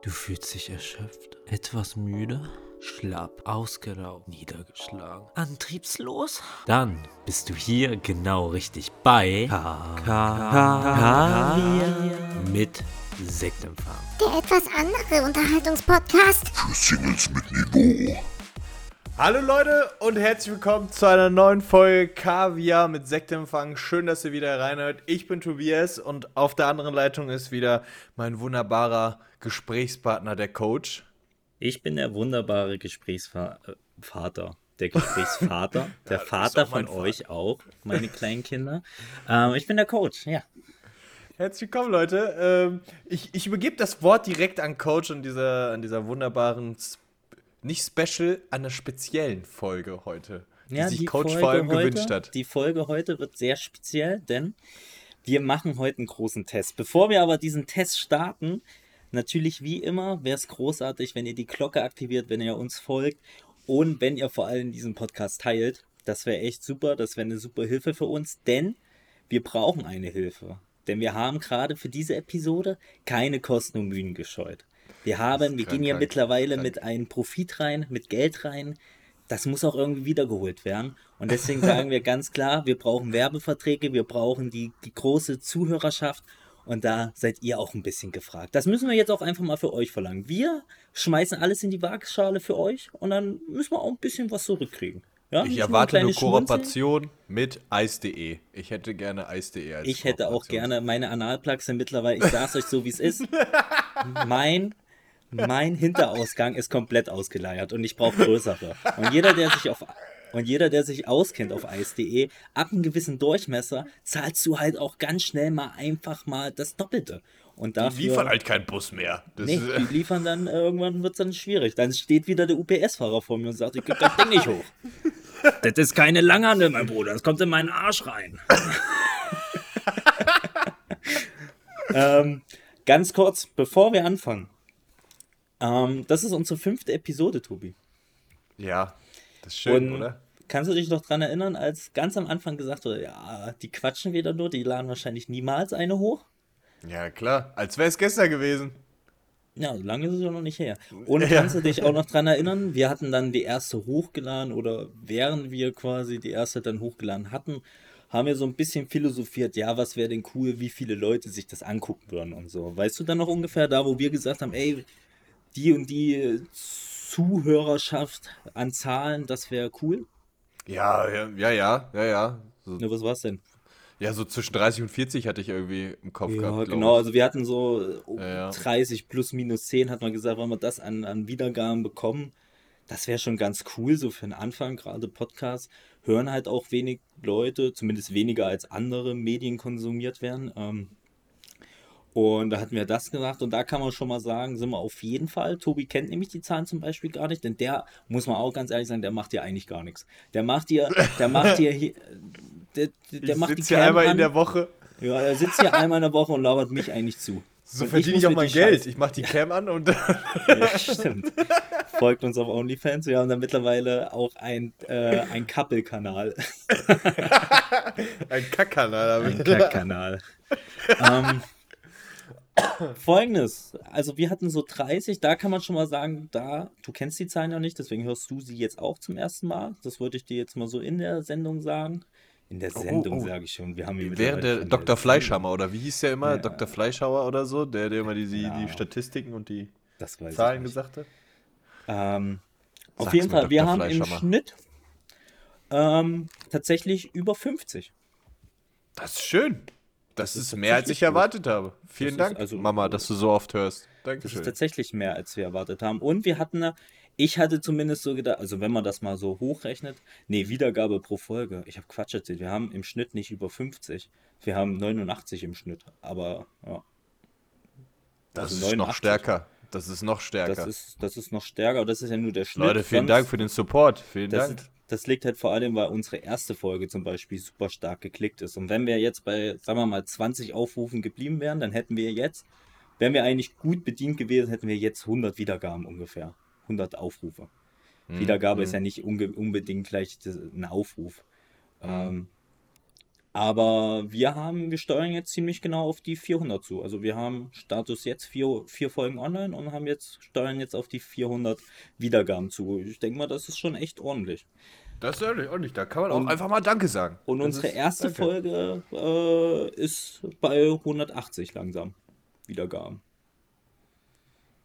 Du fühlst dich erschöpft, etwas müde, schlapp, ausgeraubt, niedergeschlagen, antriebslos? Dann bist du hier genau richtig bei K K K mit Sektempfang. Der etwas andere Unterhaltungspodcast. Für Singles mit Niveau. Hallo Leute und herzlich willkommen zu einer neuen Folge Kaviar mit Sektempfang. Schön, dass ihr wieder reinhört. Ich bin Tobias und auf der anderen Leitung ist wieder mein wunderbarer Gesprächspartner, der Coach. Ich bin der wunderbare Gesprächsvater. Der Gesprächsvater, der Ja, Vater von euch auch, meine kleinen Kinder. Ähm, ich bin der Coach, ja. Herzlich willkommen, Leute. Ähm, ich, ich übergebe das Wort direkt an Coach an dieser, an dieser wunderbaren, nicht Special, an der speziellen Folge heute, die ja, sich Coach vor allem heute, gewünscht hat. Die Folge heute wird sehr speziell, denn wir machen heute einen großen Test. Bevor wir aber diesen Test starten, natürlich wie immer, wäre es großartig, wenn ihr die Glocke aktiviert, wenn ihr uns folgt und wenn ihr vor allem diesen Podcast teilt. Das wäre echt super, das wäre eine super Hilfe für uns, denn wir brauchen eine Hilfe. Denn wir haben gerade für diese Episode keine Kosten und Mühen gescheut. Wir haben, wir gehen ja mittlerweile krank. mit einem Profit rein, mit Geld rein. Das muss auch irgendwie wiedergeholt werden. Und deswegen sagen wir ganz klar, wir brauchen Werbeverträge, wir brauchen die, die große Zuhörerschaft. Und da seid ihr auch ein bisschen gefragt. Das müssen wir jetzt auch einfach mal für euch verlangen. Wir schmeißen alles in die Waagschale für euch und dann müssen wir auch ein bisschen was zurückkriegen. Ja, Ich nicht erwarte eine Schmunzeln. Kooperation mit Eis.de. Ich hätte gerne Eis.de als Ich hätte auch gerne meine sind mittlerweile, ich sag's euch so wie es ist. Mein, mein Hinterausgang ist komplett ausgeleiert und ich brauche größere. Und jeder, der sich auf und jeder, der sich auskennt auf eis.de, ab einem gewissen Durchmesser, zahlst du halt auch ganz schnell mal einfach mal das Doppelte. Und Die dafür. liefern halt keinen Bus mehr. Das Nee, die liefern dann, äh, irgendwann wird es dann schwierig. Dann steht wieder der UPS-Fahrer vor mir und sagt, ich krieg das Ding nicht hoch. Das ist keine Langhande, mein Bruder, das kommt in meinen Arsch rein. ähm, ganz kurz, bevor wir anfangen. Ähm, das ist unsere fünfte Episode, Tobi. ja, das ist schön, Und oder? kannst du dich noch dran erinnern, als ganz am Anfang gesagt wurde, ja, die quatschen wieder nur, die laden wahrscheinlich niemals eine hoch? Ja, klar. Als wäre es gestern gewesen. Ja, so lange ist es ja noch nicht her. Und Ja. kannst du dich auch noch dran erinnern, wir hatten dann die erste hochgeladen oder während wir quasi die erste dann hochgeladen hatten, haben wir so ein bisschen philosophiert, ja, was wäre denn cool, wie viele Leute sich das angucken würden und so. Weißt du dann noch ungefähr da, wo wir gesagt haben, ey, die und die Zuhörerschaft an Zahlen, das wäre cool? Ja, ja, ja, ja, ja, ja. So, Ne, was war's denn? ja, so zwischen 30 und 40 hatte ich irgendwie im Kopf Ja, gehabt. genau, also wir hatten so um Ja, ja. 30 plus minus 10 hat man gesagt, wenn wir das an, an Wiedergaben bekommen, das wäre schon ganz cool, so für den Anfang, gerade Podcasts, hören halt auch wenig Leute, zumindest weniger als andere Medien konsumiert werden. Ähm, und da hatten wir das gemacht und da kann man schon mal sagen, sind wir auf jeden Fall. Tobi kennt nämlich die Zahlen zum Beispiel gar nicht, denn der, muss man auch ganz ehrlich sagen, der macht ja eigentlich gar nichts. Der macht dir, der macht dir hier, der, der Ich macht die hier einmal an. in der Woche. Ja, er sitzt hier einmal in der Woche und labert mich eigentlich zu. So Und verdiene muss ich auch mein Geld. Scheiße- Ich mache die Cam an und Ja, stimmt. Folgt uns auf OnlyFans. Wir haben da mittlerweile auch ein, äh, ein Couple-Kanal. ein Kackkanal. Ein Kack-Kanal. ähm, Folgendes, also wir hatten so 30, da kann man schon mal sagen, da, du kennst die Zahlen ja nicht, deswegen hörst du sie jetzt auch zum ersten Mal. Das wollte ich dir jetzt mal so in der Sendung sagen. In der Oh, Sendung oh. sage ich schon. Wir haben hier Während der Dr. eine Fleischhammer, oder wie hieß der immer? Ja. Dr. Fleischhauer oder so, der, der immer die, die, Ja. die Statistiken und die Zahlen gesagt hat? Ähm, auf jeden Fall, wir haben im. Schnitt ähm, tatsächlich über 50. Das ist schön. Das, ist ist mehr, als ich erwartet habe. Vielen Das ist Dank, also- Mama, dass du so oft hörst. Das ist Dankeschön. tatsächlich mehr, als wir erwartet haben. Und wir hatten, ich hatte zumindest so gedacht, also wenn man das mal so hochrechnet, nee, Wiedergabe pro Folge. Ich habe Quatsch erzählt. Wir haben im Schnitt nicht über 50. Wir haben 89 im Schnitt. Aber ja, Das also ist noch 89. stärker. Das ist noch stärker. das ist, das ist noch stärker. Das ist ja nur der Schnitt. Leute, vielen Sonst- Dank für den Support. Vielen Das, Dank. Das liegt halt vor allem, weil unsere erste Folge zum Beispiel super stark geklickt ist. Und wenn wir jetzt bei, sagen wir mal, 20 Aufrufen geblieben wären, dann hätten wir jetzt, wären wir eigentlich gut bedient gewesen, hätten wir jetzt 100 Wiedergaben ungefähr. 100 Aufrufe. Wiedergabe ist ja nicht unbedingt gleich ein Aufruf. Ähm, Aber wir haben, wir steuern jetzt ziemlich genau auf die 400 zu. Also wir haben Status jetzt vier, vier Folgen online und haben jetzt, steuern jetzt auf die 400 Wiedergaben zu. Ich denke mal, das ist schon echt ordentlich. Das ist ehrlich, ordentlich. Da kann man auch Und- einfach mal Danke sagen. Und Das unsere ist- erste danke. Folge äh, ist bei 180 langsam Wiedergaben.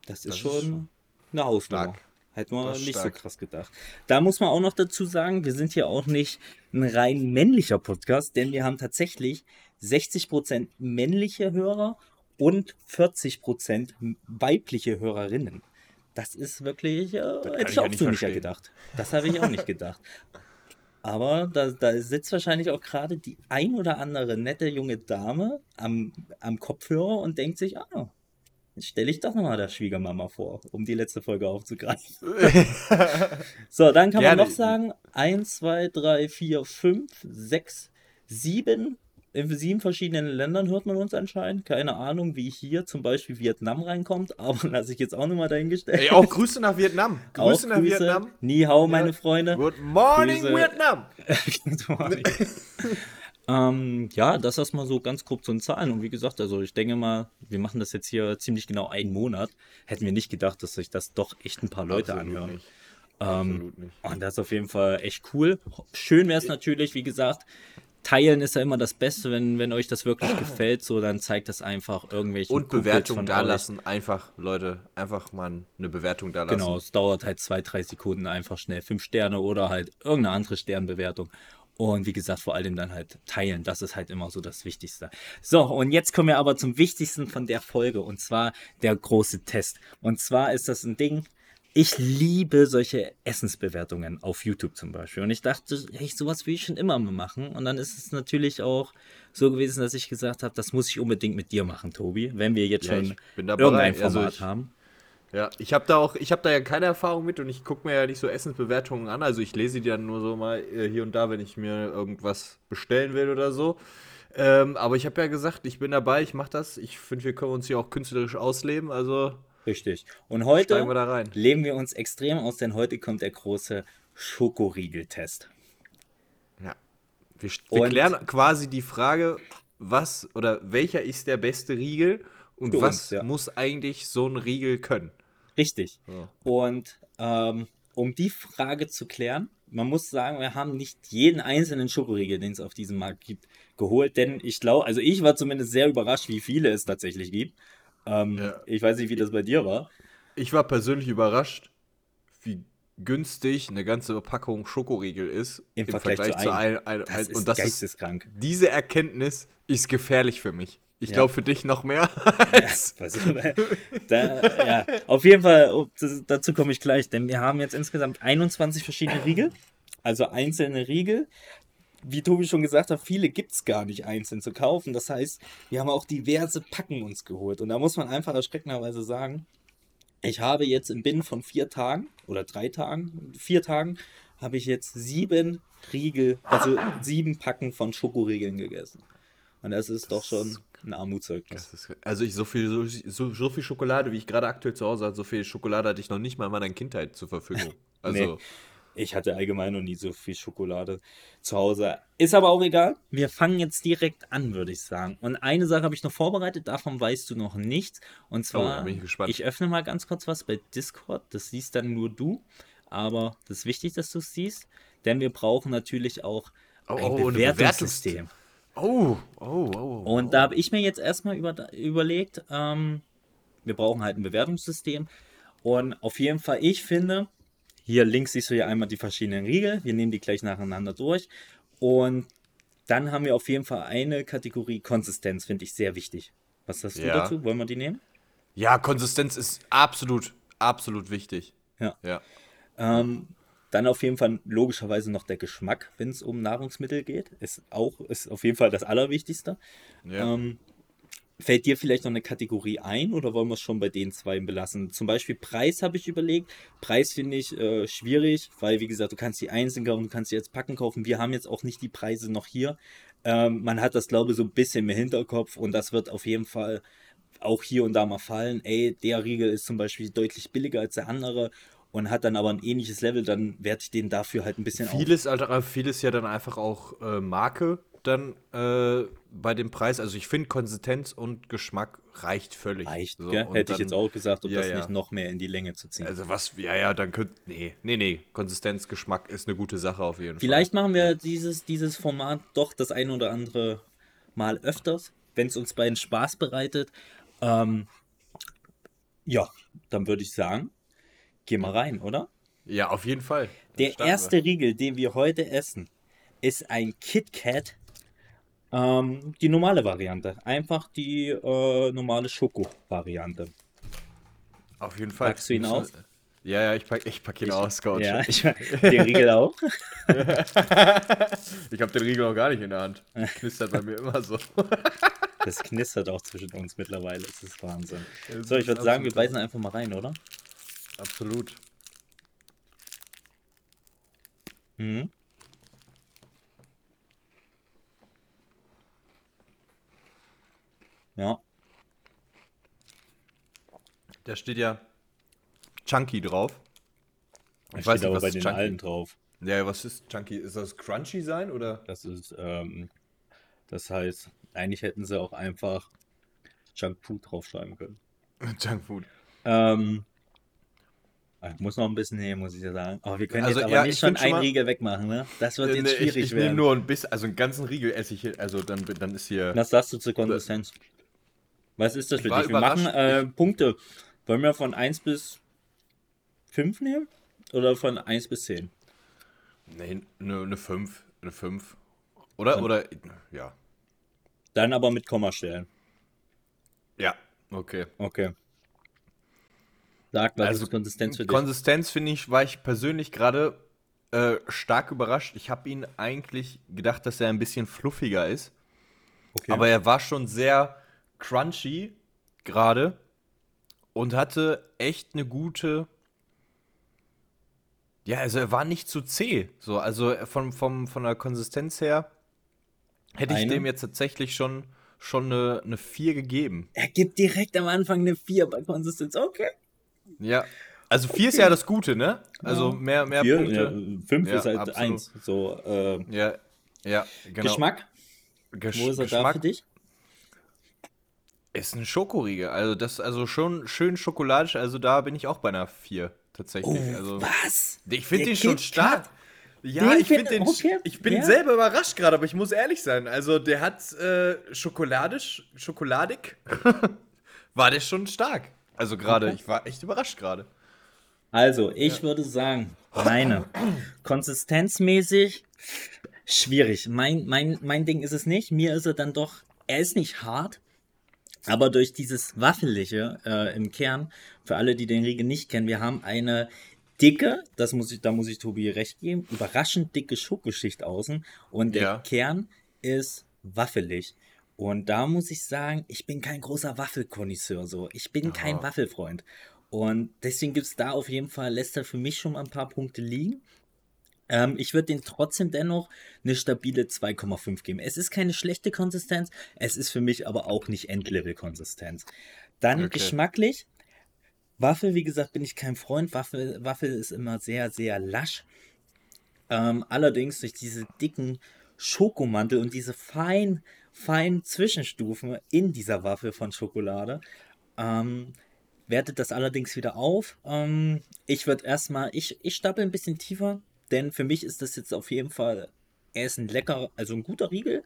Das ist Das ist schon eine Hausnummer. stark. Hätten wir Das nicht stark. so krass gedacht. Da muss man auch noch dazu sagen, wir sind hier auch nicht ein rein männlicher Podcast, denn wir haben tatsächlich 60% männliche Hörer und 40% weibliche Hörerinnen. Das ist wirklich, äh, hätte ich auch nicht so nicht gedacht. Das habe ich auch nicht gedacht. Aber da, da sitzt wahrscheinlich auch gerade die ein oder andere nette junge Dame am, am Kopfhörer und denkt sich, ah, stelle ich doch nochmal der Schwiegermama vor, um die letzte Folge aufzugreifen. so, dann kann Gerne. man noch sagen, 1, 2, 3, 4, 5, 6, 7. In sieben verschiedenen Ländern hört man uns anscheinend. Keine Ahnung, wie hier zum Beispiel Vietnam reinkommt, aber lasse ich jetzt auch nochmal dahingestellt. Ey, auch Grüße nach Vietnam. Auch Grüße nach Vietnam. Ni hao, meine Ja. Freunde. Good morning, Grüße. Vietnam. Ähm, ja, das erstmal so ganz grob zu den Zahlen. Und wie gesagt, also ich denke mal, wir machen das jetzt hier ziemlich genau einen Monat. Hätten wir nicht gedacht, dass sich das doch echt ein paar Leute Absolut anhören. nicht. Ähm, Absolut nicht. und das ist auf jeden Fall echt cool. Schön wäre es natürlich, wie gesagt, teilen ist ja immer das Beste, wenn, wenn euch das wirklich gefällt, so dann zeigt das einfach irgendwelche Und Bewertung da lassen. Einfach, Leute, einfach mal eine Bewertung da lassen. Genau, es dauert halt zwei, drei Sekunden einfach schnell. Fünf Sterne oder halt irgendeine andere Sternbewertung. Und wie gesagt, vor allem dann halt teilen. Das ist halt immer so das Wichtigste. So, und jetzt kommen wir aber zum Wichtigsten von der Folge. Und zwar der große Test. Und zwar ist das ein Ding. Ich liebe solche Essensbewertungen auf YouTube zum Beispiel. Und ich dachte, hey, sowas will ich schon immer mal machen. Und dann ist es natürlich auch so gewesen, dass ich gesagt habe, das muss ich unbedingt mit dir machen, Tobi, wenn wir jetzt Ja, schon irgendein Also Format ich- haben. Ja, ich habe da auch, ich habe da ja keine Erfahrung mit und ich gucke mir ja nicht so Essensbewertungen an. Also ich lese die dann nur so mal äh, hier und da, wenn ich mir irgendwas bestellen will oder so. Ähm, aber ich habe ja gesagt, ich bin dabei, ich mache das. Ich finde, wir können uns hier auch künstlerisch ausleben. Also Richtig. Und heute wir leben wir uns extrem aus, denn heute kommt der große Schokoriegeltest. Ja. Wir, wir klären quasi die Frage, was oder welcher ist der beste Riegel und was uns, ja. muss eigentlich so ein Riegel können? Richtig. Ja. Und ähm, um die Frage zu klären, man muss sagen, wir haben nicht jeden einzelnen Schokoriegel, den es auf diesem Markt gibt, geholt, denn ich glaube, also ich war zumindest sehr überrascht, wie viele es tatsächlich gibt. Ähm, Ja. Ich weiß nicht, wie das bei dir war. Ich war persönlich überrascht, wie günstig eine ganze Packung Schokoriegel ist Im Vergleich zu ein, ein, Das ein, ist und das ist, geisteskrank. diese Erkenntnis ist gefährlich für mich. Ich Ja. glaube für dich noch mehr. Weißt du, da, ja, auf jeden Fall, oh, das, dazu komme ich gleich, denn wir haben jetzt insgesamt 21 verschiedene Riegel, also einzelne Riegel. Wie Tobi schon gesagt hat, viele gibt es gar nicht einzeln zu kaufen. Das heißt, wir haben auch diverse Packen uns geholt. Und da muss man einfach erschreckenderweise sagen, ich habe jetzt im Binnen von vier Tagen oder drei Tagen, vier Tagen, habe ich jetzt sieben Riegel, also sieben Packen von Schokoriegeln gegessen. Und das ist doch schon ein Armutszeugnis. Ist, also ich so viel, so, so, so viel Schokolade, wie ich gerade aktuell zu Hause habe, so viel Schokolade hatte ich noch nicht mal in meiner Kindheit zur Verfügung. Also, Nee. Ich hatte allgemein noch nie so viel Schokolade zu Hause. Ist aber auch egal. Wir fangen jetzt direkt an, würde ich sagen. Und eine Sache habe ich noch vorbereitet, davon weißt du noch nichts. Und Oh, zwar, bin ich ich öffne mal ganz kurz was bei Discord. Das siehst dann nur du. Aber das ist wichtig, dass du es siehst. Denn wir brauchen natürlich auch Oh, ein oh, Bewertungssystem. Oh, oh, oh. Und da habe ich mir jetzt erstmal über, überlegt, ähm, wir brauchen halt ein Bewertungssystem. Und auf jeden Fall, ich finde, hier links siehst du ja einmal die verschiedenen Riegel. Wir nehmen die gleich nacheinander durch. Und dann haben wir auf jeden Fall eine Kategorie Konsistenz, finde ich sehr wichtig. Was hast du Ja. dazu? Wollen wir die nehmen? Ja, Konsistenz ist absolut, absolut wichtig. Ja. Ja. Ähm, dann auf jeden Fall logischerweise noch der Geschmack, wenn es um Nahrungsmittel geht. Ist auch, ist auf jeden Fall das Allerwichtigste. ja. Ähm, fällt dir vielleicht noch eine Kategorie ein oder wollen wir es schon bei den zwei belassen? Zum Beispiel Preis habe ich überlegt. Preis finde ich äh, schwierig, weil wie gesagt, du kannst die einzeln kaufen, du kannst sie jetzt packen kaufen. Wir haben jetzt auch nicht die Preise noch hier. Ähm, man hat das, glaube ich, so ein bisschen im Hinterkopf und das wird auf jeden Fall auch hier und da mal fallen. Ey, der Riegel ist zum Beispiel deutlich billiger als der andere und hat dann aber ein ähnliches Level, dann werte ich den dafür halt ein bisschen auf. Vieles, Alter, vieles ja dann einfach auch äh, Marke. dann äh, bei dem Preis, also ich finde Konsistenz und Geschmack reicht völlig. Reicht, So, Hätte ich dann- jetzt auch gesagt, um Ja, das ja. nicht noch mehr in die Länge zu ziehen. Also was, ja, ja, dann könnt, nee, nee, nee, Konsistenz, Geschmack ist eine gute Sache auf jeden Vielleicht machen wir dieses, dieses Format doch das ein oder andere Mal öfters, wenn es uns beiden Spaß bereitet. Ähm, ja, dann würde ich sagen, geh mal rein, oder? Ja, auf jeden Fall. Der erste Riegel, den wir heute essen, ist ein Kit Kat. Ähm, die normale Variante. Einfach die äh, normale Schoko-Variante. wir. Auf jeden Fall. Packst du ihn aus? Ja, ja, ich pack, ich pack ihn aus, Coach. Ja, ich, den Riegel auch. Ich habe den Riegel noch gar nicht in der Hand. Knistert bei mir immer so. Das knistert auch zwischen uns mittlerweile. Das ist Wahnsinn. Das So, ich würde sagen, wir beißen einfach mal rein, oder? Absolut. Mhm. Ja, Da steht ja Chunky drauf. ich Ich weiß steht nicht, aber was bei ist den Chunky? allen drauf. Ja, was ist Chunky? Ist das Crunchy sein oder? Das ist, ähm, das heißt, eigentlich hätten sie auch einfach Junk Food draufschreiben können. Junkfood. Ähm, ich muss noch ein bisschen nehmen, muss ich ja sagen. Aber wir können Also, jetzt aber ja, nicht ich schon einen Riegel wegmachen, ne? Das wird Äh, jetzt ich schwierig ich nehme werden. nur ein bisschen, also einen ganzen Riegel esse ich also dann, dann ist hier. Was sagst du zur Konsistenz? Was ist das Ich für dich? Wir machen äh, Punkte. Wollen wir von 1 bis 5 nehmen? Oder von 1 bis 10? Nee, eine, eine 5. Eine 5. Oder? Oder, ja. Dann aber mit Kommastellen. Ja, okay. Okay. Sag, was Also, ist Konsistenz für dich? Konsistenz finde ich, war ich persönlich gerade äh, stark überrascht. Ich habe ihn eigentlich gedacht, dass er ein bisschen fluffiger ist. okay. Aber er war schon sehr crunchy gerade und hatte echt eine gute. Ja, also er war nicht zu zäh. So, also von, vom, von der Konsistenz her hätte ich Eine? dem jetzt tatsächlich schon, schon eine, eine 4 gegeben. er gibt direkt am Anfang eine 4 bei Konsistenz. Okay. Ja. Also 4 ist ja das Gute, ne? Also Ja. mehr, mehr 4, Punkte. ja, 5 Ja, ist halt absolut. 1. So, äh, Ja, ja, genau. Geschmack? Gesch Wo ist er da Geschmack für dich? ist ein Schokoriegel. Also das also schon schön schokoladisch. Also da bin ich auch bei einer 4 tatsächlich. also Oh, Was? ich finde den schon stark. Ja, Den ich finde find- den. okay, Ich bin ja. selber überrascht gerade, aber ich muss ehrlich sein. Also der hat äh, schokoladisch, schokoladig. war der schon stark. Also gerade, ich war echt überrascht gerade. Also, ich würde sagen, meine konsistenzmäßig schwierig. Mein, mein, mein Ding ist es nicht. Mir ist er dann doch, er ist nicht hart, aber durch dieses Waffelige äh, im Kern, für alle, die den Riegel nicht kennen, wir haben eine dicke, das muss ich, da muss ich Tobi recht geben, überraschend dicke Schokoschicht außen und der Ja. Kern ist waffelig. Und da muss ich sagen, ich bin kein großer Waffelkonnoisseur so. Ich bin kein Aha. Waffelfreund. Und deswegen gibt es da auf jeden Fall, lässt er für mich schon mal ein paar Punkte liegen. Ähm, ich würde den trotzdem dennoch eine stabile 2,5 geben. Es ist keine schlechte Konsistenz, es ist für mich aber auch nicht Endlevel-Konsistenz. Dann Okay. geschmacklich. Waffel, wie gesagt, bin ich kein Freund. Waffel, Waffel ist immer sehr, sehr lasch. Ähm, allerdings durch diese dicken Schokomantel und diese feinen, feinen Zwischenstufen in dieser Waffel von Schokolade ähm, wertet das allerdings wieder auf. Ähm, ich würde erstmal, ich, ich stapel ein bisschen tiefer, denn für mich ist das jetzt auf jeden Fall, er ist ein lecker, also ein guter Riegel.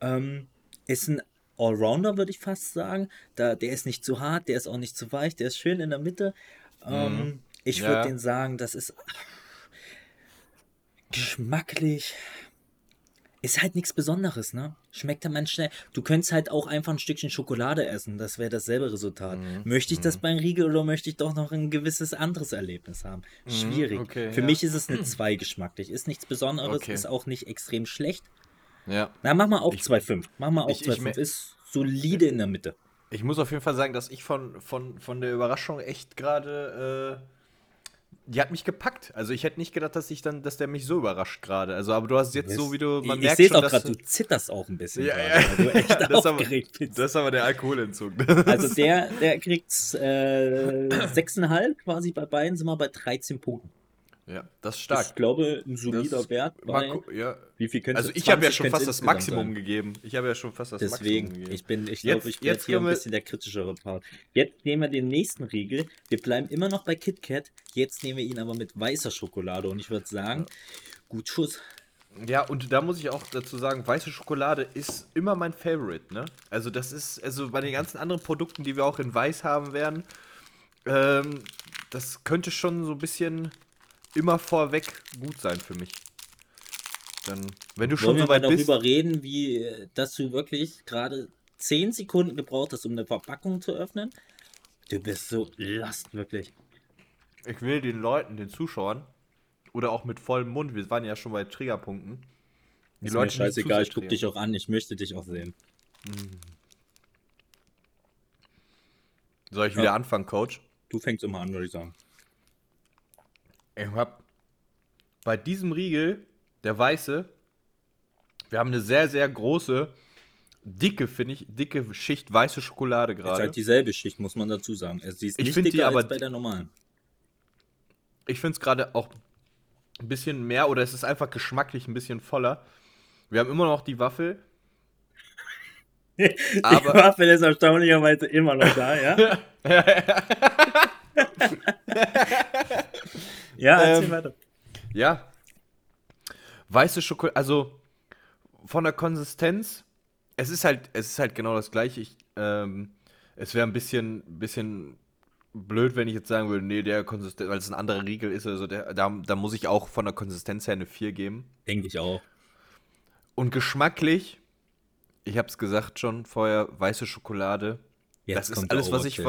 Ähm, ist ein Allrounder, würde ich fast sagen. Da, der ist nicht zu hart, der ist auch nicht zu weich, der ist schön in der Mitte. Ähm, ich würde Ja. den sagen, das ist geschmacklich. Ist halt nichts Besonderes, ne? Schmeckt dann man schnell. Du könntest halt auch einfach ein Stückchen Schokolade essen. Das wäre dasselbe Resultat. Mhm. Möchte ich das beim Riegel oder möchte ich doch noch ein gewisses anderes Erlebnis haben? Schwierig. Mhm, okay, Für ja. mich ist es eine 2 geschmacklich. Ist nichts Besonderes, Okay. ist auch nicht extrem schlecht. Ja. Na, mach mal auch Ich- 2,5. Mach mal auch ich- ich 2,5. me- Ist solide in der Mitte. Ich muss auf jeden Fall sagen, dass ich von, von, von der Überraschung echt gerade. Äh, die hat mich gepackt. Also ich hätte nicht gedacht, dass ich dann, dass der mich so überrascht gerade. Also, aber du hast jetzt so, wie du. Man ich merkt sehe es schon, auch dass gerade, du- zitterst auch ein bisschen. Ja, ja. weil du echt Das ist aber- aufgeregt bist. Das ist aber der Alkoholentzug. Also der, der kriegt äh, 6,5 quasi bei beiden, sind wir bei 13 Punkten. Ja, das ist stark. Ich glaube, ein solider Das- Wert. Bei, ja. wie viel Also ich habe ja 20 schon fast das Maximum sein. gegeben. Ich habe ja schon fast das Deswegen, Maximum gegeben. ich bin, ich Jetzt- glaube, ich bin jetzt jetzt hier ein bisschen der kritischere Part. Jetzt nehmen wir den nächsten Riegel. Wir bleiben immer noch bei KitKat. Jetzt nehmen wir ihn aber mit weißer Schokolade. Und ich würde sagen, gut Schuss. Ja, und da muss ich auch dazu sagen, weiße Schokolade ist immer mein Favorite, ne? Also das ist, also bei den ganzen anderen Produkten, die wir auch in weiß haben werden, ähm, das könnte schon so ein bisschen immer vorweg gut sein für mich. Dann, wenn du schon so mal weit bist, darüber reden, wie, äh, dass du wirklich gerade 10 Sekunden gebraucht hast, um eine Verpackung zu öffnen? Du bist so last, wirklich. ich will den Leuten, den Zuschauern, oder auch mit vollem Mund, wir waren ja schon bei Triggerpunkten, die Ist mir Leute nicht scheißegal, ich guck dich auch an, ich möchte dich auch sehen. Soll ich wieder Ja. anfangen, Coach? Du fängst immer an, würde ich sagen. Ich hab bei diesem Riegel, der weiße, wir haben eine sehr, sehr große, dicke, finde ich, dicke Schicht weiße Schokolade Ist gerade. halt dieselbe Schicht, muss man dazu sagen. Sie ist Ich nicht find die dicker aber- als bei der normalen. Ich finde es gerade auch ein bisschen mehr oder es ist einfach geschmacklich ein bisschen voller. Wir haben immer noch die Waffel. Die Aber- Waffel ist erstaunlicherweise immer noch da, ja? ja, erzähl Ähm, weiter. Ja. Weiße Schokolade, also von der Konsistenz, es ist halt, es ist halt genau das gleiche. Ich, ähm, es wäre ein bisschen, bisschen blöd, wenn ich jetzt sagen würde, nee, der Konsistenz, weil es ein anderer Riegel ist oder so, der, da, da muss ich auch von der Konsistenz her eine 4 geben. Denke ich auch. Und geschmacklich, ich habe es gesagt schon vorher, weiße Schokolade. Jetzt das ist alles, was ich.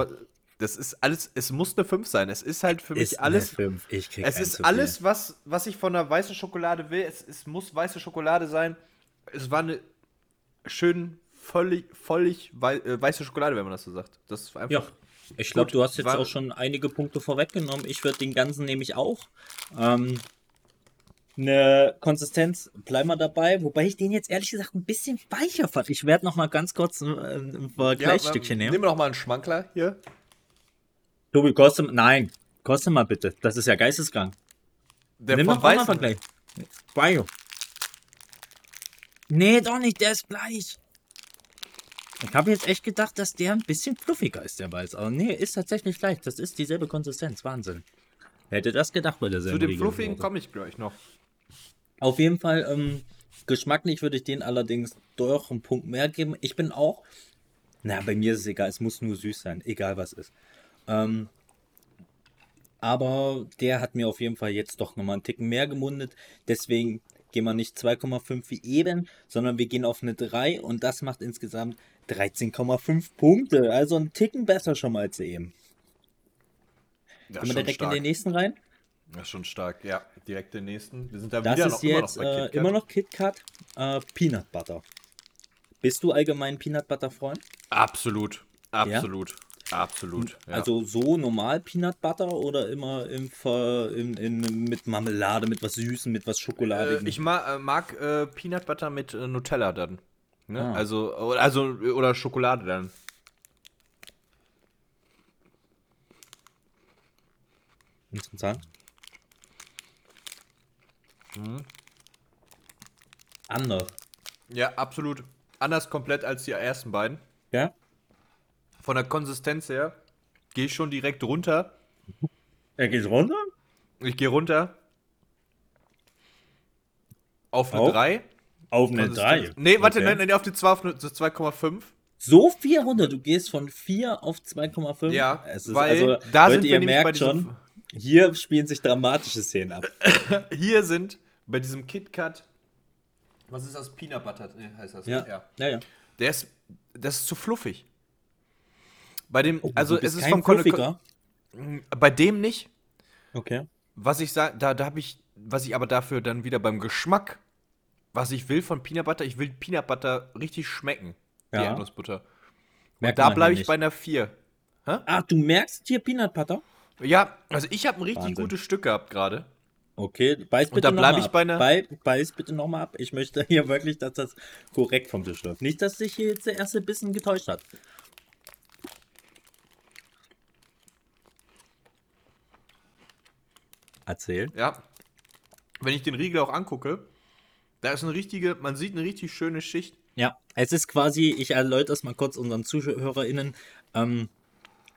Das ist alles, es muss eine 5 sein. Es ist halt für mich Ist alles. Es ist alles, was, was ich von der weißen Schokolade will. Es, es muss weiße Schokolade sein. Es war eine schön völlig, völlig wei äh, weiße Schokolade, wenn man das so sagt. Das ist einfach. Ja, ich glaube, du hast jetzt war- auch schon einige Punkte vorweggenommen. Ich würde den ganzen nämlich auch. Ähm, eine Konsistenz, bleiben wir dabei, wobei ich den jetzt ehrlich gesagt ein bisschen weicher fand. Ich werde noch mal ganz kurz ein, ein Vergleichsstückchen ähm, nehmen. Nehmen wir noch mal einen Schmankler hier. Tobi, koste, nein, koste mal bitte. Das ist ja geisteskrank. Der Nimm doch mal. Vergleich. Bio. Nee, doch nicht, der ist gleich. Ich habe jetzt echt gedacht, dass der ein bisschen fluffiger ist, der Weiß. Aber nee, ist tatsächlich gleich. Das ist dieselbe Konsistenz. Wahnsinn. Hätte das gedacht bei derselben Zu dem Fluffigen komme ich gleich noch. Auf jeden Fall, ähm, geschmacklich würde ich den allerdings doch einen Punkt mehr geben. Ich bin auch, na, bei mir ist es egal, es muss nur süß sein, egal was ist. Ähm, aber der hat mir auf jeden Fall jetzt doch nochmal einen Ticken mehr gemundet. Deswegen gehen wir nicht 2,5 wie eben, sondern wir gehen auf eine 3 und das macht insgesamt 13,5 Punkte. Also einen Ticken besser schon mal als eben. Das Gehen wir direkt in den nächsten rein. Das ist schon stark, ja. Direkt den nächsten. Wir sind da Das wieder ist noch immer noch jetzt bei äh, immer noch KitKat äh, Peanut Butter. Bist du allgemein Peanut Butter Freund? Absolut. Absolut. Absolut. Ja. Also so normal Peanut Butter oder immer im Ver, in, in, mit Marmelade, mit was Süßem, mit was Äh, Schokoladigem? ich ma äh, mag äh, Peanut Butter mit äh, Nutella dann. Ne? Ah. Also, oder- also, oder Schokolade dann. Interessant. Mhm. Anders. Ja, absolut. Anders komplett als die ersten beiden. Ja? Von der Konsistenz her gehe ich schon direkt runter. Er geht runter? Ich gehe runter. Auf eine Auf? 3. Auf eine 3. Nee, warte, Okay. nein, nein, auf die 2 auf eine, so 2,5. So viel runter. Du gehst von 4 auf 2,5. Ja, es ist, weil also, da sind wir ihr merkt schon, hier spielen sich dramatische Szenen ab. Hier sind bei diesem KitKat. Was ist das? Peanut Butter nee, heißt das. Ja, ja. ja. ja. Der ist, das ist zu fluffig. Bei dem, Oh, also es ist vom Kon Fluffiger. Bei dem nicht. Okay. Was ich sage, da, da habe ich, was ich aber dafür dann wieder beim Geschmack, was ich will von Peanut Butter, ich will Peanut Butter richtig schmecken. Die Ja. Erdnussbutter. Merkt Und da bleibe ich bei einer 4. Ah, du merkst hier Peanut Butter? Ja, also ich habe ein richtig Wahnsinn. gutes Stück gehabt gerade. Okay, beiß bitte da noch bleib mal ich ab. bei Bei, beiß bitte nochmal ab. Ich möchte hier wirklich, dass das korrekt vom Tisch läuft. Nicht, dass sich hier jetzt der erste Bissen getäuscht hat. Erzähl. Ja. Wenn ich den Riegel auch angucke, da ist eine richtige, man sieht eine richtig schöne Schicht. Ja, es ist quasi, ich erläutere es mal kurz unseren ZuhörerInnen, ähm,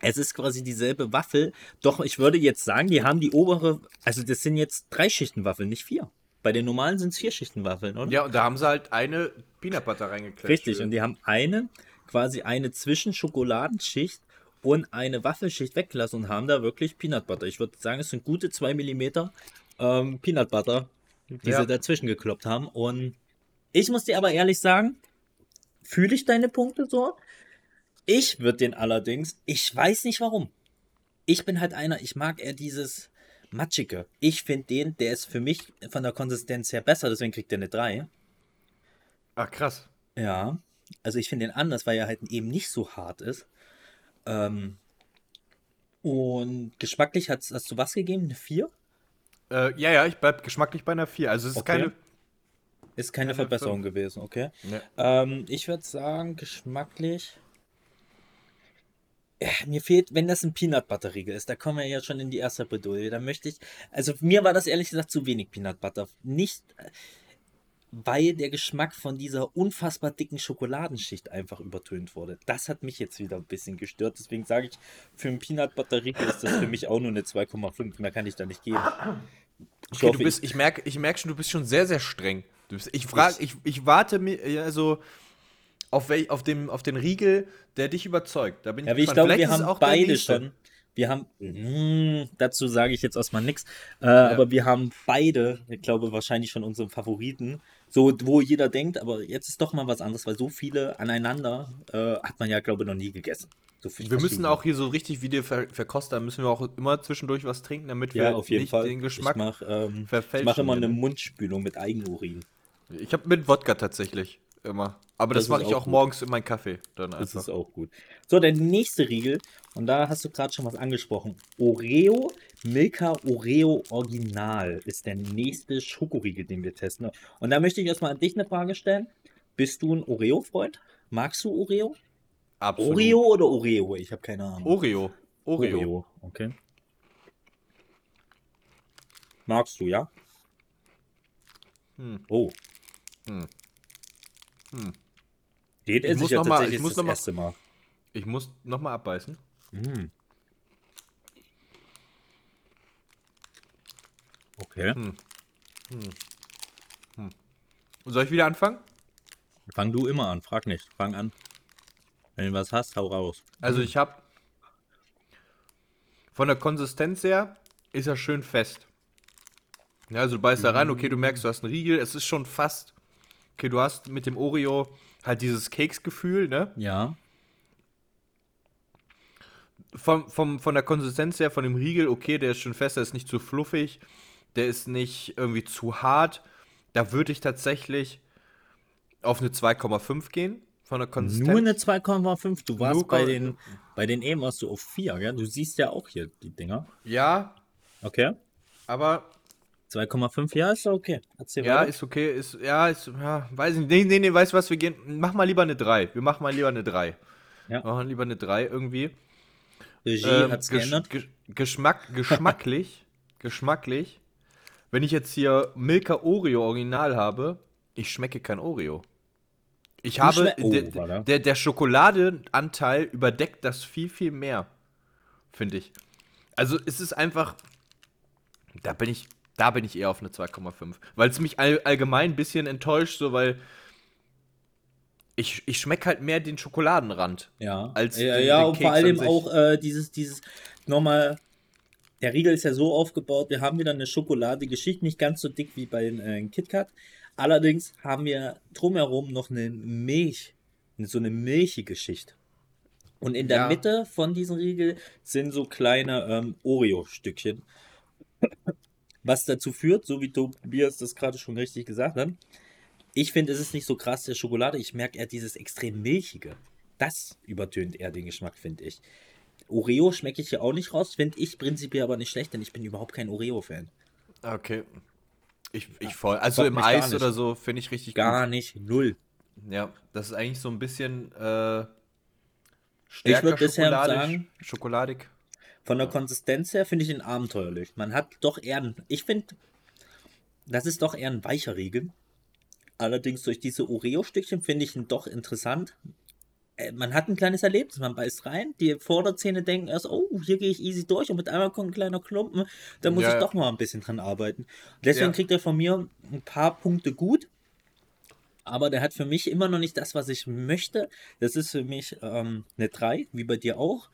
es ist quasi dieselbe Waffel, doch ich würde jetzt sagen, die haben die obere, also das sind jetzt drei Schichten Waffeln, nicht vier. Bei den normalen sind es vier Schichten Waffeln, oder? Ja, und da haben sie halt eine Peanut Butter reingeklatscht. Richtig, und die haben eine, quasi eine Zwischenschekoladenschicht und eine Waffelschicht weggelassen und haben da wirklich Peanut Butter. Ich würde sagen, es sind gute zwei Millimeter ähm, Peanut Butter, die Ja. sie dazwischen gekloppt haben. Und ich muss dir aber ehrlich sagen, fühle ich deine Punkte so. Ich würde den allerdings, ich weiß nicht warum. Ich bin halt einer, ich mag eher dieses Matschige. Ich finde den, der ist für mich von der Konsistenz her besser, deswegen kriegt er eine 3. Ach, krass. Ja, also ich finde den anders, weil er halt eben nicht so hart ist. Ähm, und geschmacklich hast, hast du was gegeben? Eine 4? Äh, ja, ja, ich bleib geschmacklich bei einer 4. Also es ist Okay. keine. Ist keine Keine Verbesserung gewesen, okay. Ne. Ähm, ich würde sagen, geschmacklich. Ja, mir fehlt, wenn das ein Peanut Butter Riegel ist, da kommen wir ja schon in die erste Bredouille. Da möchte ich, also mir war das ehrlich gesagt zu wenig Peanut Butter. Nicht, weil der Geschmack von dieser unfassbar dicken Schokoladenschicht einfach übertönt wurde. Das hat mich jetzt wieder ein bisschen gestört. Deswegen sage ich, für einen Peanut Butter Riegel ist das für mich auch nur eine 2,5. Mehr kann ich da nicht geben. Ich Okay, hoffe, du bist, ich merke ich merk schon, du bist schon sehr, sehr streng. Bist, ich frage, ich, ich warte mir, ja, also auf, wel, auf, dem, auf den Riegel, der dich überzeugt. Da bin Ja, wie ich glaube, wir haben beide schon. Wir haben, mm, dazu sage ich jetzt erstmal nichts, äh, aber wir haben beide, ich glaube, wahrscheinlich schon unseren Favoriten, so wo jeder denkt, aber jetzt ist doch mal was anderes, weil so viele aneinander äh, hat man ja, glaube ich, noch nie gegessen. So Wir müssen auch hier so richtig wie der Ver Verkoster, müssen wir auch immer zwischendurch was trinken, damit wir ja, auf jeden nicht Fall. den Geschmack. ich mache ähm, ich verfälschen mach immer hier, eine ne? Mundspülung mit Eigenurin. Ich habe mit Wodka tatsächlich immer. Aber das, Das mache ich auch auch morgens in meinen Kaffee. Dann Das ist auch gut. So, der nächste Riegel, und da hast du gerade schon was angesprochen. Oreo, Milka Oreo Original ist der nächste Schokoriegel, den wir testen. Und da möchte ich erstmal an dich eine Frage stellen. Bist du ein Oreo-Freund? Magst du Oreo? Absolut. Oreo oder Oreo? Ich habe keine Ahnung. Oreo. Oreo. okay. Magst du, ja? Hm. Oh. Hm. Hm. Den Ich muss ja noch mal- ich muss das noch mal- erste Mal. Ich muss nochmal abbeißen. Mm. Okay. Hm. Soll ich wieder anfangen? Fang du immer an, frag nicht. Fang an. Wenn du was hast, hau raus. Also ich habe von der Konsistenz her ist er schön fest. Ja, also du beißt da rein, okay, du merkst, du hast einen Riegel, es ist schon fast. Okay, du hast mit dem Oreo halt dieses Keksgefühl, ne? Ja. Vom, vom, von der Konsistenz her, von dem Riegel, okay, der ist schon fest, der ist nicht zu fluffig, der ist nicht irgendwie zu hart. Da würde ich tatsächlich auf eine 2,5 gehen, von der Konsistenz. Nur eine 2,5. Du warst Nur bei den, bei den eben warst du auf 4, gell? Du siehst ja auch hier die Dinger. Ja, Okay. aber 2,5, ja, ist okay. Erzähl Ja, weiter. ist okay. Ist, ja, ist, ja, weiß ich nicht. Nee, nee, nee, weißt du was, wir gehen. Mach mal lieber eine 3. Wir machen mal lieber eine 3. Ja. Machen lieber eine 3 irgendwie. Regie Ähm, hat's Gesch- geändert. Gesch- Geschmack, geschmacklich, geschmacklich, wenn ich jetzt hier Milka Oreo Original habe, ich schmecke kein Oreo. Ich Du habe, Oh, der, der, der Schokoladenanteil überdeckt das viel, viel mehr, finde ich. Also es ist einfach, da bin ich, da bin ich eher auf eine 2,5. Weil es mich all, allgemein ein bisschen enttäuscht, so weil ich, ich schmecke halt mehr den Schokoladenrand. Ja, als ja, den- ja den und vor allem auch äh, dieses, dieses nochmal, der Riegel ist ja so aufgebaut, wir haben wieder eine schokoladige Schicht, nicht ganz so dick wie bei den äh, KitKat. Allerdings haben wir drumherum noch eine Milch, so eine milchige Schicht. Und in der Ja. Mitte von diesem Riegel sind so kleine ähm, Oreo-Stückchen. Was dazu führt, so wie Tobias das gerade schon richtig gesagt hat, ich finde, es ist nicht so krass der Schokolade. Ich merke eher dieses extrem milchige. Das übertönt eher den Geschmack, finde ich. Oreo schmecke ich hier auch nicht raus, finde ich prinzipiell aber nicht schlecht, denn ich bin überhaupt kein Oreo-Fan. Okay. Ich, ich voll. Also im gar Eis oder so finde ich richtig Gar gut. nicht, null. Ja, das ist eigentlich so ein bisschen äh, Ich stärker würd deshalb schokoladig. sagen- schokoladig. Von der Konsistenz her finde ich ihn abenteuerlich. Man hat doch eher, ein- ich finde, das ist doch eher ein weicher Riegel. Allerdings durch diese Oreo-Stückchen finde ich ihn doch interessant. Äh, Man hat ein kleines Erlebnis, man beißt rein, die Vorderzähne denken erst, oh, hier gehe ich easy durch und mit einmal kommt ein kleiner Klumpen, da muss Ja, ich doch mal ein bisschen dran arbeiten. Deswegen Ja. kriegt er von mir ein paar Punkte gut, aber der hat für mich immer noch nicht das, was ich möchte. Das ist für mich ähm, eine 3, wie bei dir auch.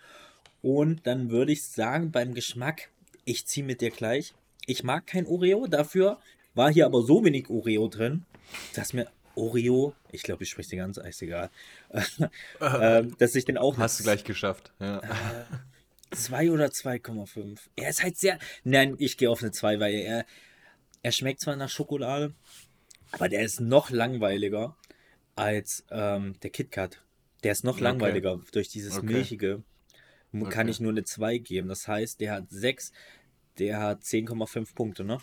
Und dann würde ich sagen, beim Geschmack, ich ziehe mit dir gleich. Ich mag kein Oreo, dafür war hier aber so wenig Oreo drin, dass mir Oreo, ich glaube, ich spreche die ganze, ist egal, ähm, dass ich den auch Hast du gleich geschafft. Ja. 2 oder 2,5. Er ist halt sehr. Nein, ich gehe auf eine 2, weil er, er schmeckt zwar nach Schokolade, aber der ist noch langweiliger als ähm, der KitKat. Der ist noch Okay. langweiliger durch dieses Okay. Milchige. Kann Okay. ich nur eine 2 geben. Das heißt, der hat 6, der hat 10,5 Punkte, ne?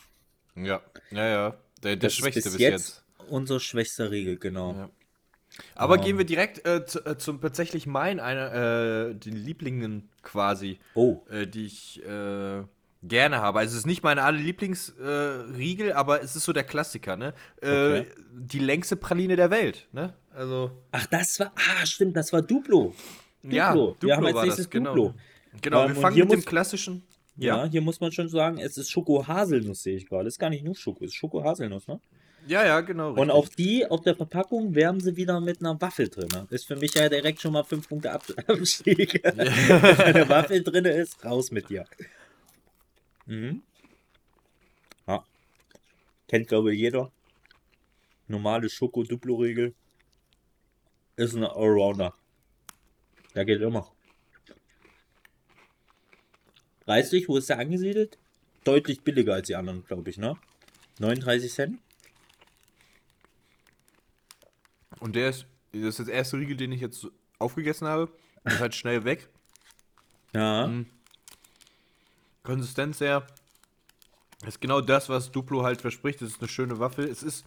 Ja, ja, ja. Der, der Schwächste bis bis jetzt, jetzt. Unser schwächster Riegel, genau. Ja. Aber Ähm. gehen wir direkt äh, zu, äh, zum tatsächlich mein, einer, äh, den Lieblingen quasi, Oh, äh, die ich äh, gerne habe. Also es ist nicht meine alle Lieblingsriegel, äh, aber es ist so der Klassiker, ne? Okay. Die längste Praline der Welt, ne? Also ach, das war. Ah, stimmt, das war Duplo. ja, Duplo. Wir haben als war nächstes das, genau. Duplo. Genau, Ähm, wir und fangen mit dem muss- klassischen. Ja, Ja. hier muss man schon sagen, es ist Schoko-Haselnuss, sehe ich gerade. Ist gar nicht nur Schoko, ist Schoko-Haselnuss, ne? Ja, ja, genau. Und richtig. auch die auf der Verpackung wärmen sie wieder mit einer Waffel drin. Ist für mich ja direkt schon mal 5 Punkte Ab Abstieg. Wenn eine Waffel drin ist, raus mit dir. Mhm. Ja. Kennt, glaube ich, jeder. Normale Schoko-Duplo-Regel. Ist ein Allrounder. Der geht immer. Preislich, wo ist der angesiedelt? Deutlich billiger als die anderen, glaube ich, ne? 39 Cent? Und der ist, das ist der erste Riegel, den ich jetzt aufgegessen habe. Ist halt schnell weg. Ja. Mhm. Konsistenz her. Ist genau das, was Duplo halt verspricht. Es ist eine schöne Waffel. Es ist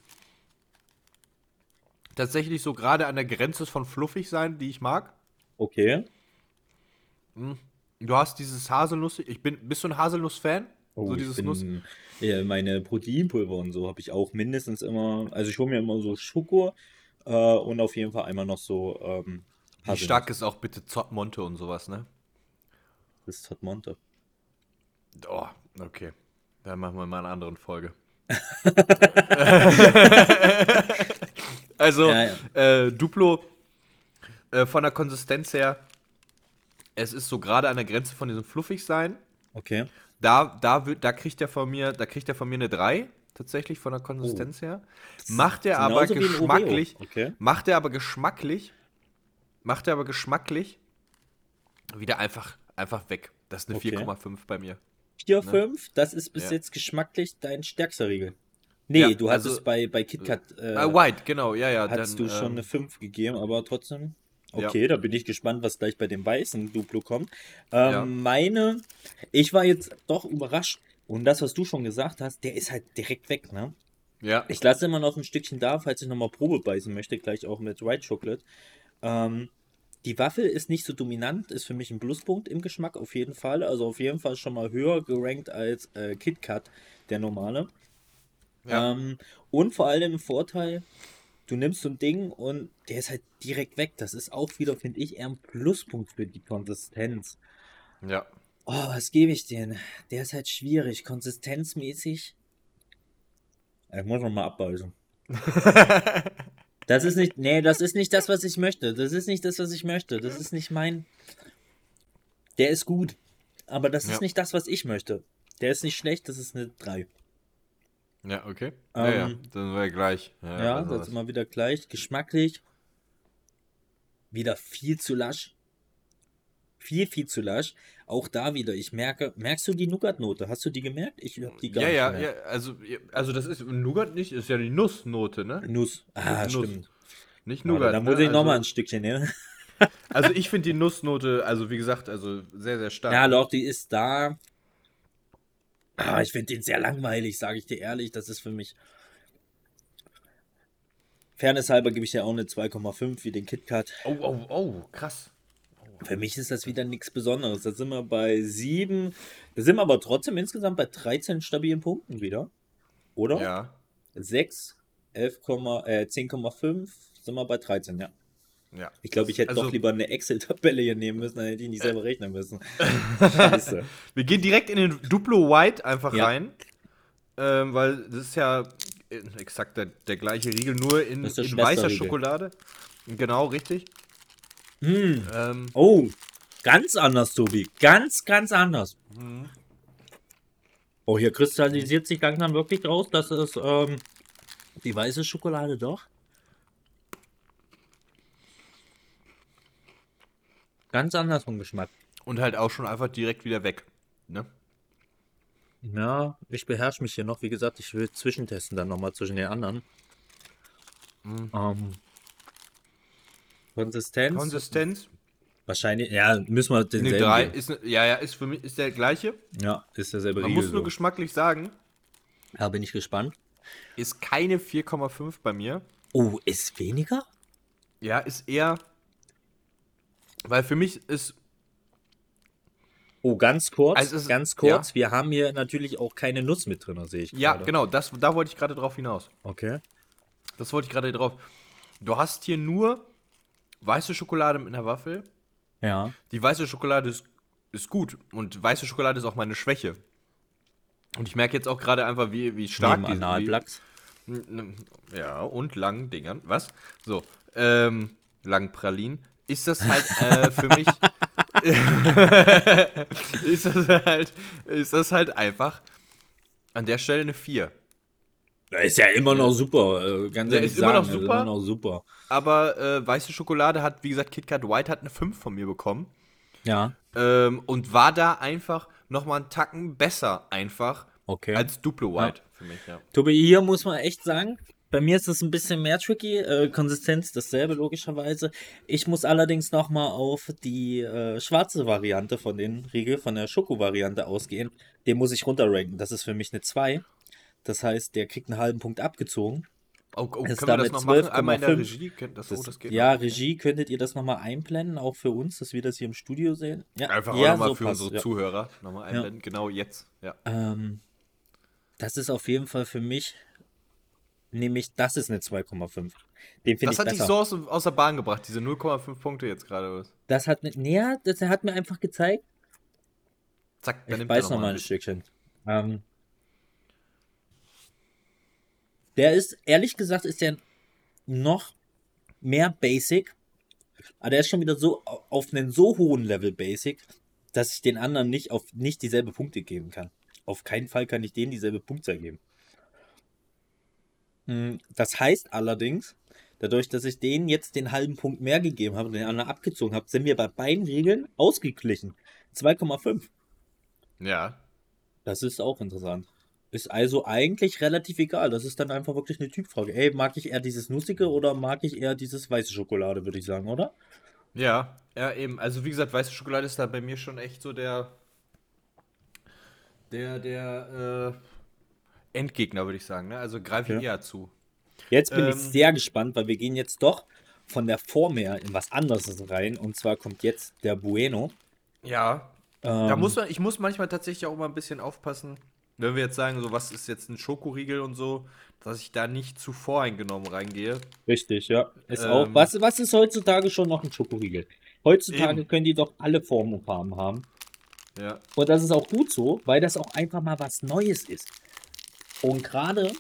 tatsächlich so gerade an der Grenze von fluffig sein, die ich mag. Okay. Du hast dieses Haselnuss. Ich bin, bist du ein Haselnuss-Fan? Oh, so dieses bin, Nuss. Ja, meine Proteinpulver und so habe ich auch mindestens immer. Also ich hole mir immer so Schoko äh, und auf jeden Fall einmal noch so. Ähm, Wie stark ist auch bitte Zott Monte und sowas, ne? Das ist Hot Monte. Oh, okay. Dann machen wir mal eine andere Folge. also, Ja, Äh, Duplo, äh, von der Konsistenz her, es ist so gerade an der Grenze von diesem Fluffigsein. Okay. Da, da, wird, da kriegt er von mir, da kriegt er von mir eine 3, tatsächlich von der Konsistenz her. Macht er aber Oh. Geschmacklich, Okay. macht er aber geschmacklich, macht er aber wieder einfach, einfach weg. Das ist eine Okay. 4,5 bei mir. 4, 5, das ist bis Ja. jetzt geschmacklich dein stärkster Riegel. Nee, Ja, du also- hattest bei, bei KitKat. Äh, Äh, White, genau, ja, ja. Hattest dann, du schon ähm, eine 5 gegeben, aber trotzdem. Ja. Okay, da bin ich gespannt, was gleich bei dem weißen Duplo kommt. Ähm, Ja. Meine, ich war jetzt doch überrascht. Und das, was du schon gesagt hast, der ist halt direkt weg, ne? Ja, Ich lasse immer noch ein Stückchen da, falls ich nochmal Probe beißen möchte, gleich auch mit White Chocolate. Ähm, die Waffel ist nicht so dominant, ist für mich ein Pluspunkt im Geschmack auf jeden Fall. Also auf jeden Fall schon mal höher gerankt als äh, KitKat, der normale. Ja. Ähm, und vor allem ein Vorteil, du nimmst so ein Ding und der ist halt direkt weg. Das ist auch wieder, finde ich, eher ein Pluspunkt für die Konsistenz. ja. Oh, was gebe ich denn? Der ist halt schwierig. Konsistenzmäßig. Ich muss noch mal abbeißen. Das ist nicht, nee, das ist nicht das, was ich möchte. Das ist nicht das, was ich möchte. Das ist nicht mein. Der ist gut. Aber das Ja. ist nicht das, was ich möchte. Der ist nicht schlecht, das ist eine 3. Ja, okay. ja, ja, Ähm, dann war ja gleich. Ja, also das ist immer wieder gleich. Geschmacklich. Wieder viel zu lasch. Viel, viel zu lasch. Auch da wieder, ich merke, merkst du die Nougat-Note? Hast du die gemerkt? Ich hab die gar ja, nicht ja, gemerkt. ja, also, also das ist Nougat nicht, ist ja die Nussnote, ne? Nuss. Ah, Nuss. stimmt. Nicht Nougat. dann ne? muss ich nochmal ein also, Stückchen nehmen. also ich finde die Nussnote, also wie gesagt, also sehr, sehr stark. Ja, doch, die ist da. Ah, ich finde den sehr langweilig, sage ich dir ehrlich. Das ist für mich. Fairness halber gebe ich ja auch eine 2,5 wie den KitKat. Oh, oh, oh, krass. Für mich ist das wieder nichts Besonderes. Da sind wir bei 7. Da sind wir aber trotzdem insgesamt bei 13 stabilen Punkten wieder. Oder? Ja. 6, 11, äh, 10,5 sind wir bei 13, ja. Ja. Ich glaube, ich hätte Also- doch lieber eine Excel-Tabelle hier nehmen müssen, dann hätte ich nicht selber rechnen müssen. Scheiße. Wir gehen direkt in den Duplo White einfach Ja. rein. Ähm, weil das ist ja äh, exakt der, der gleiche Riegel, nur in, in weißer. Schokolade. Genau, richtig. Hm. Ähm, Oh, ganz anders, Tobi. Ganz, ganz anders. Oh, hier kristallisiert sich langsam wirklich raus, dass es ähm, die weiße Schokolade doch. Ganz anders vom Geschmack. und halt auch schon einfach direkt wieder weg. Ne? Ja, ich beherrsche mich hier noch. Wie gesagt, ich will zwischentesten dann nochmal zwischen den anderen. Mhm. Ähm, Konsistenz? Konsistenz. Wahrscheinlich, ja, müssen wir Ne, denselben. drei geben. ist, ne- ja, ja, ist für mich ist der gleiche. Ja, ist derselbe Man Riegel. muss nur so. geschmacklich sagen, Ja, bin ich gespannt. ist keine 4,5 bei mir. Oh, ist weniger? Ja, ist eher. Weil für mich ist. Oh, ganz kurz, Also es ist- ganz kurz. Wir haben hier natürlich auch keine Nuss mit drin, sehe ich Ja, gerade. genau, das, da wollte ich gerade drauf hinaus. Okay. Das wollte ich gerade drauf. Du hast hier nur weiße Schokolade mit einer Waffel. Ja. Die weiße Schokolade ist, ist gut. Und weiße Schokolade ist auch meine Schwäche. Und ich merke jetzt auch gerade einfach, wie, wie stark Neben die- Analplax. Ja, und langen Dingern. Was? So, ähm, langen Pralinen. Ist das halt äh, für mich. ist das halt. Ist das halt einfach an der Stelle eine 4. Ist ja immer noch super. äh, Ganz Ja, ehrlich ist immer noch super. Ist immer noch super. Aber äh, weiße Schokolade hat, wie gesagt, KitKat White hat eine 5 von mir bekommen. Ja. Ähm, und war da einfach nochmal einen Tacken besser einfach Okay. als Duplo White für mich, ja. Tobi, hier muss man echt sagen, bei mir ist es ein bisschen mehr tricky. Äh, Konsistenz dasselbe, logischerweise. Ich muss allerdings nochmal auf die äh, schwarze Variante von den Riegel, von der Schoko-Variante ausgehen. Den muss ich runterranken. Das ist für mich eine 2. Das heißt, der kriegt einen halben Punkt abgezogen. Oh, oh, Ist damit noch machen? Einmal in der 12,5. Regie? Das, Das, oh, das ja, noch. Regie, könntet ihr das nochmal einblenden, auch für uns, dass wir das hier im Studio sehen? Ja, Einfach auch ja, nochmal so für passt, unsere ja. Zuhörer nochmal einblenden. Genau jetzt. Ja. Ähm, das ist auf jeden Fall für mich, nämlich, das ist eine 2,5. Den Das ich hat dich besser. so aus, aus der Bahn gebracht, diese 0,5 Punkte jetzt gerade. Das hat, näher, das hat mir einfach gezeigt. Zack, Ich beiß noch mal ein ein Stückchen. Ähm, der ist, ehrlich gesagt, ist der noch mehr Basic. Aber der ist schon wieder so au- auf einen so hohen Level Basic, dass ich den anderen nicht auf nicht dieselbe Punkte geben kann. Auf keinen Fall kann ich denen dieselbe Punktzahl geben. Hm, Das heißt allerdings, dadurch, dass ich denen jetzt den halben Punkt mehr gegeben habe und den anderen abgezogen habe, sind wir bei beiden Regeln ausgeglichen. 2,5. Ja. Das ist auch interessant. Ist also eigentlich relativ egal. Das ist dann einfach wirklich eine Typfrage. Ey, mag ich eher dieses Nussige oder mag ich eher dieses weiße Schokolade, würde ich sagen, oder? Ja, ja, eben. Also wie gesagt, weiße Schokolade ist da bei mir schon echt so der. Der, der, äh, Endgegner, würde ich sagen. Ne? Also greife ich Ja. eher zu. Jetzt bin ich Ähm. sehr gespannt, weil wir gehen jetzt doch von der Form her in was anderes rein. Und zwar kommt jetzt der Bueno. Ja. Ähm, Da muss man, ich muss manchmal tatsächlich auch mal ein bisschen aufpassen, wenn wir jetzt sagen, so was ist jetzt ein Schokoriegel und so, dass ich da nicht zu voreingenommen reingehe. Richtig, ja. Ist Ähm. auch, was, was ist heutzutage schon noch ein Schokoriegel? Heutzutage Eben. können die doch alle Formen und Farben haben. Ja. Und das ist auch gut so, weil das auch einfach mal was Neues ist. Und gerade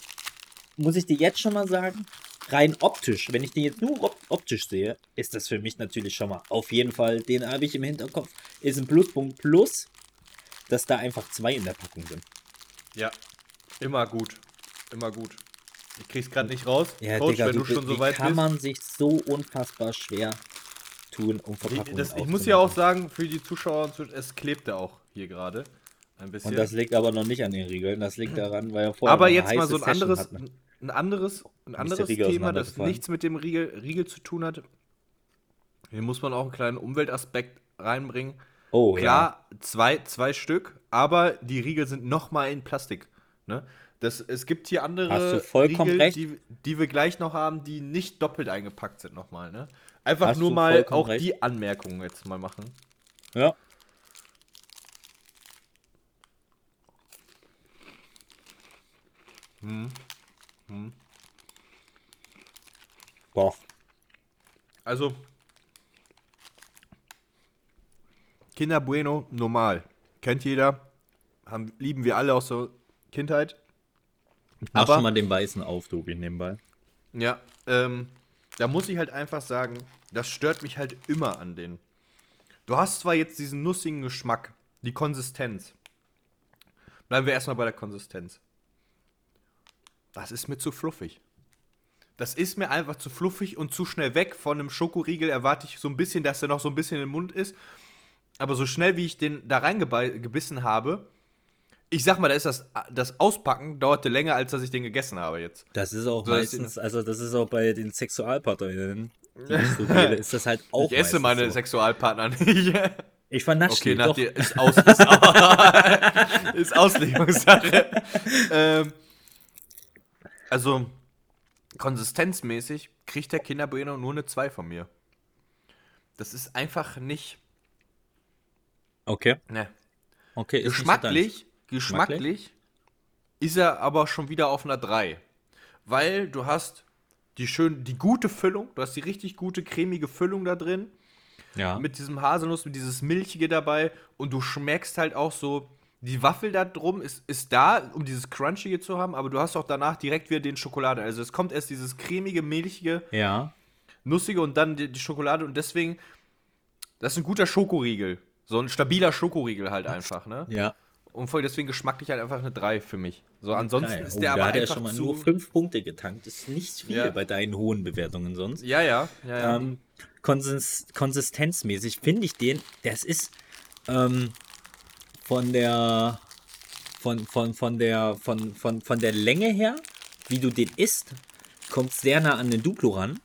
muss ich dir jetzt schon mal sagen, rein optisch, wenn ich den jetzt nur op optisch sehe, ist das für mich natürlich schon mal auf jeden Fall, den habe ich im Hinterkopf, ist ein Pluspunkt plus, dass da einfach zwei in der Packung sind. Ja. Immer gut. Immer gut. Ich krieg's gerade nicht raus. Ja, Coach, Digga, wenn du, wie, schon so weit kann bist. man sich so unfassbar schwer tun, um Ich, Verpackungen das, ich muss ja auch sagen, für die Zuschauer, es klebte auch hier gerade ein bisschen. Und das liegt aber noch nicht an den Riegeln, das liegt daran, weil er vorher Aber jetzt mal so ein anderes, hatten. ein anderes, ein der anderes Thema, das nichts mit dem Riegel, Riegel zu tun hat. Hier muss man auch einen kleinen Umweltaspekt reinbringen. Oh, Klar, zwei, zwei Stück, aber die Riegel sind nochmal in Plastik. Ne? Das, es gibt hier andere Hast du vollkommen Riegel. Die, die wir gleich noch haben, die nicht doppelt eingepackt sind nochmal. Ne? einfach Hast nur mal auch recht. die Anmerkung jetzt mal machen. Ja. Boah. Also, Kinder Bueno, normal. Kennt jeder. Haben, lieben wir alle aus der Kindheit. Mach Aber- schon mal den Weißen auf, Tobi, nebenbei. Ja, ähm, da muss ich halt einfach sagen, das stört mich halt immer an denen. Du hast zwar jetzt diesen nussigen Geschmack, die Konsistenz. Bleiben wir erstmal bei der Konsistenz. Das ist mir zu fluffig. Das ist mir einfach zu fluffig und zu schnell weg. Von einem Schokoriegel erwarte ich so ein bisschen, dass der noch so ein bisschen im Mund ist. Aber so schnell, wie ich den da reingebissen habe, ich sag mal, da ist das, das Auspacken dauerte länger, als dass ich den gegessen habe jetzt. Das ist auch So, meistens, also das ist auch bei den Sexualpartnerinnen, so ist das halt auch Ich esse meine so. Sexualpartner nicht. Ich vernasche Okay, die nach doch. dir ist, aus, ist, ist Auslegungssache. ähm, also, konsistenzmäßig kriegt der Kinder Bueno nur eine 2 von mir. Das ist einfach nicht. Okay, Ne. okay. ist nicht so Geschmacklich, Geschmacklich? geschmacklich ist er aber schon wieder auf einer 3. Weil du hast die schön, die gute Füllung, du hast die richtig gute cremige Füllung da drin. Ja. mit diesem Haselnuss, mit dieses Milchige dabei und du schmeckst halt auch so, die Waffel da drum ist, ist da, um dieses Crunchige zu haben, aber du hast auch danach direkt wieder den Schokolade. Also es kommt erst dieses cremige, milchige, ja. nussige und dann die, die Schokolade und deswegen, das ist ein guter Schokoriegel. So ein stabiler Schokoriegel halt einfach, ne? Ja. Und voll deswegen geschmacklich halt einfach eine 3 für mich. So, ansonsten Geil. ist Oh, der da aber hat er schon mal zu... nur fünf Punkte getankt. Das ist nicht viel Ja. bei deinen hohen Bewertungen sonst. ja, ja, ja, ja. Ähm, konsist konsistenzmäßig finde ich den, das ist ähm, von der von, von, von der von, von, von der Länge her, wie du den isst, kommt sehr nah an den Duplo ran.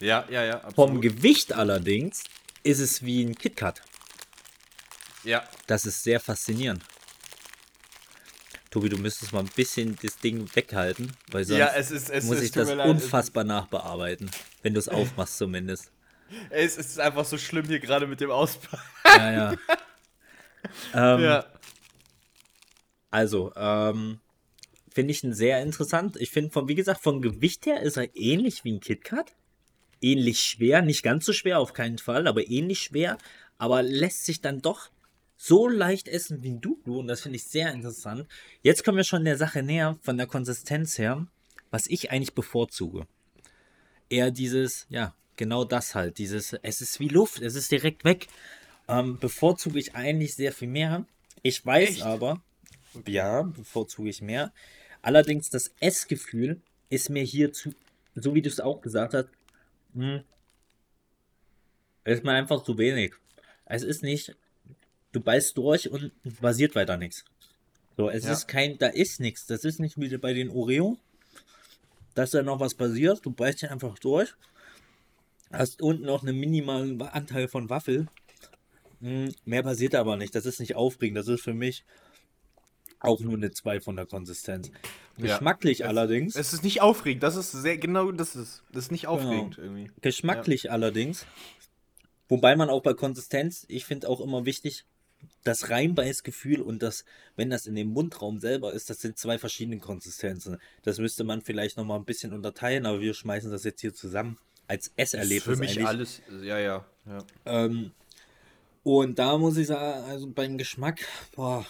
ja, ja, ja, Vom absolut. Gewicht allerdings ist es wie ein KitKat. Ja, Das ist sehr faszinierend. Tobi, du müsstest mal ein bisschen das Ding weghalten, weil sonst ja, es ist, es muss es ich das unfassbar nachbearbeiten, wenn du es aufmachst zumindest. Es ist einfach so schlimm hier gerade mit dem Auspacken. Ja, ja. ähm, Ja. Also, ähm, finde ich ihn sehr interessant. Ich finde, von, wie gesagt, vom Gewicht her ist er ähnlich wie ein KitKat. Ähnlich schwer, nicht ganz so schwer auf keinen Fall, aber ähnlich schwer. Aber lässt sich dann doch so leicht essen wie ein Duplo und das finde ich sehr interessant. Jetzt kommen wir schon der Sache näher, von der Konsistenz her, was ich eigentlich bevorzuge. Eher dieses, ja, genau das halt, dieses, es ist wie Luft, es ist direkt weg. Ähm, bevorzuge ich eigentlich sehr viel mehr. Ich weiß Echt? aber, ja, bevorzuge ich mehr. Allerdings das Essgefühl ist mir hier zu, so wie du es auch gesagt hast, hm, ist mir einfach zu wenig. Es ist nicht, du beißt durch und basiert weiter nichts. So, es Ja. ist kein, da ist nichts. Das ist nicht wie bei den Oreo, dass da noch was passiert. Du beißt dich einfach durch. Hast unten noch einen minimalen Anteil von Waffel. Hm, Mehr passiert aber nicht. Das ist nicht aufregend. Das ist für mich auch nur eine 2 von der Konsistenz. Ja. Geschmacklich Es- allerdings. Es ist nicht aufregend, das ist sehr genau das ist. Das ist nicht aufregend irgendwie. Geschmacklich allerdings. Wobei man auch bei Konsistenz, ich finde auch immer wichtig, das Reinbeißgefühl und das, wenn das in dem Mundraum selber ist, das sind zwei verschiedene Konsistenzen. Das müsste man vielleicht nochmal ein bisschen unterteilen, aber wir schmeißen das jetzt hier zusammen als Esserlebnis Für mich eigentlich. alles, ja, ja, ja. Ähm, und da muss ich sagen, also beim Geschmack, boah,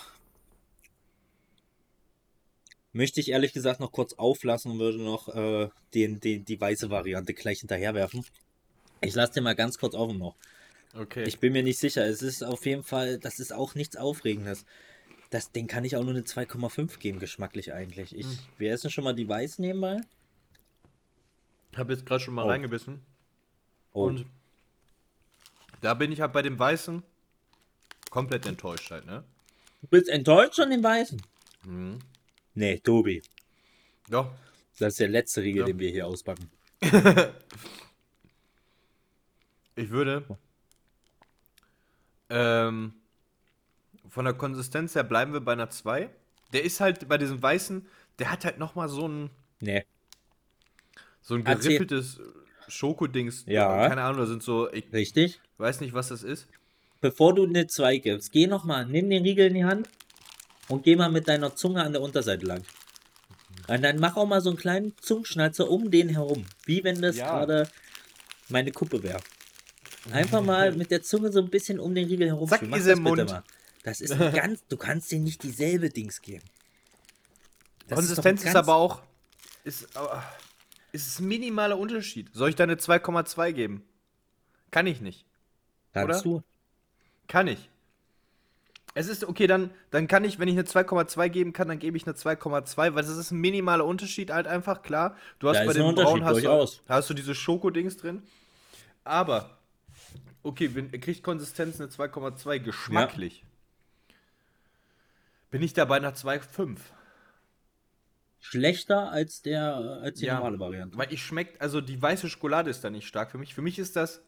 möchte ich ehrlich gesagt noch kurz auflassen und würde noch äh, den, den, die weiße Variante gleich hinterherwerfen. Ich lasse den mal ganz kurz offen noch. Okay. Ich bin mir nicht sicher. Es ist auf jeden Fall, das ist auch nichts Aufregendes. Das, den kann ich auch nur eine 2,5 geben, geschmacklich eigentlich. Ich, wir essen schon mal die Weiß nebenbei. habe jetzt gerade schon mal Oh. reingebissen. Oh, Und da bin ich halt bei dem Weißen komplett enttäuscht halt, ne? du bist enttäuscht von den Weißen? Mhm. Nee, Tobi. Doch. Das ist der letzte Riegel, Ja. den wir hier auspacken. Ich würde ähm, von der Konsistenz her bleiben wir bei einer 2. Der ist halt bei diesem Weißen, der hat halt nochmal so ein, Nee. so ein gerippeltes. Schokodings. Ja. Keine Ahnung, da sind so, ich Richtig? weiß nicht, was das ist. Bevor du eine 2 gibst, geh nochmal, nimm den Riegel in die Hand und geh mal mit deiner Zunge an der Unterseite lang. Und dann mach auch mal so einen kleinen Zungenschnalzer um den herum. Wie wenn das Ja. gerade meine Kuppe wäre. Einfach mal mit der Zunge so ein bisschen um den Riegel herum. Zack, ist das im Mund. mal. Das ist ein ganz, du kannst dir nicht dieselbe Dings geben. Das Konsistenz ist, ganz- aber auch. Ist, äh, ist ein minimaler Unterschied. Soll ich da eine 2,2 geben? Kann ich nicht. Kannst oder? du. Kann ich. Es ist okay, dann, dann kann ich, wenn ich eine 2,2 geben kann, dann gebe ich eine 2,2, weil das ist ein minimaler Unterschied halt einfach, klar. Du hast Da bei ist dem Unterschied, Braun hast du, hast du diese Schokodings drin. Aber, okay, wenn, kriegt Konsistenz eine 2,2 geschmacklich. Bin ich da bei einer 2,5. Schlechter als der als die Ja. normale Variante. Weil ich schmeckt, also die weiße Schokolade ist da nicht stark für mich. Für mich ist das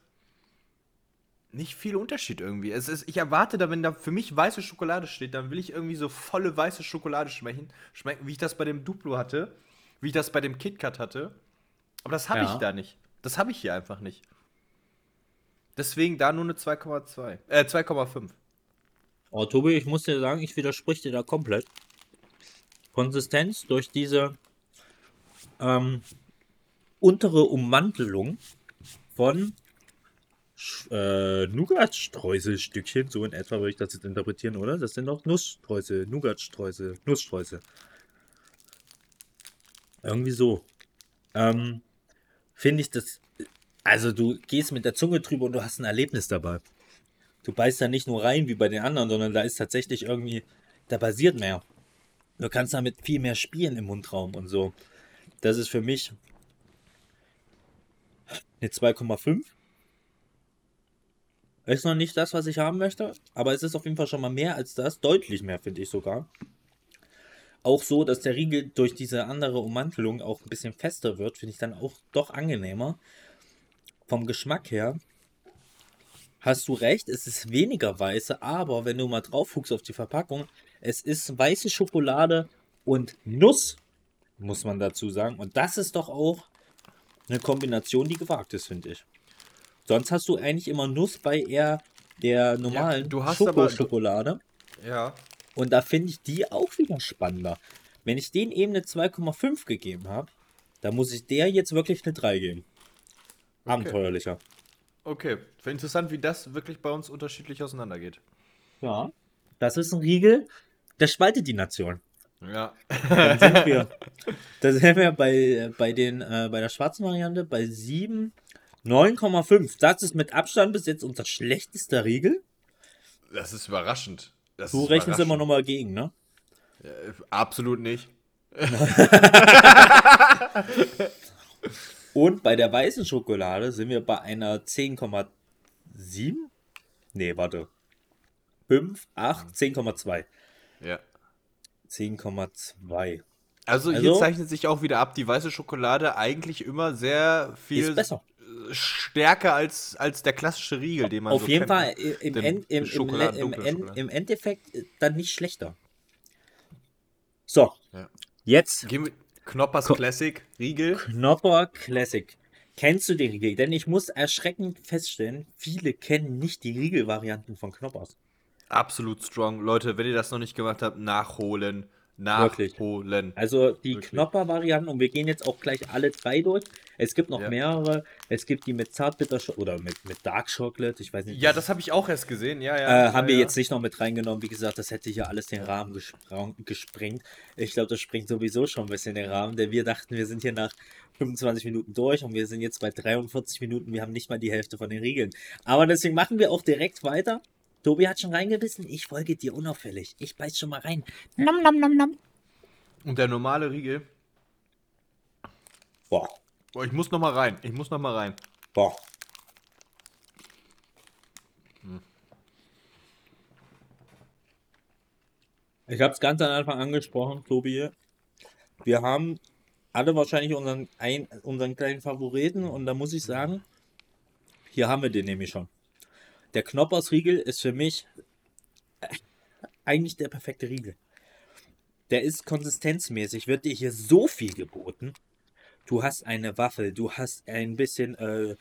nicht viel Unterschied irgendwie. Es ist, ich erwarte da, wenn da für mich weiße Schokolade steht, dann will ich irgendwie so volle weiße Schokolade schmecken, schmecken wie ich das bei dem Duplo hatte, wie ich das bei dem KitKat hatte. Aber das habe Ja. ich da nicht. Das habe ich hier einfach nicht. Deswegen da nur eine 2,2. Äh, 2,5. Oh, Tobi, ich muss dir sagen, ich widerspreche dir da komplett. Konsistenz durch diese ähm, untere Ummantelung von äh, Nougat-Streuselstückchen, so in etwa würde ich das jetzt interpretieren, oder? Das sind doch Nussstreusel, Nougat-Streusel, Nussstreusel. Irgendwie so. Ähm, Finde ich das. Also, du gehst mit der Zunge drüber und du hast ein Erlebnis dabei. Du beißt da nicht nur rein wie bei den anderen, sondern da ist tatsächlich irgendwie, da passiert mehr. Du kannst damit viel mehr spielen im Mundraum und so. Das ist für mich eine 2,5. Ist noch nicht das, was ich haben möchte, aber es ist auf jeden Fall schon mal mehr als das. Deutlich mehr, finde ich sogar. Auch so, dass der Riegel durch diese andere Ummantelung auch ein bisschen fester wird, finde ich dann auch doch angenehmer. Vom Geschmack her hast du recht, es ist weniger weiße, aber wenn du mal drauf guckst auf die Verpackung, es ist weiße Schokolade und Nuss, muss man dazu sagen. Und das ist doch auch eine Kombination, die gewagt ist, finde ich. Sonst hast du eigentlich immer Nuss bei eher der normalen du hast aber- Schokoschokolade. Ja. Und da finde ich die auch wieder spannender. Wenn ich den eben eine 2,5 gegeben habe, dann muss ich der jetzt wirklich eine 3 geben. Abenteuerlicher. Okay. Wäre interessant, wie das wirklich bei uns unterschiedlich auseinandergeht. Ja. Das ist ein Riegel, der spaltet die Nation. Ja. Dann sind wir, da sind wir bei, bei, den, äh, bei der schwarzen Variante bei 7, 9,5. Das ist mit Abstand bis jetzt unser schlechtester Riegel. Das ist überraschend. Das Du ist rechnest immer überraschend. noch mal gegen, ne? Äh, Absolut nicht. Und bei der weißen Schokolade sind wir bei einer 10,7? Nee, warte. 5, 8, 10,2. Ja. 10,2. Also, hier Also- zeichnet sich auch wieder ab, die weiße Schokolade eigentlich immer sehr viel stärker als, als der klassische Riegel, den man Auf so jeden kennt. Fall äh, im, Den im, im, im, im Endeffekt äh, dann nicht schlechter. So, Ja. jetzt Gehen wir Knoppers Ko- Classic Riegel. Knopper Classic. Kennst du den Riegel? Denn ich muss erschreckend feststellen, viele kennen nicht die Riegelvarianten von Knoppers. Absolut strong. Leute, wenn ihr das noch nicht gemacht habt, nachholen. Wirklich. Nachholen. Also die Wirklich. Knopper-Varianten und wir gehen jetzt auch gleich alle drei durch. Es gibt noch Ja. mehrere. Es gibt die mit Zartbitter oder mit, mit Dark Chocolate. Ich weiß nicht. Ja, das habe ich auch erst gesehen. Ja, ja. äh, ja, haben wir ja. jetzt nicht noch mit reingenommen. Wie gesagt, das hätte hier alles den Rahmen gesprengt. Ich glaube, das springt sowieso schon ein bisschen den Rahmen, denn wir dachten, wir sind hier nach 25 Minuten durch und wir sind jetzt bei 43 Minuten. Wir haben nicht mal die Hälfte von den Riegeln. Aber deswegen machen wir auch direkt weiter. Tobi hat schon reingebissen. Ich folge dir unauffällig. Ich beiß schon mal rein. Nom nom nom nom. Und der normale Riegel. Boah, Boah, ich muss noch mal rein. Ich muss noch mal rein. boah. Ich habe es ganz am Anfang angesprochen, Tobi. Wir haben alle wahrscheinlich unseren, ein, unseren kleinen Favoriten und da muss ich sagen, hier haben wir den nämlich schon. Der Knoppersriegel ist für mich äh, eigentlich der perfekte Riegel. Der ist konsistenzmäßig, wird dir hier so viel geboten. Du hast eine Waffel, du hast ein bisschen äh,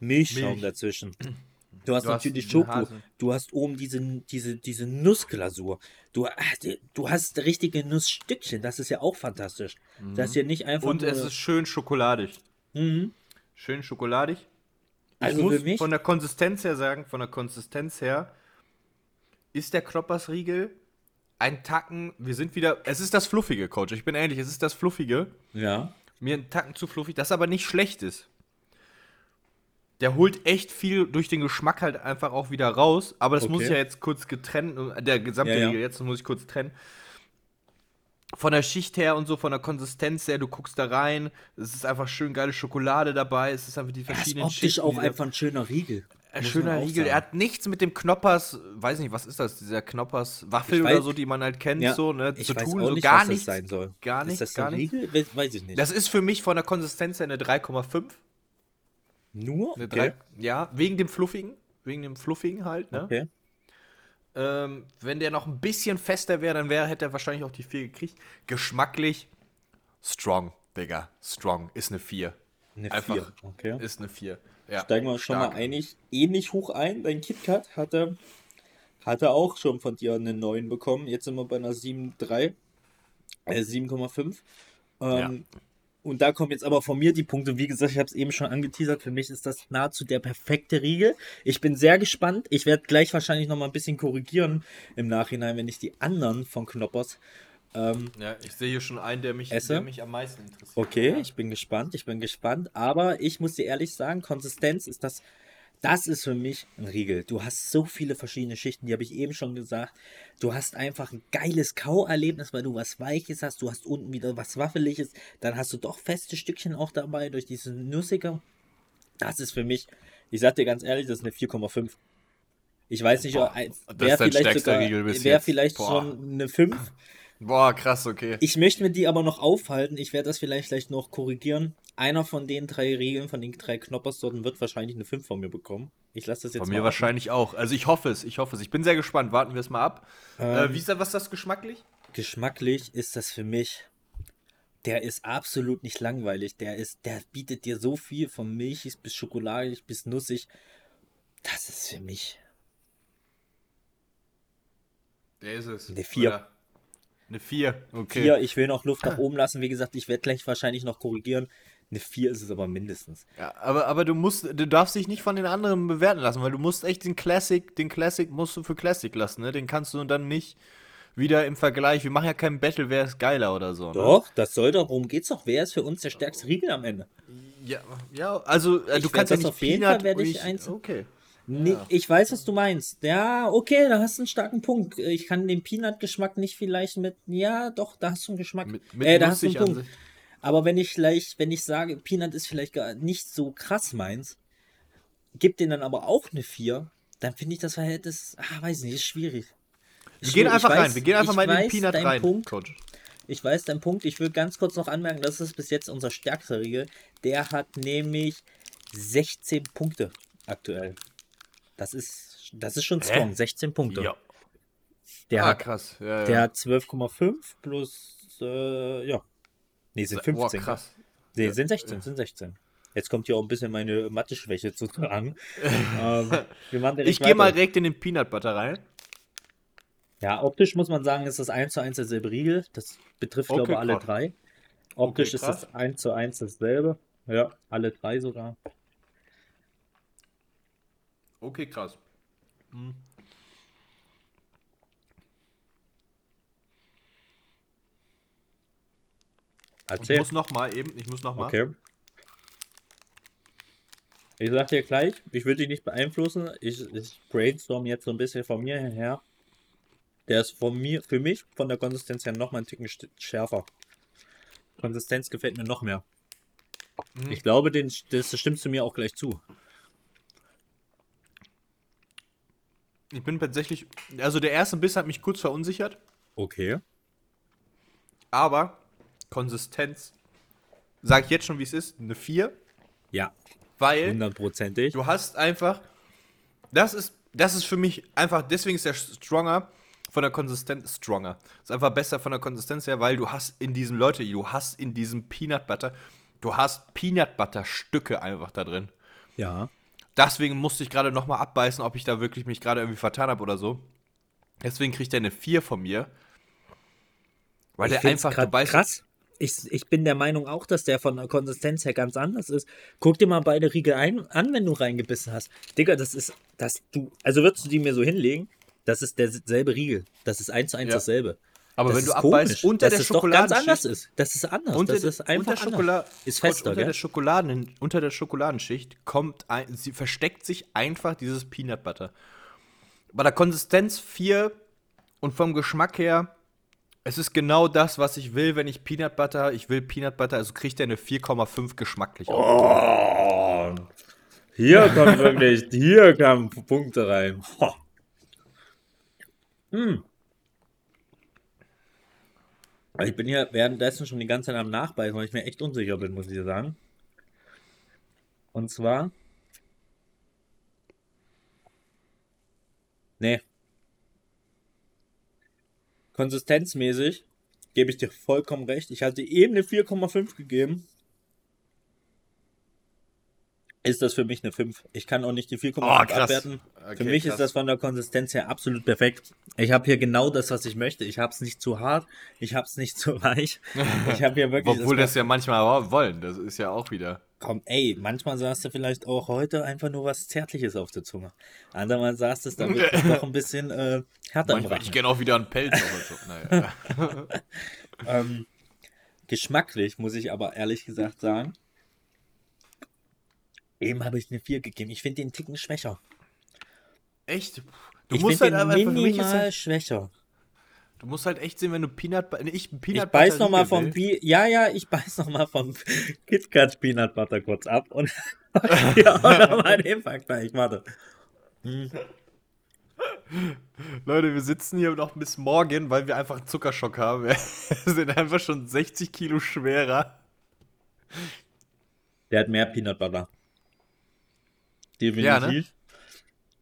Milchschaum Milch. dazwischen. Du hast Du hast natürlich einen Schoko. Hasen. Du hast oben diese, diese, diese Nussglasur. Du, ah, du hast richtige Nussstückchen. Das ist ja auch fantastisch. Das ist hier nicht einfach Und nur... es ist schön schokoladig. mhm. Schön schokoladig. Ich Also muss für mich... von der Konsistenz her sagen, von der Konsistenz her ist der Knoppersriegel ein Tacken, wir sind wieder, es ist das Fluffige, Coach, ich bin ehrlich, es ist das Fluffige, Ja. mir ein Tacken zu fluffig, das aber nicht schlecht ist. Der holt echt viel durch den Geschmack halt einfach auch wieder raus, aber das muss Okay. ich ja jetzt kurz getrennt, der gesamte Ja, ja. Riegel, jetzt muss ich kurz trennen. Von der Schicht her und so, von der Konsistenz her, du guckst da rein, es ist einfach schön geile Schokolade dabei, es ist einfach die Er ist verschiedenen optisch Schichten, auch einfach ein schöner Riegel. ein schöner Riegel. Er hat nichts mit dem Knoppers, weiß nicht, was ist das, dieser Knoppers Waffel oder so, die man halt kennt, Ja, so, ne, zu tun, so nicht, gar was nichts. das sein soll. Gar Ist nichts, das gar ein nichts. Riegel? We- Weiß ich nicht. Das ist für mich von der Konsistenz her eine 3,5. Nur? Eine Okay. 3, ja, wegen dem Fluffigen. Wegen dem Fluffigen halt, ne? okay. Ähm, wenn der noch ein bisschen fester wäre, dann wäre, hätte er wahrscheinlich auch die 4 gekriegt. Geschmacklich strong, Digga. Strong. Ist eine 4. Eine Einfach 4. Okay. Ist eine 4. Ja, Steigen wir schon stark. mal einig, ähnlich hoch ein. Dein KitKat hatte, hatte auch schon von dir einen 9 bekommen. Jetzt sind wir bei einer 7,3. Äh, 7,5. Ähm, Und da kommen jetzt aber von mir die Punkte. Wie gesagt, ich habe es eben schon angeteasert. Für mich ist das nahezu der perfekte Riegel. Ich bin sehr gespannt. Ich werde gleich wahrscheinlich noch mal ein bisschen korrigieren im Nachhinein, wenn ich die anderen von Knoppers ähm, Ja, ich sehe hier schon einen, der mich, Esse? der mich am meisten interessiert. Okay, ich bin gespannt, ich bin gespannt. Aber ich muss dir ehrlich sagen, Konsistenz ist das, das ist für mich ein Riegel. Du hast so viele verschiedene Schichten, die habe ich eben schon gesagt. Du hast einfach ein geiles Kauerlebnis, weil du was Weiches hast. Du hast unten wieder was Waffeliges. Dann hast du doch feste Stückchen auch dabei durch diese Nussige. Das ist für mich, ich sag dir ganz ehrlich, das ist eine 4,5. Ich weiß nicht, wäre vielleicht, sogar, wär vielleicht schon eine 5. Boah, krass, okay. Ich möchte mir die aber noch aufhalten. Ich werde das vielleicht gleich noch korrigieren. Einer von den drei Regeln, von den drei Knopperssorten, wird wahrscheinlich eine 5 von mir bekommen. Ich lasse das jetzt Von mir warten. wahrscheinlich auch. Also ich hoffe es, ich hoffe es. Ich bin sehr gespannt. Warten wir es mal ab. Äh, ähm, äh, wie ist das, was ist das geschmacklich? Geschmacklich ist das für mich. Der ist absolut nicht langweilig. Der ist, der bietet dir so viel von milchig bis schokoladig bis nussig. Das ist für mich. Der ist es. Eine 4. Eine 4, okay. Vier, ich will noch Luft nach oben lassen. Wie gesagt, ich werde gleich wahrscheinlich noch korrigieren. Eine 4 ist es aber mindestens. Ja, aber, aber du musst, du darfst dich nicht von den anderen bewerten lassen, weil du musst echt den Classic, den Classic musst du für Classic lassen, ne? Den kannst du dann nicht wieder im Vergleich. Wir machen ja keinen Battle, wer ist geiler oder so. Ne? Doch, das soll doch, worum geht's doch? Wer ist für uns der stärkste Riegel am Ende? Ja, ja, also äh, Ich du kannst ja nicht auf jeden Fall werde ich nicht- eins- Okay. Nee, ich weiß, was du meinst. Ja, okay, da hast du einen starken Punkt. Ich kann den Peanut-Geschmack nicht vielleicht mit. Ja, doch, da hast du einen Geschmack. Mit, mit äh, da hast du einen Punkt. sich. Aber wenn ich gleich, wenn ich sage, Peanut ist vielleicht gar nicht so krass meins, gib den dann aber auch eine 4, dann finde ich das Verhältnis, ah, weiß nicht, ist schwierig. Wir gehen einfach Ich rein, weiß- wir gehen einfach mal in den weiß Peanut rein, Punkt. Coach. Ich weiß deinen Punkt. Ich will ganz kurz noch anmerken, das ist bis jetzt unser stärkster Riegel. Der hat nämlich 16 Punkte aktuell. Das ist, das ist schon Hä? strong. 16 Punkte. Ja. Der, ah, hat, krass. Ja, ja. der hat 12,5 plus, äh, ja. Nee, sind 15. Boah, krass. Nee, sind 16, sind 16. Jetzt kommt hier auch ein bisschen meine Mathe-Schwäche zu tragen. ähm, wir machen direkt Ich gehe mal direkt in den Peanut Butter rein. Ja, optisch muss man sagen, ist das 1 zu 1 derselbe Riegel. Das betrifft, Okay, glaube ich, alle krass. drei. Optisch Okay, ist das 1 zu 1 dasselbe. Ja, alle drei sogar. Okay, krass. Hm. Ich Erzähl. muss noch mal eben, ich muss noch mal. Okay. Ich sag dir gleich, ich würde dich nicht beeinflussen. Ich, ich brainstorm jetzt so ein bisschen von mir her. Der ist von mir, für mich von der Konsistenz her noch mal einen Ticken schärfer. Konsistenz gefällt mir noch mehr. Mhm. Ich glaube, den, das stimmst du mir auch gleich zu. Ich bin tatsächlich, also der erste Biss hat mich kurz verunsichert, Okay. aber Konsistenz, sage ich jetzt schon, wie es ist, eine 4, Ja, weil hundertprozentig. du hast einfach, das ist, das ist für mich einfach, deswegen ist der stronger von der Konsistenz stronger. Ist einfach besser von der Konsistenz her, weil du hast in diesem, Leute, du hast in diesem Peanut Butter, du hast Peanut Butter Stücke einfach da drin. Ja. Deswegen musste ich gerade noch mal abbeißen, ob ich da wirklich mich gerade irgendwie vertan habe oder so. Deswegen kriegt er eine 4 von mir. Weil Ich der einfach, grad du weißt, krass. Ich, ich bin der Meinung auch, dass der von der Konsistenz her ganz anders ist. Guck dir mal beide Riegel ein, an, wenn du reingebissen hast. Digga, das ist, dass du, also würdest du die mir so hinlegen, das ist derselbe Riegel. Das ist eins zu eins Ja. dasselbe. Aber das wenn du ist abbeißt, komisch, unter dass der es doch ganz anders Schokoladenschicht, ist. Das ist anders. unter, das der- ist einfach unter, Schokola anders. Ist fester, unter, gell? der Schokoladen, unter der Schokoladenschicht kommt ein, sie versteckt sich einfach dieses Peanut Butter. Bei der Konsistenz 4 und vom Geschmack her, es ist genau das, was ich will, wenn ich Peanut Butter, ich will Peanut Butter, also kriegt er eine 4,5 geschmacklich. Oh, hier kommen wirklich, hier kamen Punkte rein. Hm. Aber Ich bin hier währenddessen schon die ganze Zeit am Nachbeißen, weil ich mir echt unsicher bin, muss ich dir sagen. Und zwar. Nee. Konsistenzmäßig gebe ich dir vollkommen recht. Ich hatte eben eine 4,5 gegeben. Ist das für mich eine 5. Ich kann auch nicht die 4,5 Oh, abwerten. Okay, für mich krass. ist das von der Konsistenz her absolut perfekt. Ich habe hier genau das, was ich möchte. Ich habe es nicht zu hart, ich habe es nicht zu weich. Ich habe hier wirklich. Obwohl das das ja manchmal wollen, das ist ja auch wieder. Komm, ey, manchmal sagst du vielleicht auch heute einfach nur was Zärtliches auf der Zunge. Andermal du es dann wirklich doch ein bisschen äh, härter Manchmal, ich gerne auch wieder einen Pelz oder so. Naja. Ähm, geschmacklich muss ich aber ehrlich gesagt sagen, eben habe ich eine 4 gegeben. Ich finde den Ticken schwächer. Echt? Du ich musst halt den einfach, minimal halt, schwächer. du musst halt echt sehen, wenn du Peanut Butter, ich Peanut Ich beiß noch mal Riegel vom. Pi ja, ja, ich beiß noch mal vom KitKat Peanut Butter kurz ab und ja, noch mal den Vergleich. Warte. Leute, wir sitzen hier noch bis morgen, weil wir einfach einen Zuckerschock haben. Wir sind einfach schon 60 Kilo schwerer. Der hat mehr Peanut Butter. Definitiv. Ja, ne?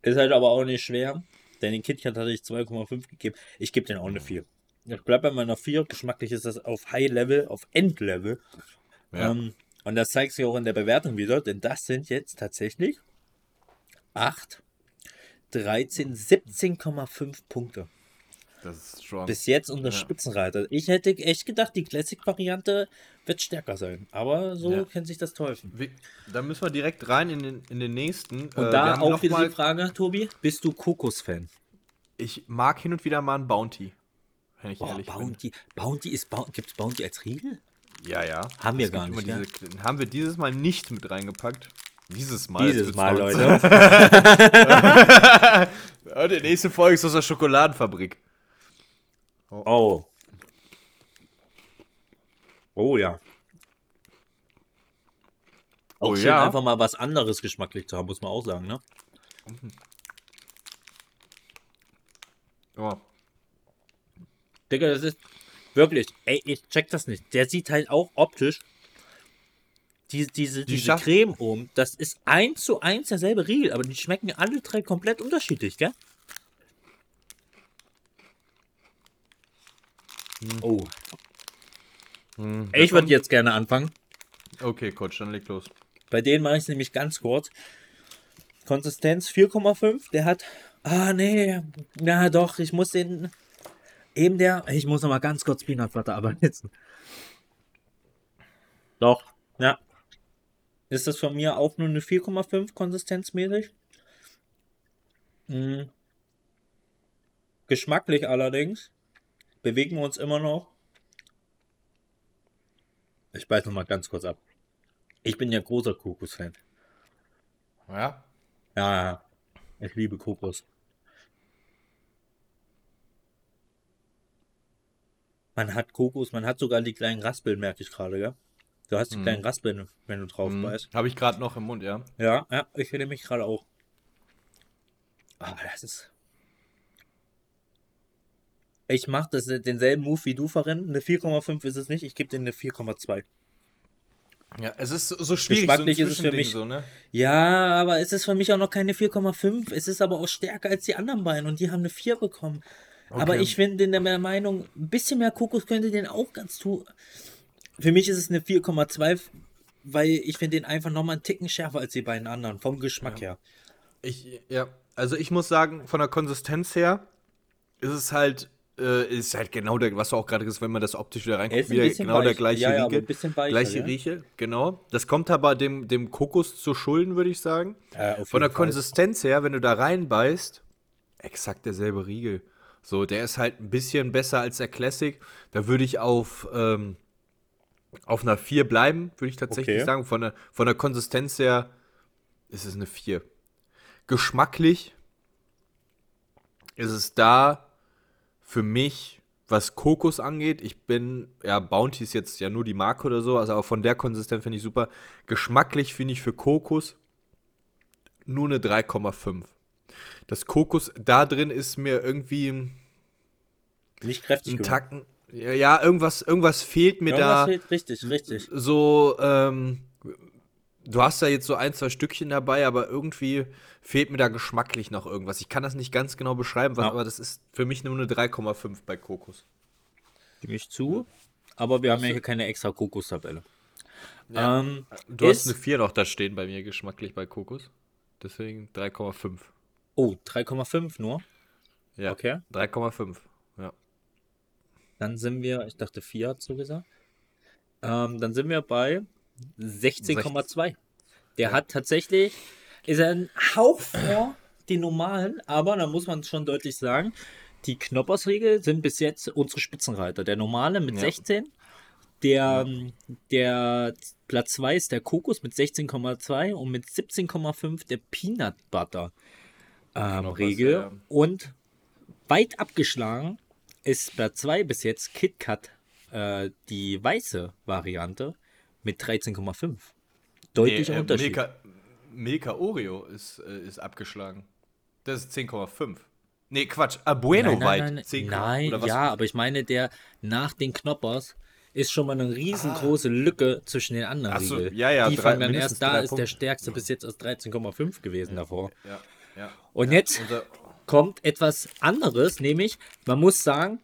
Ist halt aber auch nicht schwer. Denn den KitKat hatte ich 2,5 gegeben. Ich gebe den auch eine 4. Ich bleibe bei meiner 4. Geschmacklich ist das auf High Level, auf Endlevel. Ja. Ähm, und das zeigt sich auch in der Bewertung wieder, denn das sind jetzt tatsächlich 8, 13, 17,5 Punkte. Das ist schon. Bis jetzt unter Ja. Spitzenreiter. Ich hätte echt gedacht, die Classic-Variante wird stärker sein. Aber so Ja. kennt sich das Teufel. Da müssen wir direkt rein in den, in den nächsten. Und Äh, da auch wieder mal, die Frage, Tobi, bist du Kokos-Fan? Ich mag hin und wieder mal einen Bounty. Wenn ich Boah, ehrlich Bounty. Bounty ist Bounty. Gibt es Bounty als Riegel? bin. Ja, ja. Haben wir gar nicht, Diese, den haben wir dieses Mal nicht mit reingepackt. Dieses Mal. Dieses Mal, Leute. Ja, die nächste Folge ist aus der Schokoladenfabrik. Oh. Oh ja. Auch Oh schön, ja. einfach mal was anderes geschmacklich zu haben, muss man auch sagen, ne? Oh. Digga, das ist wirklich, ey, ich check das nicht. Der sieht halt auch optisch die, diese, Die diese Creme oben, das ist eins zu eins derselbe Riegel, aber die schmecken alle drei komplett unterschiedlich, gell? Oh. Hm, Ich würde jetzt gerne anfangen. Okay, Coach, dann leg los. Bei denen mache ich es nämlich ganz kurz. Konsistenz 4,5. Der hat. Ah, nee. Na doch, ich muss den. Eben der. Ich muss noch mal ganz kurz Peanut Butter absetzen. Doch, ja. Ist das von mir auch nur eine 4,5 konsistenzmäßig? Hm. Geschmacklich allerdings bewegen wir uns immer noch. Ich beiß noch mal ganz kurz ab. Ich bin ja großer Kokos-Fan. Ja? Ja. Ich liebe Kokos. Man hat Kokos, man hat sogar die kleinen Raspeln, merke ich gerade, ja. Du hast die Mhm. kleinen Raspeln, wenn du drauf Hm, beißt. Habe ich gerade noch im Mund, ja. Ja, ja, ich finde mich gerade auch. Ah, das ist. Ich mache das denselben Move wie du vorhin. Eine 4,5 ist es nicht. Ich gebe dir eine 4,2. Ja, es ist so- schwierig, Geschmacklich so ist es für mich- so, ne? Ja, aber es ist für mich auch noch keine 4,5. Es ist aber auch stärker als die anderen beiden und die haben eine 4 bekommen. Aber Okay. ich finde in der Meinung, ein bisschen mehr Kokos könnte den auch ganz tun. Für mich ist es eine 4,2 weil ich finde den einfach nochmal einen Ticken schärfer als die beiden anderen, vom Geschmack her. Ich, ja, also ich muss sagen, von der Konsistenz her ist es halt, äh, ist halt genau der, was du auch gerade gesagt hast, wenn man das optisch wieder Er reinguckt, wieder genau der weich. gleiche Ja, ja, bisschen weicher, gleiche ja. Riegel, genau. Das kommt aber dem, dem Kokos zu Schulden, würde ich sagen. Äh, Von der Fall. Konsistenz her, wenn du da reinbeißt, exakt derselbe Riegel. So, der ist halt ein bisschen besser als der Classic. Da würde ich auf, ähm, auf einer 4 bleiben, würde ich tatsächlich Okay. sagen. Von der, von der Konsistenz her ist es eine 4. Geschmacklich ist es da für mich, was Kokos angeht. Ich bin, ja, Bounty ist jetzt ja nur die Marke oder so, also auch von der Konsistenz finde ich super. Geschmacklich finde ich für Kokos nur eine 3,5. Das Kokos da drin ist mir irgendwie Nicht kräftig. Tacken. Ja, ja, irgendwas, irgendwas fehlt mir Irgendwas da. fehlt- Richtig, richtig. So, ähm, du hast da jetzt so ein, zwei Stückchen dabei, aber irgendwie fehlt mir da geschmacklich noch irgendwas. Ich kann das nicht ganz genau beschreiben, was, Ja. aber das ist für mich nur eine 3,5 bei Kokos. Stimme ich zu. Aber wir haben ja hier keine extra Kokostabelle. Ähm, Du hast eine 4 noch da stehen bei mir geschmacklich bei Kokos. Deswegen 3,5. Oh, 3,5 nur. Ja. Okay. 3,5. Ja. Dann sind wir, ich dachte 4 hast du gesagt. Ähm, dann sind wir bei 16,2. Der hat tatsächlich, ist er ein Hauch vor den normalen, aber da muss man schon deutlich sagen, die Knoppersriegel sind bis jetzt unsere Spitzenreiter. Der normale mit Ja. 16, der, der Platz 2 ist der Kokos mit 16,2 und mit 17,5 der Peanut Butter ähm, Riegel. ja. Und weit abgeschlagen ist Platz 2 bis jetzt KitKat, äh, die weiße Variante mit 13,5. Deutlicher Nee, äh, Unterschied. Milka, Milka Oreo ist, äh, ist abgeschlagen. Das ist 10,5. Nee, Quatsch. Abueno nein, nein, weit. nein, 10, nein was? ja, aber ich meine, der nach den Knoppers ist schon mal eine riesengroße Lücke zwischen den anderen Ach so, ja, ja, Die drei- fangen dann erst da, ist der Punkte. stärkste bis jetzt aus 13,5 gewesen davor. Ja, ja. Und ja, jetzt kommt etwas anderes, nämlich, man muss sagen,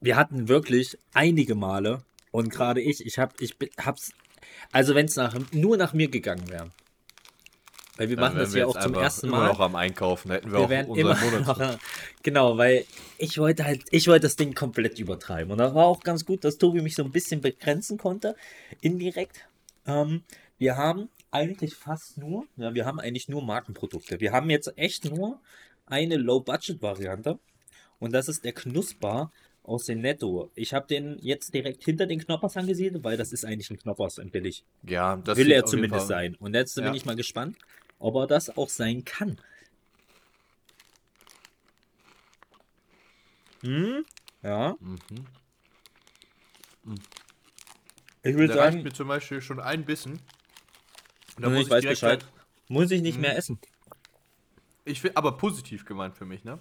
wir hatten wirklich einige Male und gerade ich, ich hab, ich bin- hab's, also wenn es nach, nur nach mir gegangen wäre, weil wir Dann machen das wir ja auch zum ersten immer Mal. noch am Einkaufen. Da hätten wir, Wir auch unseren immer Monat. noch, genau, weil ich wollte halt, ich wollte das Ding komplett übertreiben. Und das war auch ganz gut, dass Tobi mich so ein bisschen begrenzen konnte, indirekt. Ähm, wir haben eigentlich fast nur, ja, wir haben eigentlich nur Markenprodukte. Wir haben jetzt echt nur eine Low-Budget-Variante. Und das ist der Knusper aus dem Netto. Ich habe den jetzt direkt hinter den Knoppers angesiedelt, weil das ist eigentlich ein Knoppers in billig. Ja, das Will er zumindest sein. Und jetzt bin Ja. ich mal gespannt, ob er das auch sein kann. Hm? Ja. Mhm. Ich würde Da reicht sagen, mir zum Beispiel schon ein Bissen. Und da ich, muss ich weiß Bescheid. sagen, Muss ich nicht Mhm. mehr essen. Ich will, aber positiv gemeint für mich, ne?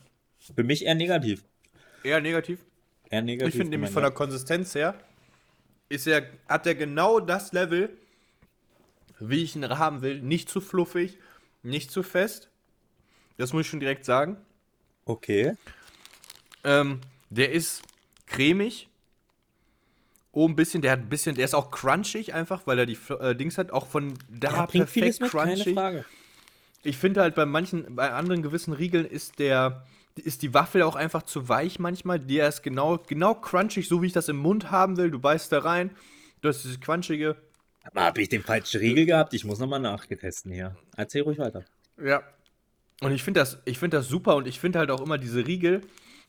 Für mich eher negativ. Eher negativ. Eher negativ. Ich finde nämlich von der Konsistenz her ist er, hat er genau das Level, wie ich ihn haben will. Nicht zu fluffig, nicht zu fest. Das muss ich schon direkt sagen. Okay. Ähm, der ist cremig. Oh, ein bisschen, der hat ein bisschen, der ist auch crunchig einfach, weil er die äh, Dings hat, auch von da Ja, bringt vieles perfekt mit. Frage. Ich finde halt bei manchen, bei anderen gewissen Riegeln ist der, ist die Waffel auch einfach zu weich manchmal. Der ist genau, genau crunchig, so wie ich das im Mund haben will. Du beißt da rein, du hast dieses crunchige. Aber habe ich den falschen Riegel gehabt? Ich muss nochmal nachgetesten hier. Erzähl ruhig weiter. Ja. Und ich finde das, ich finde das super und ich finde halt auch immer diese Riegel,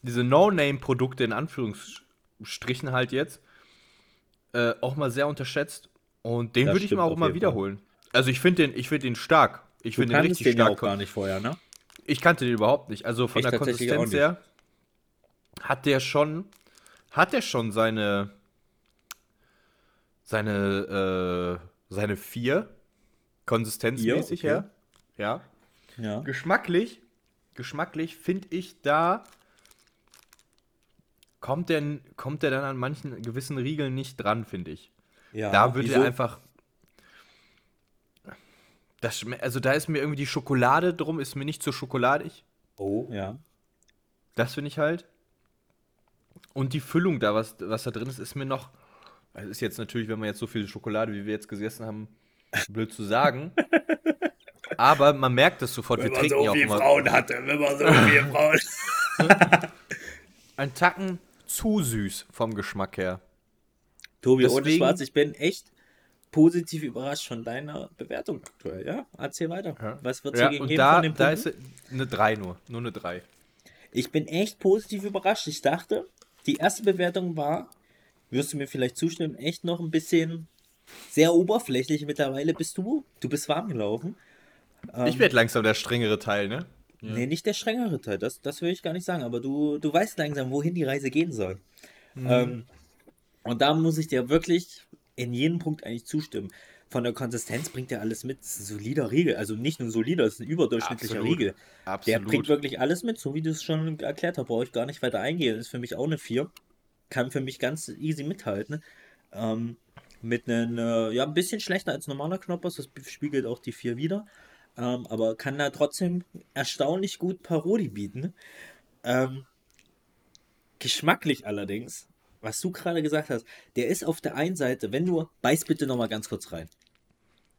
diese No-Name-Produkte in Anführungsstrichen halt jetzt, äh, auch mal sehr unterschätzt. Und den würde ich mir auch immer wiederholen. Also ich finde den, ich finde den stark. Ich finde den richtig den ja stark. auch gar nicht vorher, ne? Ich kannte den überhaupt nicht. Also von Ich der Konsistenz her hat der schon, hat der schon seine, seine, äh, seine vier konsistenzmäßig Vier? Okay. her. Ja. Ja. Geschmacklich, geschmacklich finde ich da kommt der, kommt der dann an manchen gewissen Riegeln nicht dran, finde ich. ja. Da wird wieso? er einfach. Das, also da ist mir irgendwie die Schokolade drum, ist mir nicht so schokoladig. Oh, ja. Das finde ich halt. Und die Füllung da, was, was da drin ist, ist mir noch Es ist jetzt natürlich, wenn man jetzt so viel Schokolade, wie wir jetzt gegessen haben, blöd zu sagen. Aber man merkt es sofort. wir trinken ja auch immer. hatte, wenn man so viele Frauen. Ein Tacken zu süß vom Geschmack her. Tobi, ohne Deswegen- Schwarz, ich bin echt positiv überrascht von deiner Bewertung aktuell, ja? Erzähl weiter. Was wird Ja, hier und gegeben da, von den da Punkten? ist eine 3 nur. Nur eine 3. Ich bin echt positiv überrascht. Ich dachte, die erste Bewertung war, wirst du mir vielleicht zustimmen, echt noch ein bisschen sehr oberflächlich. Mittlerweile bist du, du bist warm gelaufen. ich werde langsam der strengere Teil, ne? Nee, nicht der strengere Teil, das, das will ich gar nicht sagen, aber du, du weißt langsam, wohin die Reise gehen soll. Ähm, und da muss ich dir wirklich in jedem Punkt eigentlich zustimmen. Von der Konsistenz bringt er alles mit. Das ist ein solider Riegel. Also nicht nur solider, es ist ein überdurchschnittlicher Absolut. Riegel. Der Absolut. bringt wirklich alles mit, so wie du es schon erklärt hast. Brauche ich gar nicht weiter eingehen. Ist für mich auch eine 4. Kann für mich ganz easy mithalten. Ähm, mit einem, äh, ja, ein bisschen schlechter als normaler Knoppers. Das spiegelt auch die 4 wieder. Ähm, aber kann da trotzdem erstaunlich gut Paroli bieten. Ähm, geschmacklich allerdings, was du gerade gesagt hast, der ist auf der einen Seite, wenn du, beiß bitte nochmal ganz kurz rein.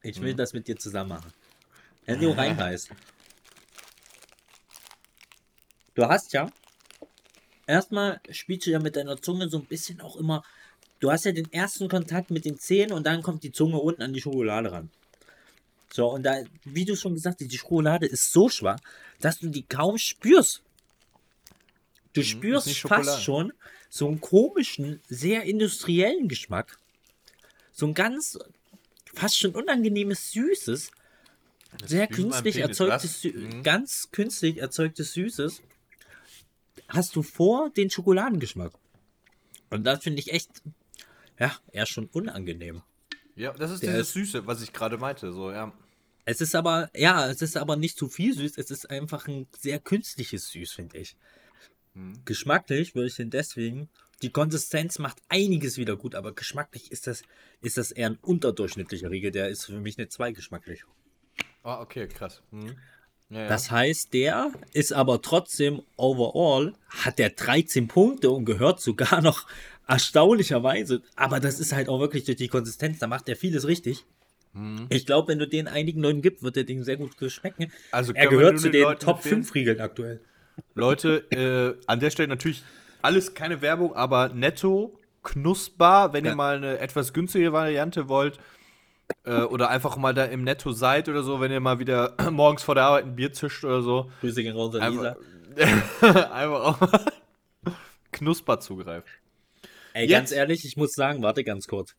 Ich will das mit dir zusammen machen. Wenn du reinbeißt. Du hast ja, erstmal spielst du ja mit deiner Zunge so ein bisschen auch immer, du hast ja den ersten Kontakt mit den Zähnen und dann kommt die Zunge unten an die Schokolade ran. So, und da, wie du schon gesagt hast, die Schokolade ist so schwach, dass du die kaum spürst. Du spürst nicht fast schon so einen komischen, sehr industriellen Geschmack. So ein ganz, fast schon unangenehmes Süßes. Sehr wie mein künstlich erzeugtes, Mhm. ganz künstlich erzeugtes Süßes. Hast du vor den Schokoladengeschmack. Und das finde ich echt, ja, eher schon unangenehm. Ja, das ist Der dieses ist- Süße, was ich gerade meinte. So, ja. Es ist aber, ja, es ist aber nicht zu viel süß. Es ist einfach ein sehr künstliches Süß, finde ich. Hm. Geschmacklich würde ich den deswegen, die Konsistenz macht einiges wieder gut, aber geschmacklich ist das, ist das eher ein unterdurchschnittlicher Riegel. Der ist für mich eine 2 geschmacklich. Ah, okay, krass. Hm. Ja, ja. Das heißt, der ist aber trotzdem overall, hat der 13 Punkte und gehört sogar noch erstaunlicherweise. Aber das ist halt auch wirklich durch die Konsistenz, da macht er vieles richtig. Ich glaube, wenn du den einigen Leuten gibt, wird der Ding sehr gut schmecken. Also er gehört zu den den Top empfehlen? 5 Riegeln aktuell. Leute, äh, an der Stelle natürlich alles keine Werbung, aber netto, knusper, wenn Ja. ihr mal eine etwas günstige Variante wollt. Äh, oder einfach mal da im Netto seid oder so, wenn ihr mal wieder morgens vor der Arbeit ein Bier zischt oder so. Grüße gehen raus an Einfach, Lisa. einfach auch mal knusper zugreifen. Ey, Jetzt- ganz ehrlich, ich muss sagen, warte ganz kurz.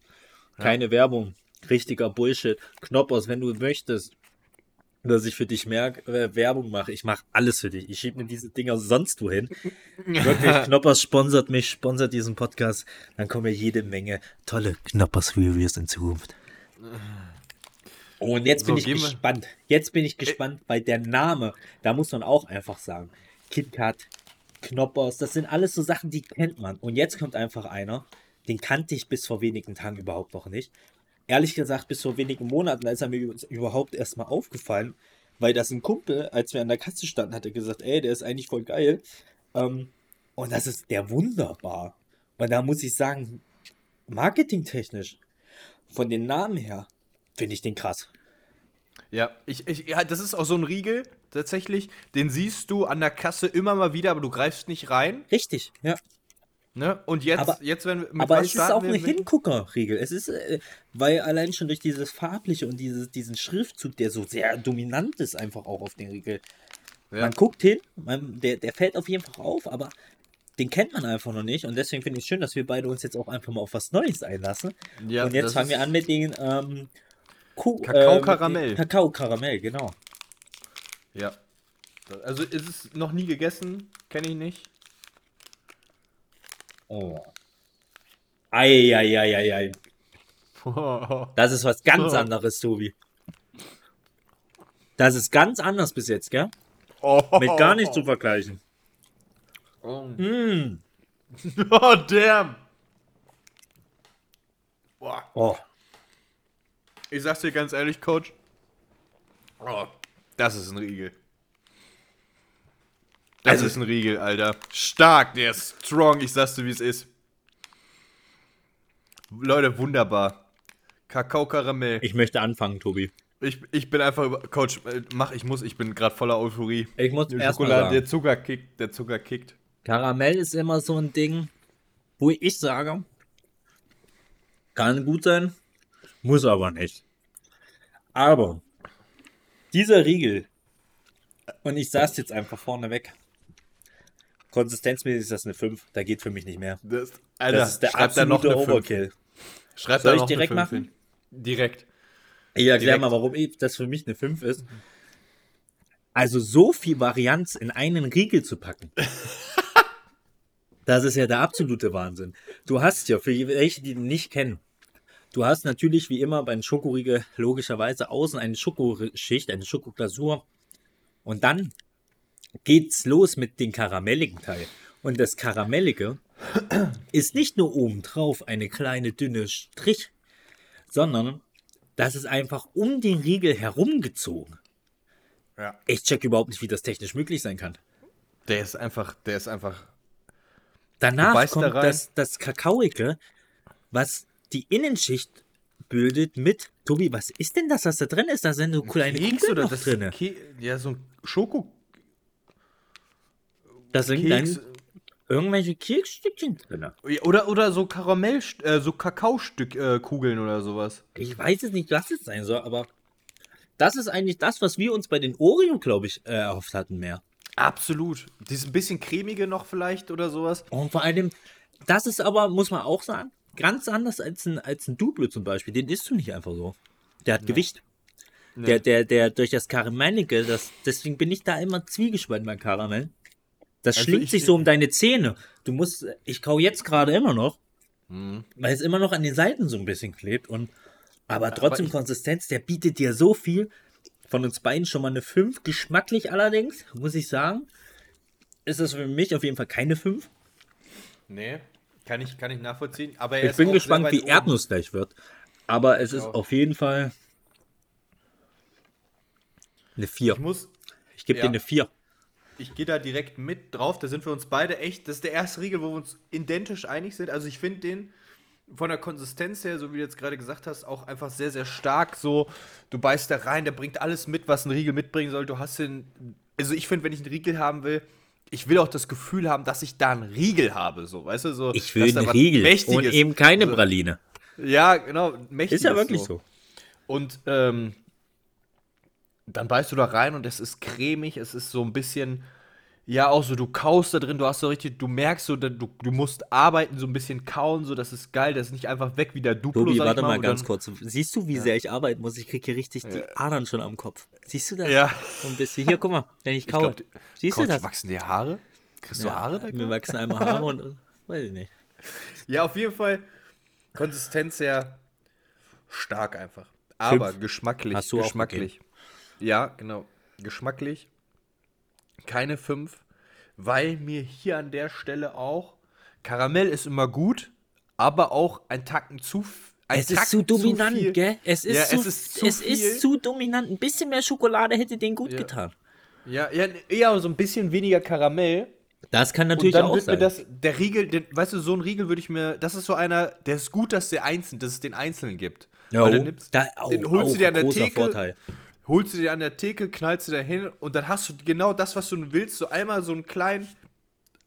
Keine Werbung. Richtiger Bullshit. Knoppers, wenn du möchtest, dass ich für dich mehr äh, Werbung mache, ich mache alles für dich. Ich schiebe mir diese Dinger sonst wohin. Wirklich, Knoppers sponsert mich, sponsert diesen Podcast. Dann kommen ja jede Menge tolle Knoppers-Reviews in Zukunft. Und jetzt bin So, ich gehen wir- gespannt. Jetzt bin ich gespannt, weil der Name, da muss man auch einfach sagen, KitKat, Knoppers, das sind alles so Sachen, die kennt man. Und jetzt kommt einfach einer, den kannte ich bis vor wenigen Tagen überhaupt noch nicht. Ehrlich gesagt, bis vor wenigen Monaten, ist er mir überhaupt erstmal aufgefallen, weil das ein Kumpel, als wir an der Kasse standen, hatte gesagt, ey, der ist eigentlich voll geil. Ähm, und das ist der wunderbar. Und da muss ich sagen, marketingtechnisch, von den Namen her, finde ich den krass. Ja, ich, ich, ja, das ist auch so ein Riegel, tatsächlich. Den siehst du an der Kasse immer mal wieder, aber du greifst nicht rein. Richtig, ja. Ne? Und jetzt, Aber- jetzt wenn mit Aber es ist auch eine Hingucker-Regel. Es ist, äh, weil allein schon durch dieses Farbliche und dieses, diesen Schriftzug, der so sehr dominant ist, einfach auch auf den Riegel. Ja. Man guckt hin, man, der, der fällt auf jeden Fall auf, aber den kennt man einfach noch nicht. Und deswegen finde ich es schön, dass wir beide uns jetzt auch einfach mal auf was Neues einlassen. Ja, und jetzt fangen wir an mit den ähm, Ku- Kakao äh, mit den- Karamell. Kakao Karamell, genau. Ja. Also ist es noch nie gegessen, kenne ich nicht. Oh. Eieieiei. Das ist was ganz Oh. anderes, Tobi. Das ist ganz anders bis jetzt, gell? oh. Mit gar nicht zu vergleichen. Oh, Mm. oh damn. Boah. Oh. Ich sag's dir ganz ehrlich, Coach. Oh, das ist ein Riegel. Das Also- ist ein Riegel, Alter. Stark, der ist strong. Ich sag's dir, wie es ist. Leute, wunderbar. Kakao-Karamell. Ich möchte anfangen, Tobi. Ich, ich bin einfach über. Coach, äh, mach, ich muss, ich bin gerade voller Euphorie. Ich muss erst mal sagen. der Zucker kickt, der Zucker kickt. Karamell ist immer so ein Ding, wo ich sage, kann gut sein, muss aber nicht. Aber dieser Riegel, und ich saß jetzt einfach vorne weg, konsistenzmäßig ist das eine 5, da geht für mich nicht mehr. Das, Alter, Das ist der absolute eine 5. Overkill. Schreib Soll ich direkt eine 5 machen? hin. Direkt. Ich erkläre mal, warum das für mich eine 5 ist. Also so viel Varianz in einen Riegel zu packen. Das ist ja der absolute Wahnsinn. Du hast ja, für welche, die den nicht kennen, du hast natürlich wie immer beim Schokoriegel logischerweise außen eine Schokoschicht, eine Schokoglasur. Und dann geht's los mit dem karamelligen Teil. Und das Karamellige ist nicht nur obendrauf eine kleine dünne Strich, sondern das ist einfach um den Riegel herumgezogen. Ja. Ich check überhaupt nicht, wie das technisch möglich sein kann. Der ist einfach, der ist einfach. Danach da kommt rein. das, das Kakaoige, was die Innenschicht bildet mit. Tobi, was ist denn das, was da drin ist? Da sind so kleine Keks oder das drin. Ke Ja, so ein Schoko. Da sind Keks. dann irgendwelche Keksstückchen drin. Oder, oder so Karamell, äh, so Kakaostück äh, oder sowas. Ich weiß es nicht, was es sein soll, aber das ist eigentlich das, was wir uns bei den Oreo, glaube ich, äh, erhofft hatten mehr. Absolut. Dieses bisschen cremige noch vielleicht oder sowas. Und vor allem, das ist aber, muss man auch sagen, ganz anders als ein, als ein Duplo zum Beispiel. Den isst du nicht einfach so. Der hat Gewicht. Der, der, der durch das Karamellige, das, deswegen bin ich da immer zwiegespalten beim Karamell. Das Also schlingt ich- sich so um deine Zähne. Du musst, ich kau jetzt gerade immer noch, Mhm. weil es immer noch an den Seiten so ein bisschen klebt. Und, aber trotzdem ich- Konsistenz, der bietet dir so viel. Von uns beiden schon mal eine 5. Geschmacklich allerdings, muss ich sagen, ist das für mich auf jeden Fall keine 5. Nee, kann ich, kann ich nachvollziehen. Aber er Ich bin gespannt, wie. Erdnuss gleich wird. Aber es ist auch. auf jeden Fall eine 4. Ich muss, Ich gebe ja. dir eine 4. ich gehe da direkt mit drauf. Da sind wir uns beide echt. Das ist der erste Riegel, wo wir uns identisch einig sind. Also ich finde den von der Konsistenz her, so wie du jetzt gerade gesagt hast, auch einfach sehr, sehr stark. So, du beißt da rein, der bringt alles mit, was ein Riegel mitbringen soll. Du hast den. Also ich finde, wenn ich einen Riegel haben will, ich will auch das Gefühl haben, dass ich da einen Riegel habe. So, weißt du, so. Ich will einen Riegel und Mächtiges- eben keine so. Praline. Ja, genau. Mächtiges Ist ja wirklich so. Und ähm, dann beißt du da rein und es ist cremig, es ist so ein bisschen, ja, auch so, du kaust da drin, du hast so richtig, du merkst so, du, du musst arbeiten, so ein bisschen kauen, so, das ist geil, das ist nicht einfach weg wie der Duplo, Tobi, warte mal und ganz dann- kurz. Siehst du, wie sehr ich arbeiten muss? Ich kriege hier richtig die Adern schon am Kopf. Siehst du das? Ja. So ein bisschen. Hier, guck mal, wenn ich kaue. Siehst Coach, du das? wachsen dir Haare? Kriegst du Haare da? Mir wachsen einmal Haare und. Weiß ich nicht. Ja, auf jeden Fall Konsistenz sehr stark einfach. Aber Fünf. geschmacklich. Geschmacklich. Ja, genau. Geschmacklich keine 5, weil mir hier an der Stelle auch Karamell ist immer gut, aber auch ein Tacken zu ein Es ist Tacken zu dominant, viel. gell? Es ist, Ja, zu, es ist zu es viel. ist zu dominant. Ein bisschen mehr Schokolade hätte den gut Ja. getan. Ja, ja, eher so ein bisschen weniger Karamell. Das kann natürlich auch sein. das, der Riegel, den, weißt du, so ein Riegel würde ich mir, das ist so einer, der ist gut, dass der einzeln, dass es den Einzelnen gibt. Jo, Weil dann nimmst, da, oh, den holst auch du dir an der Theke, Vorteil. Holst du dir an der Theke, knallst du da hin und dann hast du genau das, was du willst, so einmal so einen kleinen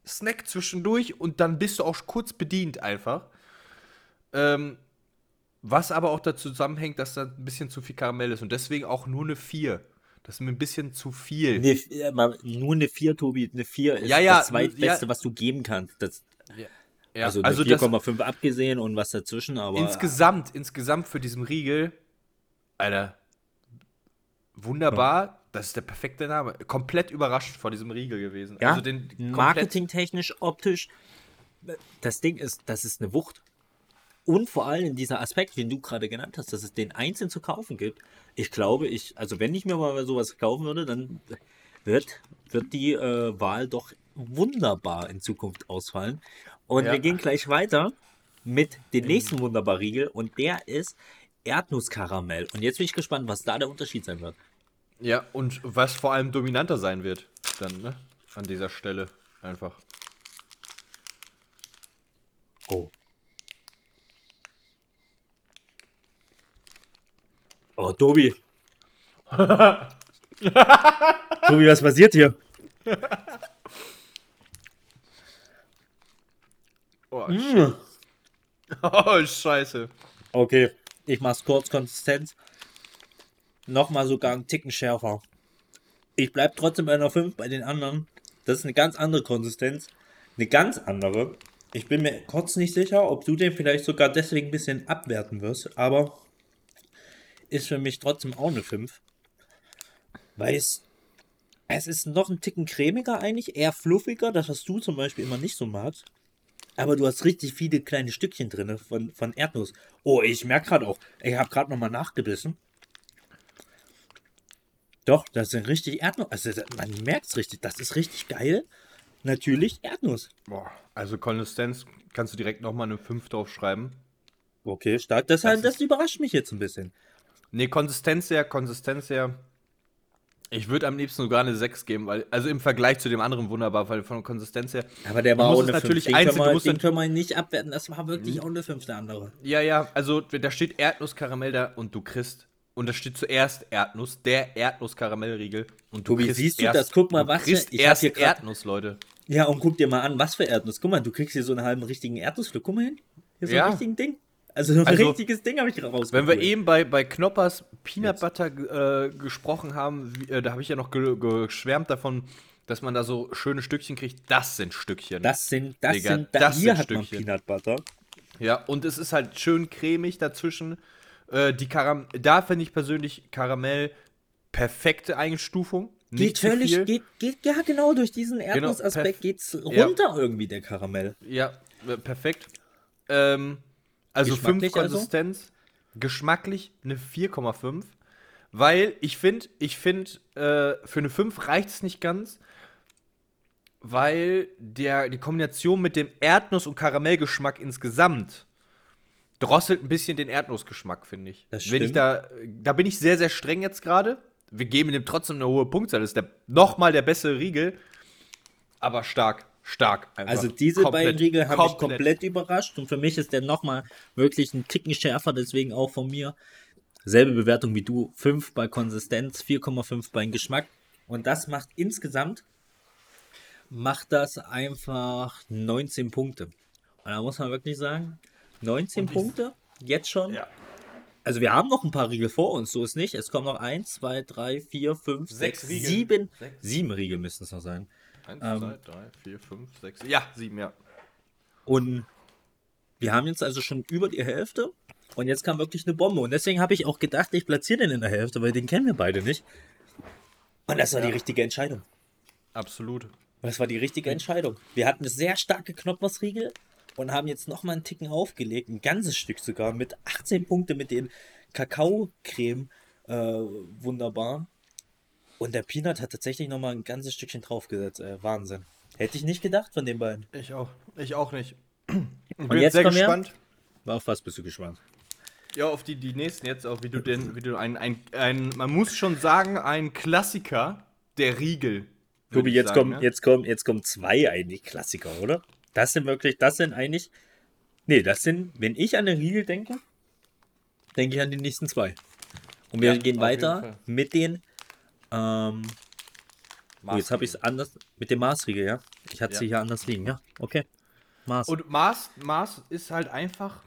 Snack zwischendurch und dann bist du auch kurz bedient einfach. Ähm, was aber auch dazu zusammenhängt, dass da ein bisschen zu viel Karamell ist und deswegen auch nur eine 4. Das ist mir ein bisschen zu viel. Ne, äh, mal, nur eine 4, Tobi. Eine 4 ist Ja, ja, das zweitbeste, ja. was du geben kannst. Das, Ja, also, also eine das, 4,5 abgesehen und was dazwischen, aber insgesamt, insgesamt für diesen Riegel, Alter, wunderbar. Das ist der perfekte Name. Komplett überrascht vor diesem Riegel gewesen. ja, Also den marketingtechnisch, optisch, das Ding ist, das ist eine Wucht. Und vor allem dieser Aspekt, den du gerade genannt hast, dass es den einzeln zu kaufen gibt. Ich glaube, ich, also wenn ich mir mal sowas kaufen würde, dann wird, wird die äh, Wahl doch wunderbar in Zukunft ausfallen. Und Ja. wir gehen gleich weiter mit dem nächsten Wunderbar-Riegel und der ist Erdnusskaramell. Und jetzt bin ich gespannt, was da der Unterschied sein wird. Ja, und was vor allem dominanter sein wird, dann, ne? An dieser Stelle einfach. Oh. Oh, Tobi. Tobi, was passiert hier? Oh, Mm. oh scheiße. Okay, ich mach's kurz, Konsistenz. Nochmal sogar einen Ticken schärfer. Ich bleib trotzdem bei einer 5 bei den anderen. Das ist eine ganz andere Konsistenz. Eine ganz andere. Ich bin mir kurz nicht sicher, ob du den vielleicht sogar deswegen ein bisschen abwerten wirst, aber ist für mich trotzdem auch eine 5. Weil es, es ist noch ein Ticken cremiger eigentlich, eher fluffiger, das was du zum Beispiel immer nicht so magst. Aber du hast richtig viele kleine Stückchen drin von, von Erdnuss. Oh, ich merke gerade auch, ich habe gerade nochmal nachgebissen. Doch, das sind richtig Erdnuss. Also man merkt es richtig, das ist richtig geil. Natürlich Erdnuss. Boah, also Konsistenz kannst du direkt nochmal eine 5 draufschreiben. Okay, stark. Das, Das das, überrascht mich jetzt ein bisschen. Nee, Konsistenz her, Konsistenz her. Ich würde am liebsten sogar eine 6 geben, weil, also im Vergleich zu dem anderen wunderbar, weil von Konsistenz her. Aber der Du war auch eine natürlich 5. Den, einzeln- können du wir, den können wir nicht abwerten. Das war wirklich auch eine 5 der andere. Ja, ja, also da steht Erdnusskaramell da und du kriegst. Und da steht zuerst Erdnuss, der Erdnusskaramellriegel. Und du Tobi, siehst du erst, das? Guck mal, du was für- kriegst ich erst hier grad- Erdnuss, Leute. Ja, und guck dir mal an, was für Erdnuss. Guck mal, du kriegst hier so einen halben richtigen Erdnussflug. Guck mal hin. Hier so Ja. ein richtigen Ding. Also so ein Also, richtiges Ding habe ich rausgeholt. Wenn wir eben bei, bei Knoppers Peanut Jetzt. Butter äh, gesprochen haben, wie, äh, da habe ich ja noch ge geschwärmt davon, dass man da so schöne Stückchen kriegt. Das sind Stückchen. Das sind, das Digga, sind, da, das hier sind hat man Stückchen. Peanut Butter. Ja, und es ist halt schön cremig dazwischen. Äh, die Karam da finde ich persönlich Karamell perfekte Einstufung. Geht völlig, viel. geht, geht, ja genau, durch diesen Erdnussaspekt perf- geht's Ja. runter irgendwie, der Karamell. Ja, äh, perfekt. Ähm, also 5 Geschmacklich also? Konsistenz. Geschmacklich eine 4,5. Weil ich finde, ich finde, äh, für eine 5 reicht es nicht ganz. Weil der, die Kombination mit dem Erdnuss- und Karamellgeschmack insgesamt drosselt ein bisschen den Erdnussgeschmack, finde ich. Das Wenn ich da, da bin ich sehr, sehr streng jetzt gerade. Wir geben dem trotzdem eine hohe Punktzahl. Das ist der, nochmal der bessere Riegel. Aber stark, stark. einfach. Also diese Komplett, beiden Riegel haben mich komplett überrascht und für mich ist der nochmal wirklich ein Ticken schärfer, deswegen auch von mir. Selbe Bewertung wie du, 5 bei Konsistenz, 4,5 bei Geschmack und das macht insgesamt, macht das einfach 19 Punkte. Und da muss man wirklich sagen, 19 Punkte, jetzt schon. Ja. Also wir haben noch ein paar Riegel vor uns, so ist nicht. Es kommen noch 1, 2, 3, 4, 5, Sechs 6, Riegel. 7, Sechs. 7 Riegel müssten es noch sein. 1, Ähm, 2, 3, 4, 5, 6. Ja, 7, ja. Und wir haben jetzt also schon über die Hälfte. Und jetzt kam wirklich eine Bombe. Und deswegen habe ich auch gedacht, ich platziere den in der Hälfte, weil den kennen wir beide nicht. Und das war die richtige Entscheidung. Absolut. Das war die richtige Entscheidung. Wir hatten eine sehr starke Knoppersriegel und haben jetzt nochmal einen Ticken aufgelegt. Ein ganzes Stück sogar mit 18 Punkte mit den Kakaocreme. Äh, wunderbar. Und der Peanut hat tatsächlich nochmal ein ganzes Stückchen draufgesetzt. Äh, Wahnsinn. Hätte ich nicht gedacht von den beiden. Ich auch. Ich auch nicht. Ich bin jetzt jetzt sehr komm her. gespannt. Auf was bist du gespannt? Ja, auf die, die nächsten jetzt auch, wie du den, wie du ein, ein, ein, man muss schon sagen, ein Klassiker der Riegel. Tobi, jetzt sagen, kommen, ne? jetzt kommen, jetzt kommen zwei eigentlich Klassiker, oder? Das sind wirklich, das sind eigentlich. Nee, das sind, wenn ich an den Riegel denke, denke ich an die nächsten zwei. Und wir Ja, gehen weiter mit den. Ähm, oh, jetzt habe ich es anders. Mit dem Maßriegel, ja? Ich hatte Ja. sie hier anders liegen, ja? Okay. Maß. Und Mars, Mars ist halt einfach.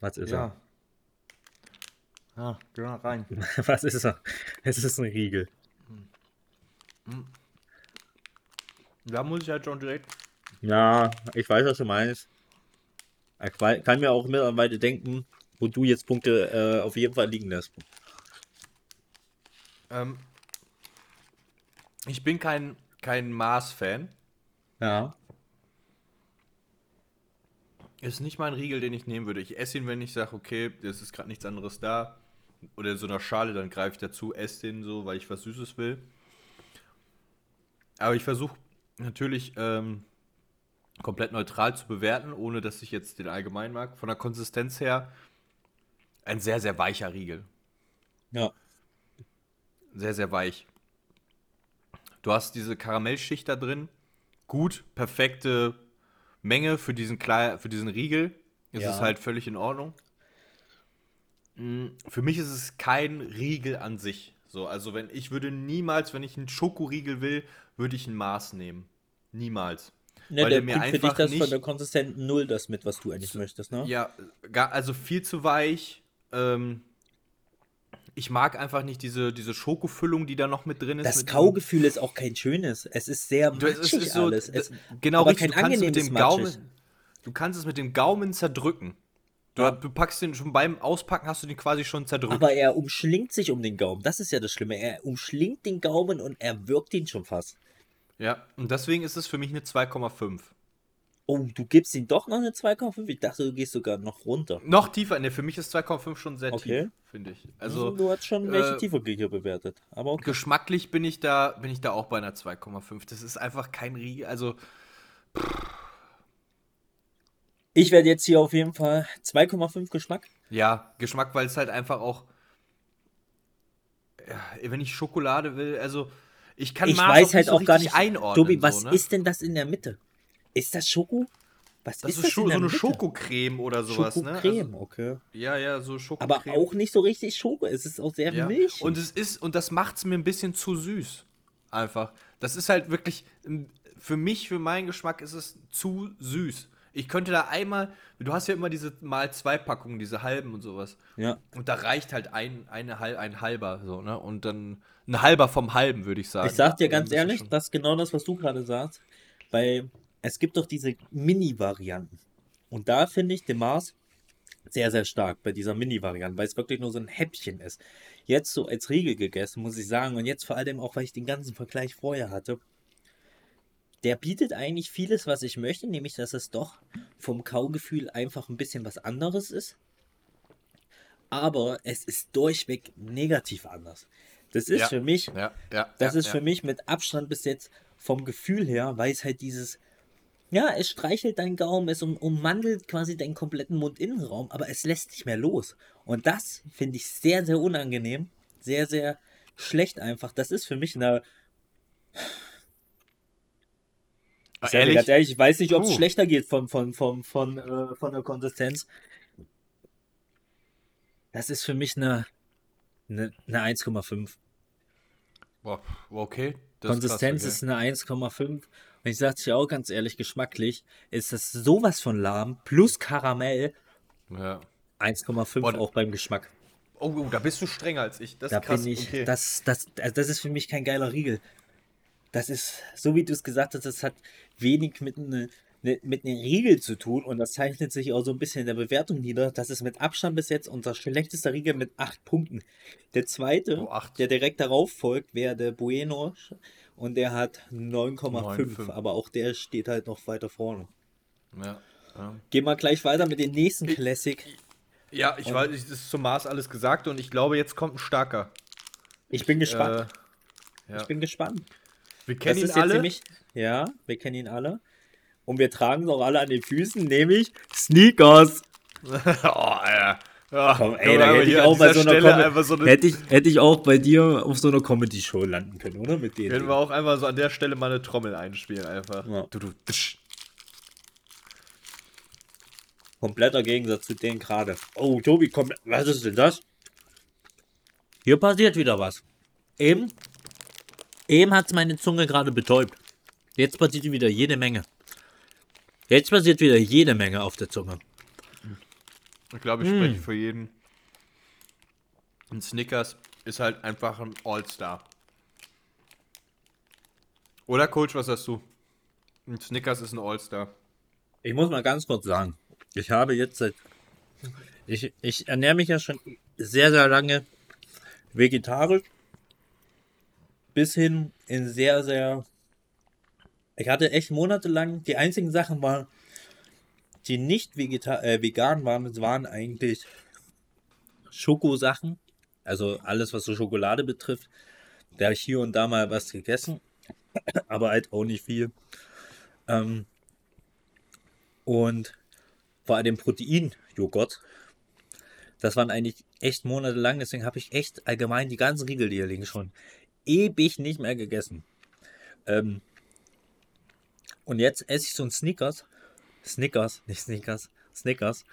Was ist Ja. Ja, geh mal rein. er? Was ist er? Es ist ein Riegel. Da muss ich halt schon direkt. Ja, ich weiß, was du meinst. Ich kann mir auch mittlerweile denken, wo du jetzt Punkte äh, auf jeden Fall liegen lässt. Ähm, ich bin kein, kein Mars-Fan. Ja. Ist nicht mein Riegel, den ich nehmen würde. Ich esse ihn, wenn ich sage, okay, es ist gerade nichts anderes da. Oder in so einer Schale, dann greife ich dazu, esse den so, weil ich was Süßes will. Aber ich versuche natürlich ähm, komplett neutral zu bewerten, ohne dass ich jetzt den allgemein mag. Von der Konsistenz her ein sehr, sehr weicher Riegel. Ja. Sehr, sehr weich. Du hast diese Karamellschicht da drin. Gut, perfekte Menge für diesen, Klei für diesen Riegel. Es Ja. ist halt völlig in Ordnung. mh, für mich ist es kein Riegel an sich. So, also wenn ich würde niemals, wenn ich einen Schokoriegel will, würde ich ein Maß nehmen. Niemals. Ne, Weil der der mir bringt für dich einfach das von nicht- der konsistenten Null das mit, was du eigentlich möchtest, ne? Ja, gar, also viel zu weich. Ähm, ich mag einfach nicht diese, diese Schokofüllung, die da noch mit drin ist. Das mit Kaugefühl ist auch kein schönes. Es ist sehr Du, es matschig ist so, alles. Es, d- genau aber richtig. Du kein kannst, mit angenehmes dem matschig. Gaumen, du kannst es mit dem Gaumen zerdrücken. Du, du packst den schon beim Auspacken, hast du den quasi schon zerdrückt. Aber er umschlingt sich um den Gaumen. Das ist ja das Schlimme. Er umschlingt den Gaumen und er wirkt ihn schon fast. ja, und deswegen ist es für mich eine 2,5. Oh, du gibst ihm doch noch eine 2,5? Ich dachte, du gehst sogar noch runter. Noch tiefer, ne, für mich ist 2,5 schon sehr Okay. tief, finde ich. Also, Also du hast schon welche äh, Tieferkriege bewertet. Aber okay. geschmacklich bin ich da, bin ich da auch bei einer 2,5. Das ist einfach kein Riegel, also Ich werde jetzt hier auf jeden Fall 2,5 Geschmack. Ja, Geschmack, weil es halt einfach auch. Ja, wenn ich Schokolade will, also ich kann Ich Mars weiß halt so auch gar nicht. einordnen. Tobi, was so, ne? ist denn das in der Mitte? Ist das Schoko? Was das ist ist das so eine? Schokocreme oder sowas, Schokocreme, ne? okay. Also, ja, ja, so Aber Schokocreme. auch nicht so richtig Schoko. Es ist auch sehr ja. milchig. Und es ist und das macht's mir ein bisschen zu süß. Einfach. Das ist halt wirklich ähm, für mich, für meinen Geschmack ist es zu süß. Ich könnte da einmal, du hast ja immer diese mal zwei Packungen, diese halben und sowas. ja. Und da reicht halt ein, eine, ein halber, so, ne? Und dann ein halber vom halben, würde ich sagen. Ich sag dir ganz ehrlich, das ist genau das, was du gerade sagst. Weil es gibt doch diese Mini-Varianten. Und da finde ich den Mars sehr, sehr stark bei dieser Mini-Variante, weil es wirklich nur so ein Häppchen ist. Jetzt so als Riegel gegessen, muss ich sagen. Und jetzt vor allem auch, weil ich den ganzen Vergleich vorher hatte. Der bietet eigentlich vieles, was ich möchte, nämlich dass es doch vom Kaugefühl einfach ein bisschen was anderes ist. Aber es ist durchweg negativ anders. Das ist Ja. für mich Ja, ja. das ist für mich mit Abstand bis jetzt vom Gefühl her, weil es halt dieses, ja, es streichelt deinen Gaumen, es um, ummantelt quasi deinen kompletten Mundinnenraum, aber es lässt nicht mehr los. Und das finde ich sehr, sehr unangenehm, sehr, sehr schlecht einfach. Das ist für mich eine, Ah, ich dir ehrlich? ganz ehrlich, ich weiß nicht, ob es Puh. schlechter geht von, von, von, von, äh, von der Konsistenz. Das ist für mich eine, eine, eine 1,5. Boah, okay. Das Konsistenz krass, ist eine 1,5. Und ich sag's dir auch ganz ehrlich, geschmacklich ist das sowas von lahm plus Karamell. Ja. 1,5 Boah, auch beim Geschmack. Oh, oh, da bist du strenger als ich. Das Da ist krass. bin ich, okay. das, das, also das ist für mich kein geiler Riegel. Das ist, so wie du es gesagt hast, das hat wenig mit einem ne, mit einem Riegel zu tun und das zeichnet sich auch so ein bisschen in der Bewertung nieder. Das ist mit Abstand bis jetzt unser schlechtester Riegel mit 8 Punkten. Der zweite, Oh, acht. der direkt darauf folgt, wäre der Bueno und der hat 9,5, 9,5. aber auch der steht halt noch weiter vorne. ja. Ja. Gehen wir gleich weiter mit dem nächsten Classic. ja, ich weiß, es ist zum Maß alles gesagt und ich glaube, jetzt kommt ein starker. Ich bin gespannt. Äh, ja. Ich bin gespannt. Wir Das kennen ihn ist jetzt alle. nämlich, ja, wir kennen ihn alle. Und wir tragen es auch alle an den Füßen, nämlich Sneakers. oh, Alter. Ja, Komm, ey, da hätte ich auch bei so einer Stelle Comedy- einfach so eine, hätte, ich, hätte ich auch bei dir auf so einer Comedy-Show landen können, oder? Mit denen. können wir auch einfach so an der Stelle mal eine Trommel einspielen einfach. Ja. Du, du, tsch. Kompletter Gegensatz zu denen gerade. Oh, Tobi, komm, was ist denn das? Hier passiert wieder was. Eben, eben hat es meine Zunge gerade betäubt. Jetzt passiert wieder jede Menge. Jetzt passiert wieder jede Menge auf der Zunge. Ich glaube, ich Hm. spreche für jeden. Ein Snickers ist halt einfach ein All-Star. Oder Coach, was sagst du? Ein Snickers ist ein All-Star. Ich muss mal ganz kurz sagen, ich habe jetzt seit. Ich, ich ernähre mich ja schon sehr, sehr lange vegetarisch. Bis hin in sehr, sehr. Ich hatte echt monatelang. Die einzigen Sachen waren, die nicht äh, vegan waren, waren eigentlich Schokosachen. Also alles, was so Schokolade betrifft. Da habe ich hier und da mal was gegessen. Aber halt auch nicht viel. Ähm, und vor allem Protein-Joghurt. Das waren eigentlich echt monatelang, deswegen habe ich echt allgemein die ganzen Riegel, die hier liegen, schon ewig nicht mehr gegessen. Ähm, und jetzt esse ich so einen Snickers. Snickers, nicht Snickers, Snickers.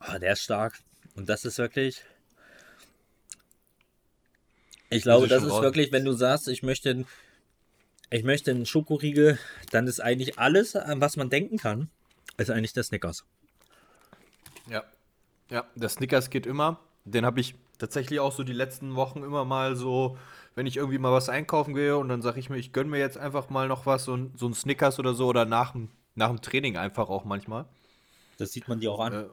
Oh, der ist stark. Und das ist wirklich. Ich glaube, ist das ist raus. wirklich, wenn du sagst, ich möchte, einen- ich möchte einen Schokoriegel, dann ist eigentlich alles, an was man denken kann, ist eigentlich der Snickers. Ja. Ja, der Snickers geht immer. Den habe ich tatsächlich auch so die letzten Wochen immer mal so, wenn ich irgendwie mal was einkaufen gehe und dann sage ich mir, ich gönne mir jetzt einfach mal noch was, so ein, so ein Snickers oder so oder nach dem, nach dem Training einfach auch manchmal. Das sieht man dir auch an.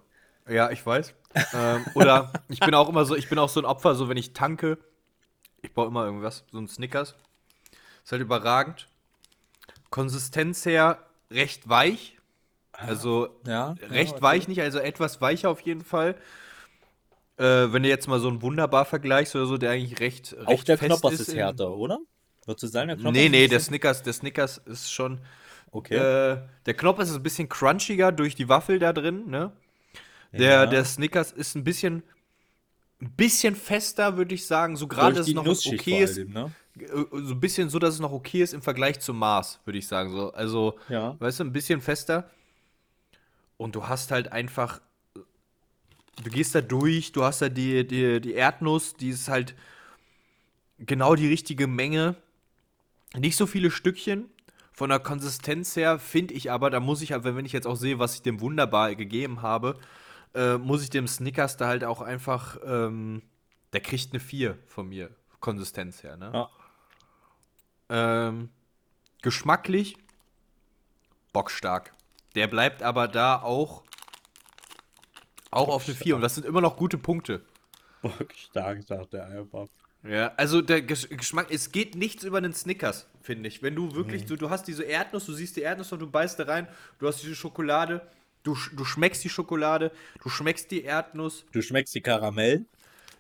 Äh, ja, ich weiß. ähm, oder ich bin auch immer so, ich bin auch so ein Opfer, so wenn ich tanke, ich baue immer irgendwas, so ein Snickers. Ist halt überragend. Konsistenz her recht weich. Also ja, recht weich nicht, also etwas weicher auf jeden Fall. Äh, wenn du jetzt mal so einen Wunderbar vergleichst oder so, der eigentlich recht, recht Auch der fest Knoppers ist, in- härter, oder? Würdest du sagen, der Knoppers Nee, nee, ist der Snickers, der Snickers ist schon. Okay. Äh, der Knoppers ist ein bisschen crunchiger durch die Waffel da drin, ne? Der, Ja. der Snickers ist ein bisschen, ein bisschen fester, würde ich sagen. So gerade, dass es noch Nussschicht okay ist. allem, ne? äh, So ein bisschen so, dass es noch okay ist im Vergleich zum Mars, würde ich sagen. So, also, Ja. weißt du, ein bisschen fester. Und du hast halt einfach. Du gehst da durch, du hast da die, die, die Erdnuss, die ist halt genau die richtige Menge. Nicht so viele Stückchen. Von der Konsistenz her finde ich aber, da muss ich aber, wenn ich jetzt auch sehe, was ich dem wunderbar gegeben habe, äh, muss ich dem Snickers da halt auch einfach, ähm, der kriegt eine 4 von mir, Konsistenz her, ne? Ja. Ähm, geschmacklich bockstark. Der bleibt aber da auch, auch auf eine 4 und das sind immer noch gute Punkte. Stark, sagt er einfach. Ja, also der Gesch Geschmack, es geht nichts über den Snickers, finde ich. Wenn du wirklich, du, du hast diese Erdnuss, du siehst die Erdnuss und du beißt da rein, du hast diese Schokolade, du, du schmeckst die Schokolade, du schmeckst die Erdnuss, Du schmeckst die Karamell.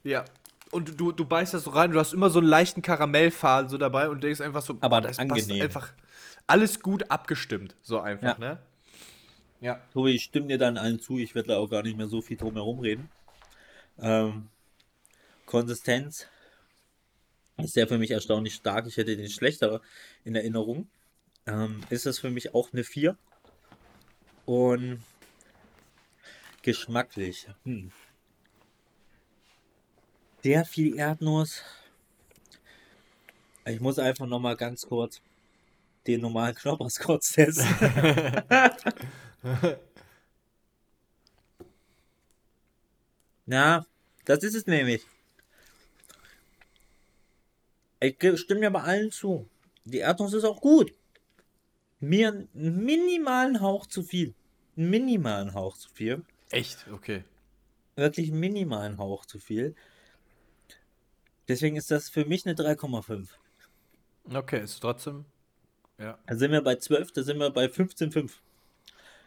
ja. Und du, du beißt das so rein, du hast immer so einen leichten Karamellfaden so dabei und denkst einfach so, Aber das angenehm. einfach alles gut abgestimmt, so einfach, Ja. ne? Ja. Tobi, ich stimme dir dann allen zu. Ich werde da auch gar nicht mehr so viel drum herum reden. Ähm, Konsistenz ist der für mich erstaunlich stark. Ich hätte den schlechter in Erinnerung. Ähm, ist das für mich auch eine 4. Und geschmacklich. Hm. Sehr viel Erdnuss. Ich muss einfach noch mal ganz kurz den normalen Knoppers kurz testen. Ja, das ist es nämlich. Ich stimme mir bei allen zu. Die Erdnuss ist auch gut. Mir einen minimalen Hauch zu viel. Einen minimalen Hauch zu viel. Echt? Okay. Wirklich einen minimalen Hauch zu viel. Deswegen ist das für mich eine 3,5. Okay, ist trotzdem. Ja. Da sind wir bei 12, da sind wir bei 15,5.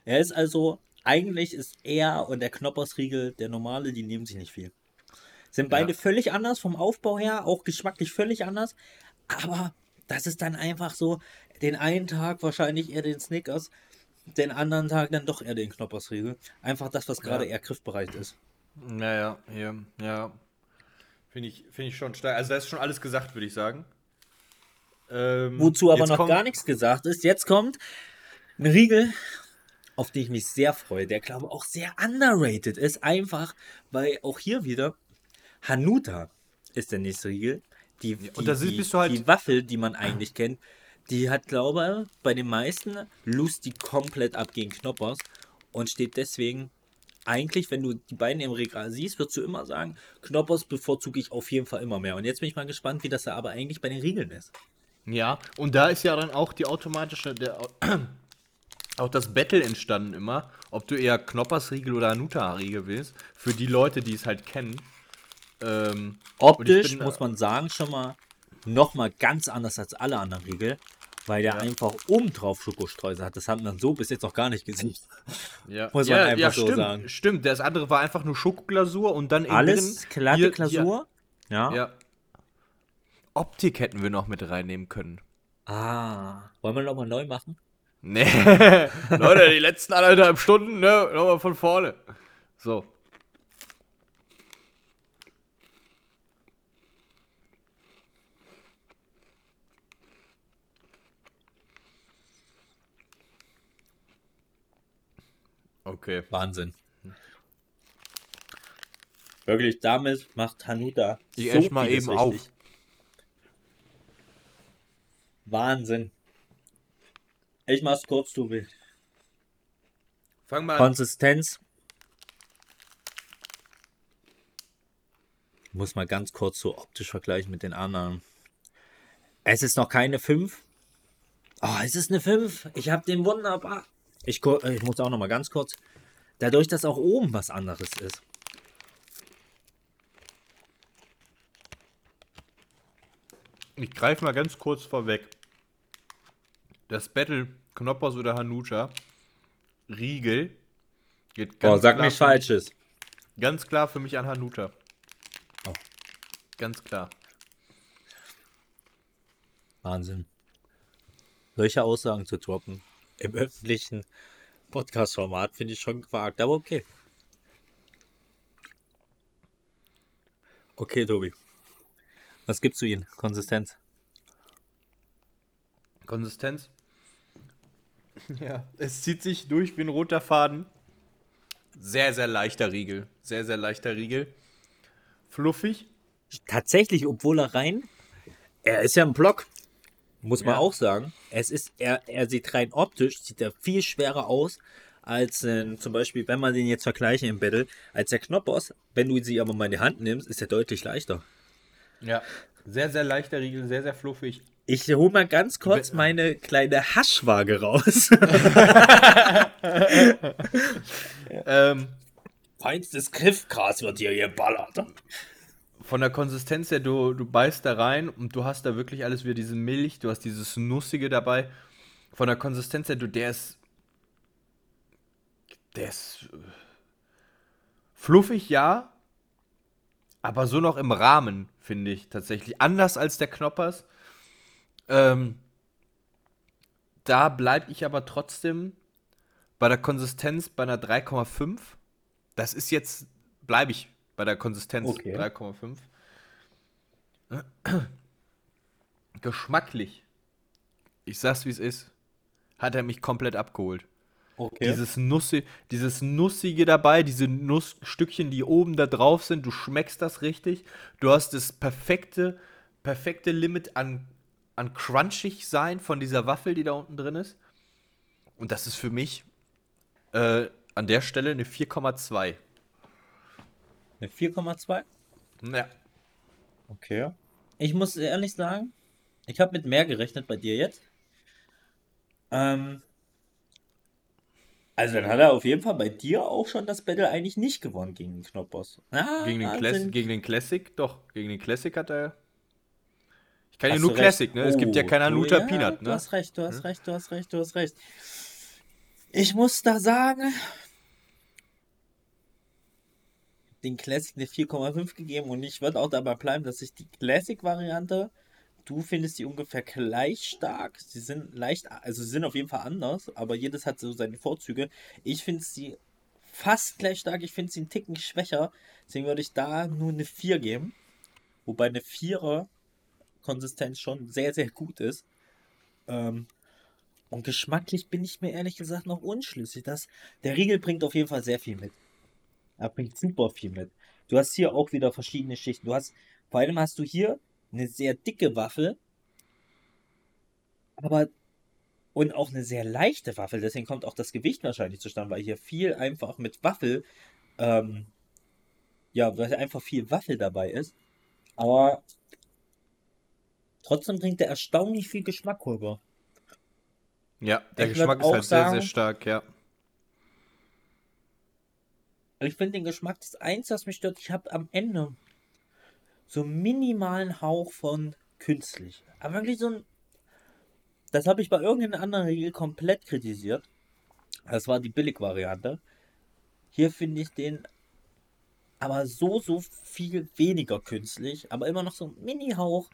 Er ist also, eigentlich ist er und der Knoppersriegel, der normale, die nehmen sich nicht viel. Sind beide Ja. völlig anders vom Aufbau her, auch geschmacklich völlig anders. Aber das ist dann einfach so, den einen Tag wahrscheinlich eher den Snickers, den anderen Tag dann doch eher den Knoppersriegel. Einfach das, was gerade Ja. eher griffbereit ist. Naja, hier, ja. Finde ich, finde ich schon stark. Also da ist schon alles gesagt, würde ich sagen. Ähm, Wozu aber noch kommt- gar nichts gesagt ist. Jetzt kommt ein Riegel, auf den ich mich sehr freue, der glaube ich auch sehr underrated ist. Einfach, weil auch hier wieder Hanuta ist der nächste Riegel. Die, die, und da die, bist du halt- die Waffel, die man eigentlich kennt, die hat, glaube ich, bei den meisten Lust die komplett ab gegen Knoppers und steht deswegen eigentlich, wenn du die beiden im Regal siehst, würdest du immer sagen, Knoppers bevorzuge ich auf jeden Fall immer mehr. Und jetzt bin ich mal gespannt, wie das da aber eigentlich bei den Riegeln ist. Ja, und da ist ja dann auch die automatische, der, auch das Battle entstanden immer, ob du eher Knoppersriegel oder Hanuta-Riegel willst, für die Leute, die es halt kennen. Ähm, Optisch bin, muss man sagen, schon mal nochmal ganz anders als alle anderen Riegel, weil der einfach oben drauf Schokostreusel hat. Das haben wir so bis jetzt noch gar nicht gesehen. ja, muss man ja, einfach ja, so stimmt, sagen. Stimmt, das andere war einfach nur Schokoglasur und dann Alles glatte hier- Glasur. Ja. Ja. Optik hätten wir noch mit reinnehmen können. Ah. Wollen wir nochmal neu machen? Nee, Leute, die letzten anderthalb Stunden, ne, nochmal von vorne. So. Okay. Wahnsinn. Wirklich, damit macht Hanuta Ich so mal eben auf. richtig. Wahnsinn. Ich mach's kurz, Tobi. Fang mal an. Konsistenz. Muss mal ganz kurz so optisch vergleichen mit den anderen. Es ist noch keine 5. Oh, es ist eine 5. Ich habe den wunderbar. Ich, gu- ich muss auch noch mal ganz kurz. Dadurch, dass auch oben was anderes ist. Ich greife mal ganz kurz vorweg. Das Battle Knoppers oder Hanucha Riegel geht ganz Oh, sag klar nicht für mich- Falsches. Ganz klar für mich an Hanuta. Oh. Ganz klar. Wahnsinn. Solche Aussagen zu droppen im öffentlichen Podcast-Format finde ich schon gewagt, aber okay. Okay, Tobi. Was gibst du ihnen? Konsistenz? Konsistenz. Ja, es zieht sich durch wie ein roter Faden. Sehr, sehr leichter Riegel. Sehr, sehr leichter Riegel. Fluffig. Tatsächlich, obwohl er rein. Er ist ja ein Block. Muss man Ja. auch sagen. Es ist, er, er sieht rein optisch, sieht er viel schwerer aus, als äh, zum Beispiel, wenn man den jetzt vergleiche im Battle, als der Knoppers. Wenn du sie aber mal in die Hand nimmst, ist er deutlich leichter. Ja. Sehr, sehr leichter Riegel, sehr, sehr fluffig. Ich hole mal ganz kurz meine kleine Haschwaage raus. Ähm, Feinstes Griffgras wird hier geballert. Von der Konsistenz her, du, du beißt da rein und du hast da wirklich alles wieder diese Milch, du hast dieses Nussige dabei. Von der Konsistenz her, du, der ist. Der ist. äh, Fluffig, ja. Aber so noch im Rahmen, finde ich tatsächlich. Anders als der Knoppers. Ähm, da bleibe ich aber trotzdem bei der Konsistenz bei einer 3,5. Das ist jetzt, bleibe ich bei der Konsistenz Okay. 3,5. Geschmacklich, ich sag's wie es ist, hat er mich komplett abgeholt. Okay. Dieses, Nussi, dieses Nussige dabei, diese Nussstückchen, die oben da drauf sind, du schmeckst das richtig. Du hast das perfekte, perfekte Limit an, an crunchig sein von dieser Waffel, die da unten drin ist. Und das ist für mich äh, an der Stelle eine 4,2. Eine 4,2? Ja. Okay. Ich muss ehrlich sagen, ich habe mit mehr gerechnet bei dir jetzt. Ähm, also dann hat er auf jeden Fall bei dir auch schon das Battle eigentlich nicht gewonnen gegen den Knoppers. Ah, Gegen den. Classic, gegen den Classic, doch, gegen den Classic hat er. Ich kann ja nur du recht. Classic, ne? es gibt ja Oh, keinen du- Hanuta ja, Peanut, Du ne? hast recht, du hast recht, du hast recht, du hast recht. Ich muss da sagen, den Classic eine 4,5 gegeben und ich würde auch dabei bleiben, dass ich die Classic-Variante, du findest die ungefähr gleich stark. Sie sind leicht, also sie sind auf jeden Fall anders, aber jedes hat so seine Vorzüge. Ich finde sie fast gleich stark, ich finde sie einen Ticken schwächer, deswegen würde ich da nur eine 4 geben. Wobei eine 4er Konsistenz schon sehr, sehr gut ist. Ähm, und geschmacklich bin ich mir ehrlich gesagt noch unschlüssig. Das, der Riegel bringt auf jeden Fall sehr viel mit. Er bringt super viel mit. Du hast hier auch wieder verschiedene Schichten. Du hast, vor allem hast du hier eine sehr dicke Waffel, aber und auch eine sehr leichte Waffel. Deswegen kommt auch das Gewicht wahrscheinlich zustande, weil hier viel einfach mit Waffel, ähm, ja, weil einfach viel Waffel dabei ist. Aber trotzdem bringt er erstaunlich viel Geschmack rüber. Ja, der Ich Geschmack ist halt sehr, sehr sagen- stark, ja. Ich finde den Geschmack das Einzige, was mich stört, ich habe am Ende so einen minimalen Hauch von künstlich. Aber wirklich so ein. Das habe ich bei irgendeinem anderen Riegel komplett kritisiert. Das war die Billig-Variante. Hier finde ich den aber so, so viel weniger künstlich, aber immer noch so ein Mini-Hauch.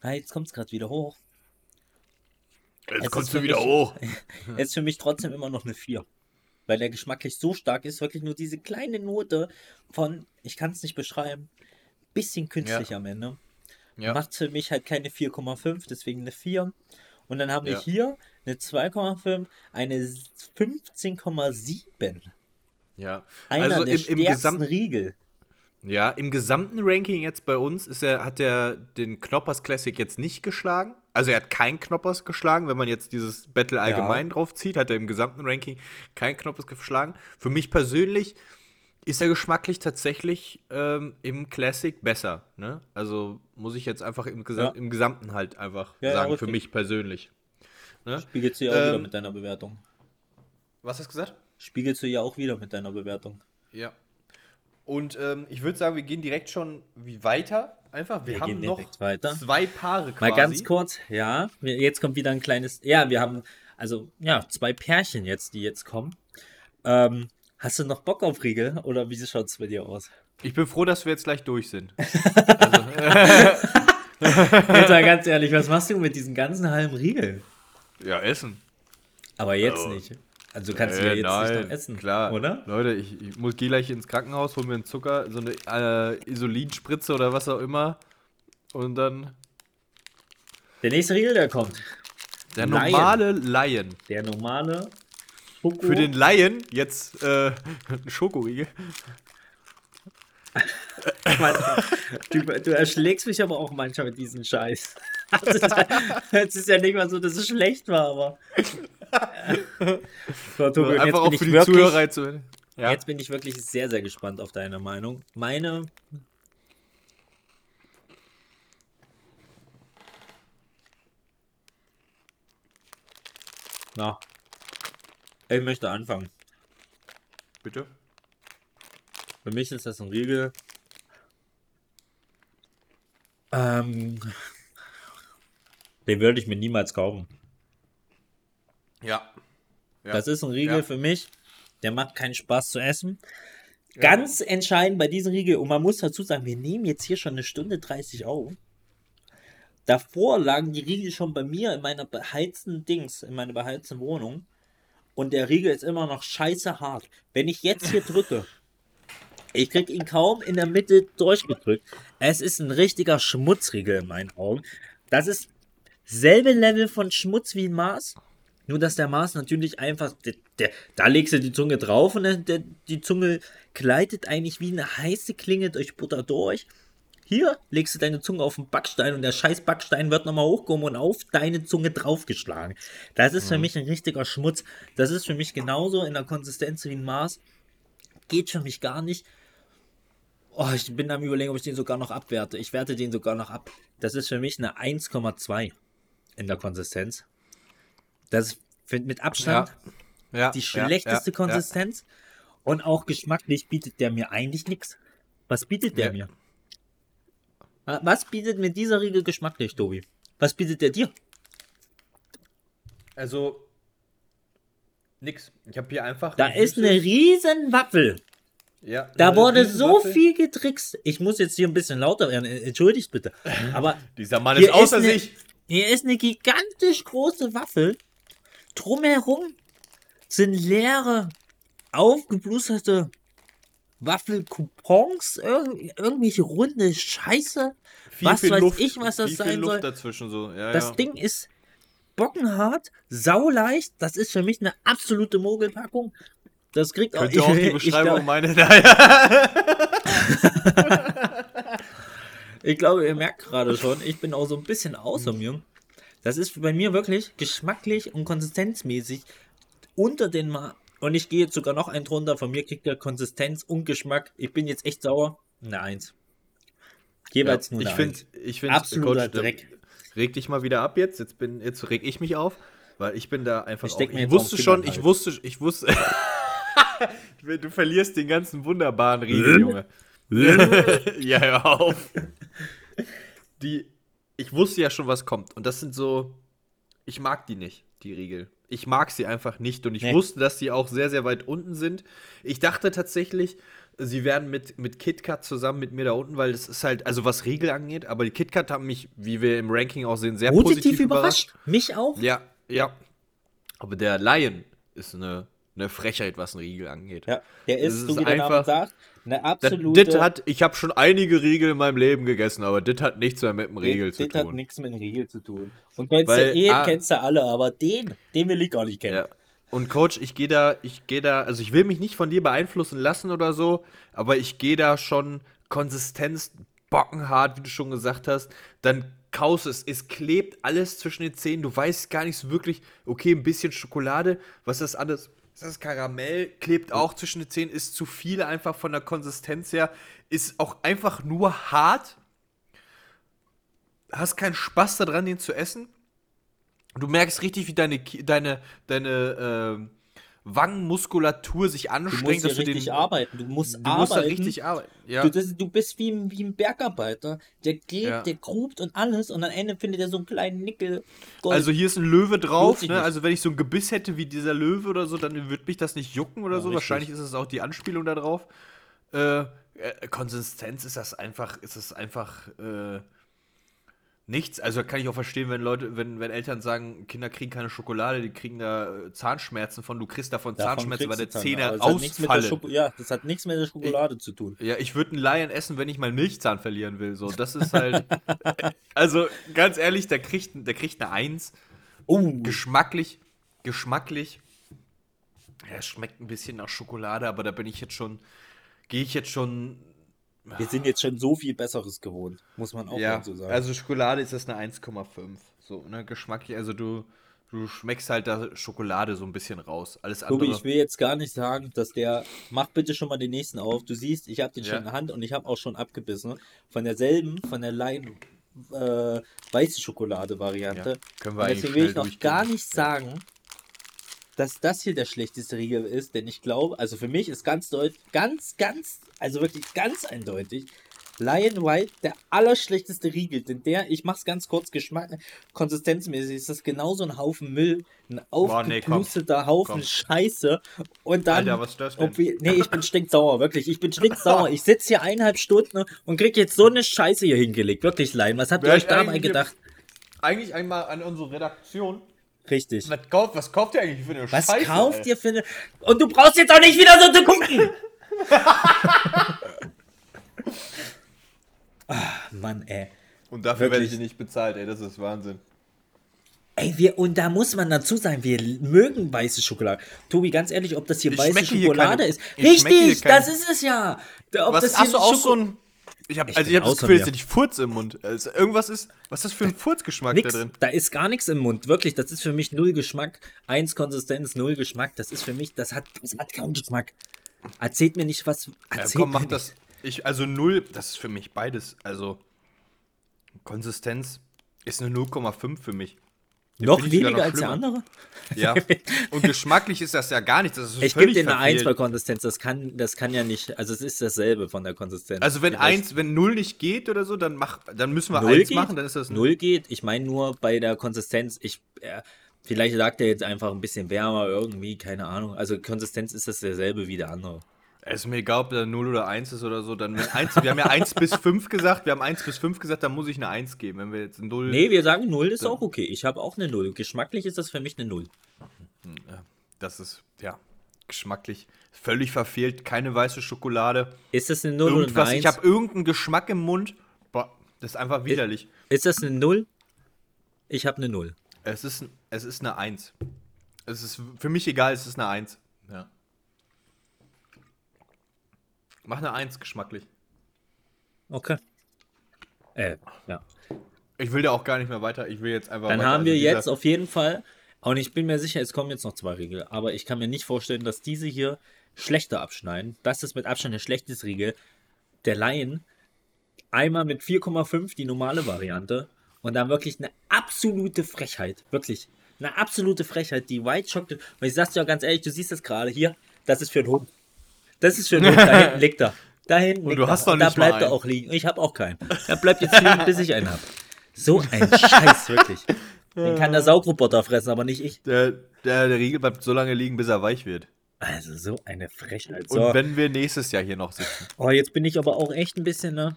Ah, jetzt kommt es gerade wieder hoch. Jetzt Es kommst du wieder wirklich- hoch. Ist für mich trotzdem immer noch eine 4. Weil der geschmacklich so stark ist, wirklich nur diese kleine Note von, ich kann es nicht beschreiben, bisschen künstlich Ja. am Ende. Ja. Macht für mich halt keine 4,5, deswegen eine 4. Und dann haben wir Ja. hier eine 2,5, eine 15,7. ja. Einer Also im, im, stärksten Gesamt, Riegel. Ja, im gesamten Ranking jetzt bei uns ist er, hat er den Knoppers Classic jetzt nicht geschlagen. Also er hat kein Knoppers geschlagen, wenn man jetzt dieses Battle allgemein drauf zieht, hat er im gesamten Ranking kein Knoppers geschlagen. Für mich persönlich ist er geschmacklich tatsächlich ähm, im Classic besser. Ne? Also muss ich jetzt einfach im, Gesam Ja. im Gesamten halt einfach Ja, ja, sagen, für mich persönlich. Ne? Spiegelst du ja auch wieder Ähm, mit deiner Bewertung. Was hast du gesagt? Spiegelst du ja auch wieder mit deiner Bewertung. Ja. Und ähm, ich würde sagen, wir gehen direkt schon wie weiter. Einfach, wir, Wir haben noch weiter. zwei Paare quasi. Mal ganz kurz, ja, jetzt kommt wieder ein kleines, ja, wir haben, also, ja, zwei Pärchen jetzt, die jetzt kommen. Ähm, hast du noch Bock auf Riegel oder wie schaut's bei dir aus? Ich bin froh, dass wir jetzt gleich durch sind. Jetzt mal ganz ehrlich, was machst du mit diesen ganzen halben Riegeln? Ja, essen. Aber jetzt Oh. nicht. Also kannst du ja Äh, jetzt nein, nicht noch essen, Klar. oder? Leute, ich, ich muss gehe gleich ins Krankenhaus, hol mir einen Zucker, so eine äh, Isolinspritze oder was auch immer. Und dann Der nächste Riegel, der kommt. der normale Lion. Der normale Schoko. Für den Lion jetzt äh, ein Schokoriegel. du, du erschlägst mich aber auch manchmal mit diesem Scheiß. Es ist ja nicht mal so, dass es schlecht war, aber. So, Tobi, Einfach auch für die wirklich, Zuhörer zu. Ja. Jetzt bin ich wirklich sehr, sehr gespannt auf deine Meinung. Meine. Na. Ich möchte anfangen. Bitte. Für mich ist das ein Riegel. Ähm, den würde ich mir niemals kaufen. Ja. Ja. Das ist ein Riegel Ja. für mich, der macht keinen Spaß zu essen. Ganz entscheidend bei diesem Riegel, und man muss dazu sagen, wir nehmen jetzt hier schon eine Stunde 30 auf. Davor lagen die Riegel schon bei mir in meiner beheizten Dings, in meiner beheizten Wohnung. Und der Riegel ist immer noch scheiße hart. Wenn ich jetzt hier drücke, ich krieg ihn kaum in der Mitte durchgedrückt. Es ist ein richtiger Schmutzriegel in meinen Augen. Das ist selbe Level von Schmutz wie ein Mars. Nur, dass der Mars natürlich einfach, der, der, da legst du die Zunge drauf und der, der, die Zunge gleitet eigentlich wie eine heiße Klinge durch Butter durch. Hier legst du deine Zunge auf den Backstein und der scheiß Backstein wird nochmal hochgehoben und auf deine Zunge draufgeschlagen. Das ist für mich ein richtiger Schmutz. Das ist für mich genauso in der Konsistenz wie ein Mars. Geht für mich gar nicht. Oh, ich bin am überlegen, ob ich den sogar noch abwerte. Ich werte den sogar noch ab. Das ist für mich eine 1,2 in der Konsistenz. Das ist für- mit Abstand ja. die ja, schlechteste ja, Konsistenz. Und auch geschmacklich bietet der mir eigentlich nichts. Was bietet der mir? Wa- Was bietet mir dieser Riegel geschmacklich, Tobi? Was bietet der dir? Also nix. Ich habe hier einfach. Da ein ist eine riesen Waffel. Ja, Da wurde so viel getrickst. Ich muss jetzt hier ein bisschen lauter werden. Entschuldigt bitte. Aber Dieser Mann ist außer ist eine- sich. Hier ist eine gigantisch große Waffel. Drumherum sind leere, aufgeblusterte Waffelcoupons, irg irgendwelche runde Scheiße. Viel, was viel weiß Luft, ich, was das viel, viel sein Luft soll. dazwischen so. Ja, Das ja. Ding ist bockenhart, sauleicht. Das ist für mich eine absolute Mogelpackung. Das kriegt auch, Könnte auch die ich Beschreibung glaub- meine. Ich glaube, ihr merkt gerade schon, ich bin auch so ein bisschen außer mir. Das ist bei mir wirklich geschmacklich und konsistenzmäßig unter den Ma Und ich gehe jetzt sogar noch einen drunter. Von mir kriegt der Konsistenz und Geschmack. Ich bin jetzt echt sauer. Eine Eins. Jeweils nur ich eine finde, Eins. ich finde, Absoluter Coach, Dreck. Reg dich mal wieder ab jetzt. Jetzt bin, jetzt reg ich mich auf, weil ich bin da einfach. Ich auch, mir ich wusste schon, ich wusste, ich wusste. du verlierst den ganzen wunderbaren Riegel, Junge. ja, hör auf. Die, ich wusste ja schon, was kommt. Und das sind so, ich mag die nicht, die Riegel. Ich mag sie einfach nicht. Und ich Nee. wusste, dass sie auch sehr, sehr weit unten sind. Ich dachte tatsächlich, sie werden mit, mit KitKat zusammen mit mir da unten, weil das ist halt, also was Riegel angeht, aber die KitKat haben mich, wie wir im Ranking auch sehen, sehr positiv, Positiv überrascht. Mich auch. Ja, ja. Aber der Lion ist eine, eine Frechheit, was einen Riegel angeht. Ja, der Das ist, ist so wie der Name einfach- sagt, eine Das, absolute. das hat, ich habe schon einige Riegel in meinem Leben gegessen, aber das hat nichts mehr mit dem Riegel das zu hat tun. nichts mit dem Riegel zu tun. Und kennst Weil, du eh, ah- kennst du alle, aber den, den will ich gar nicht kennen. Ja. Und Coach, ich gehe da, ich gehe da, also ich will mich nicht von dir beeinflussen lassen oder so, aber ich gehe da schon Konsistenz bockenhart, wie du schon gesagt hast. Dann kaust es, es klebt alles zwischen den Zähnen. Du weißt gar nicht so wirklich, okay, ein bisschen Schokolade, was ist das alles? Das Karamell? Klebt auch zwischen den Zähnen, ist zu viel einfach von der Konsistenz her. Ist auch einfach nur hart. Hast keinen Spaß daran, den zu essen. Du merkst richtig, wie deine, deine, deine ähm, Wangenmuskulatur sich Du anstrengt, musst ja dass du den. richtig arbeiten. Du musst Du arbeiten. musst da richtig arbeiten. Ja. Du, das, du bist wie, ein- wie ein Bergarbeiter. Der geht, Ja. der grubt und alles und am Ende findet er so einen kleinen Nickel. Gold. Also hier ist ein Löwe drauf, ne? Also wenn ich so ein Gebiss hätte wie dieser Löwe oder so, dann würde mich das nicht jucken oder Ja, so. richtig. Wahrscheinlich ist es auch die Anspielung da drauf. Äh, äh, Konsistenz ist das einfach, ist es einfach äh, nichts. Also kann ich auch verstehen, wenn Leute, wenn, wenn Eltern sagen, Kinder kriegen keine Schokolade, die kriegen da äh, Zahnschmerzen von, du kriegst davon, Davon Zahnschmerzen, weil der Zähne, ausfallen. Ja, das hat nichts mit der Schokolade zu tun. Ja, ich würde einen Lion essen, wenn ich meinen Milchzahn verlieren will. So, das ist halt. also, ganz ehrlich, der kriegt, der kriegt eine Eins. Oh, Geschmacklich, geschmacklich. Ja, es schmeckt ein bisschen nach Schokolade, aber da bin ich jetzt schon. Gehe ich jetzt schon. Wir sind jetzt schon so viel Besseres gewohnt, muss man auch ja, so sagen. also Schokolade ist das eine 1,5. So, ne, geschmacklich. Also, du, du schmeckst halt da Schokolade so ein bisschen raus. Alles andere. Tobi, ich will jetzt gar nicht sagen, dass der. Mach bitte schon mal den nächsten auf. Du siehst, ich habe den schon Ja. in der Hand und ich habe auch schon abgebissen. Von derselben, von der Lein äh, weiße Schokolade-Variante. Ja, können wir Und deswegen will ich noch gar nicht sagen, dass das hier der schlechteste Riegel ist, denn ich glaube, also für mich ist ganz deutlich, ganz, ganz, also wirklich ganz eindeutig, Lion White der allerschlechteste Riegel, denn der, ich mach's ganz kurz, Geschmack, konsistenzmäßig ist das genauso ein Haufen Müll, ein Boah, nee, aufgeplusteter Haufen Komm. Scheiße und dann, Alter, was ist das denn? ob nee, ich bin stinksauer, wirklich, ich bin stinksauer, ich sitze hier eineinhalb Stunden und krieg jetzt so eine Scheiße hier hingelegt, wirklich, Lion, was habt ihr euch dabei eigentlich- gedacht? Eigentlich einmal an unsere Redaktion. Richtig. Was kauft, was kauft ihr eigentlich für eine Was Scheiße? kauft ey? ihr für eine. Und du brauchst jetzt auch nicht wieder so zu gucken! ah, Mann, ey. Und dafür werde ich nicht bezahlt, ey, das ist Wahnsinn. Ey, wir, und da muss man dazu sagen, wir mögen weiße Schokolade. Tobi, ganz ehrlich, ob das hier Ich weiße schmecke hier Schokolade keine- ist. Richtig, das ist es ja. Ob Was das hier hast du auch Schoko- so ein. Ich habe Ich also ich hab das Gefühl, dass ich Furz im Mund. Also irgendwas ist. Was ist das für ein Furzgeschmack Nix, da drin? da ist gar nichts im Mund, wirklich. Das ist für mich null Geschmack. Eins Konsistenz, null Geschmack. Das ist für mich, das hat, das hat keinen Geschmack. Erzählt mir nicht was. Ja, Erzählt komm, mir mach das. Ich, also null, das ist für mich beides. Also Konsistenz ist eine 0,5 für mich. Noch weniger noch als der andere? Ja. Und geschmacklich ist das ja gar nicht. Das ist Ich gebe dir eine 1 bei. Konsistenz. Das kann, das kann ja nicht. Also, es ist dasselbe von der Konsistenz. Also wenn Vielleicht eins, wenn null nicht geht oder so, dann mach, dann müssen wir null eins geht, machen, dann ist das Null geht. Ich meine nur bei der Konsistenz. Ich, äh, vielleicht sagt er jetzt einfach ein bisschen wärmer irgendwie, keine Ahnung. Also, Konsistenz ist das derselbe wie der andere. Es ist mir egal, ob da 0 oder 1 ist oder so. Dann wenn eins, wir haben ja 1 bis 5 gesagt. Wir haben 1 bis 5 gesagt, dann muss ich eine 1 geben. Wenn wir jetzt 0. Nee, wir sagen 0 ist auch okay. Ich habe auch eine 0. Geschmacklich ist das für mich eine 0. Das ist, ja, geschmacklich völlig verfehlt. Keine weiße Schokolade. Ist das eine 0 oder eine Irgendwas, 1? ich habe irgendeinen Geschmack im Mund. Boah, das ist einfach widerlich. Ist das eine 0? Ich habe eine 0. Es ist, es ist eine 1. Es ist für mich egal, es ist eine 1. Ja. Mach eine 1 geschmacklich. Okay. Äh, ja. Ich will da auch gar nicht mehr weiter. Ich will jetzt einfach Dann haben wir Also jetzt auf jeden Fall, und ich bin mir sicher, es kommen jetzt noch zwei Riegel, aber ich kann mir nicht vorstellen, dass diese hier schlechter abschneiden. Das ist mit Abstand der schlechteste Riegel. Der Lion, einmal mit 4,5 die normale Variante und dann wirklich eine absolute Frechheit. Wirklich. Eine absolute Frechheit. Die White Chocolate. Und ich sag's dir auch ganz ehrlich, du siehst das gerade hier. Das ist für einen Hund. Das ist Hund. Da hinten liegt er. Da hinten liegt du er. hast doch Und da nicht mal bleibt er auch liegen. Ich habe auch keinen. Er bleibt jetzt liegen, bis ich einen habe. So ein Scheiß, wirklich. Den kann der Saugroboter fressen, aber nicht ich. Der, der, der Riegel bleibt so lange liegen, bis er weich wird. Also so eine Frechheit. Und So. wenn wir nächstes Jahr hier noch sitzen. Oh, jetzt bin ich aber auch echt ein bisschen, ne?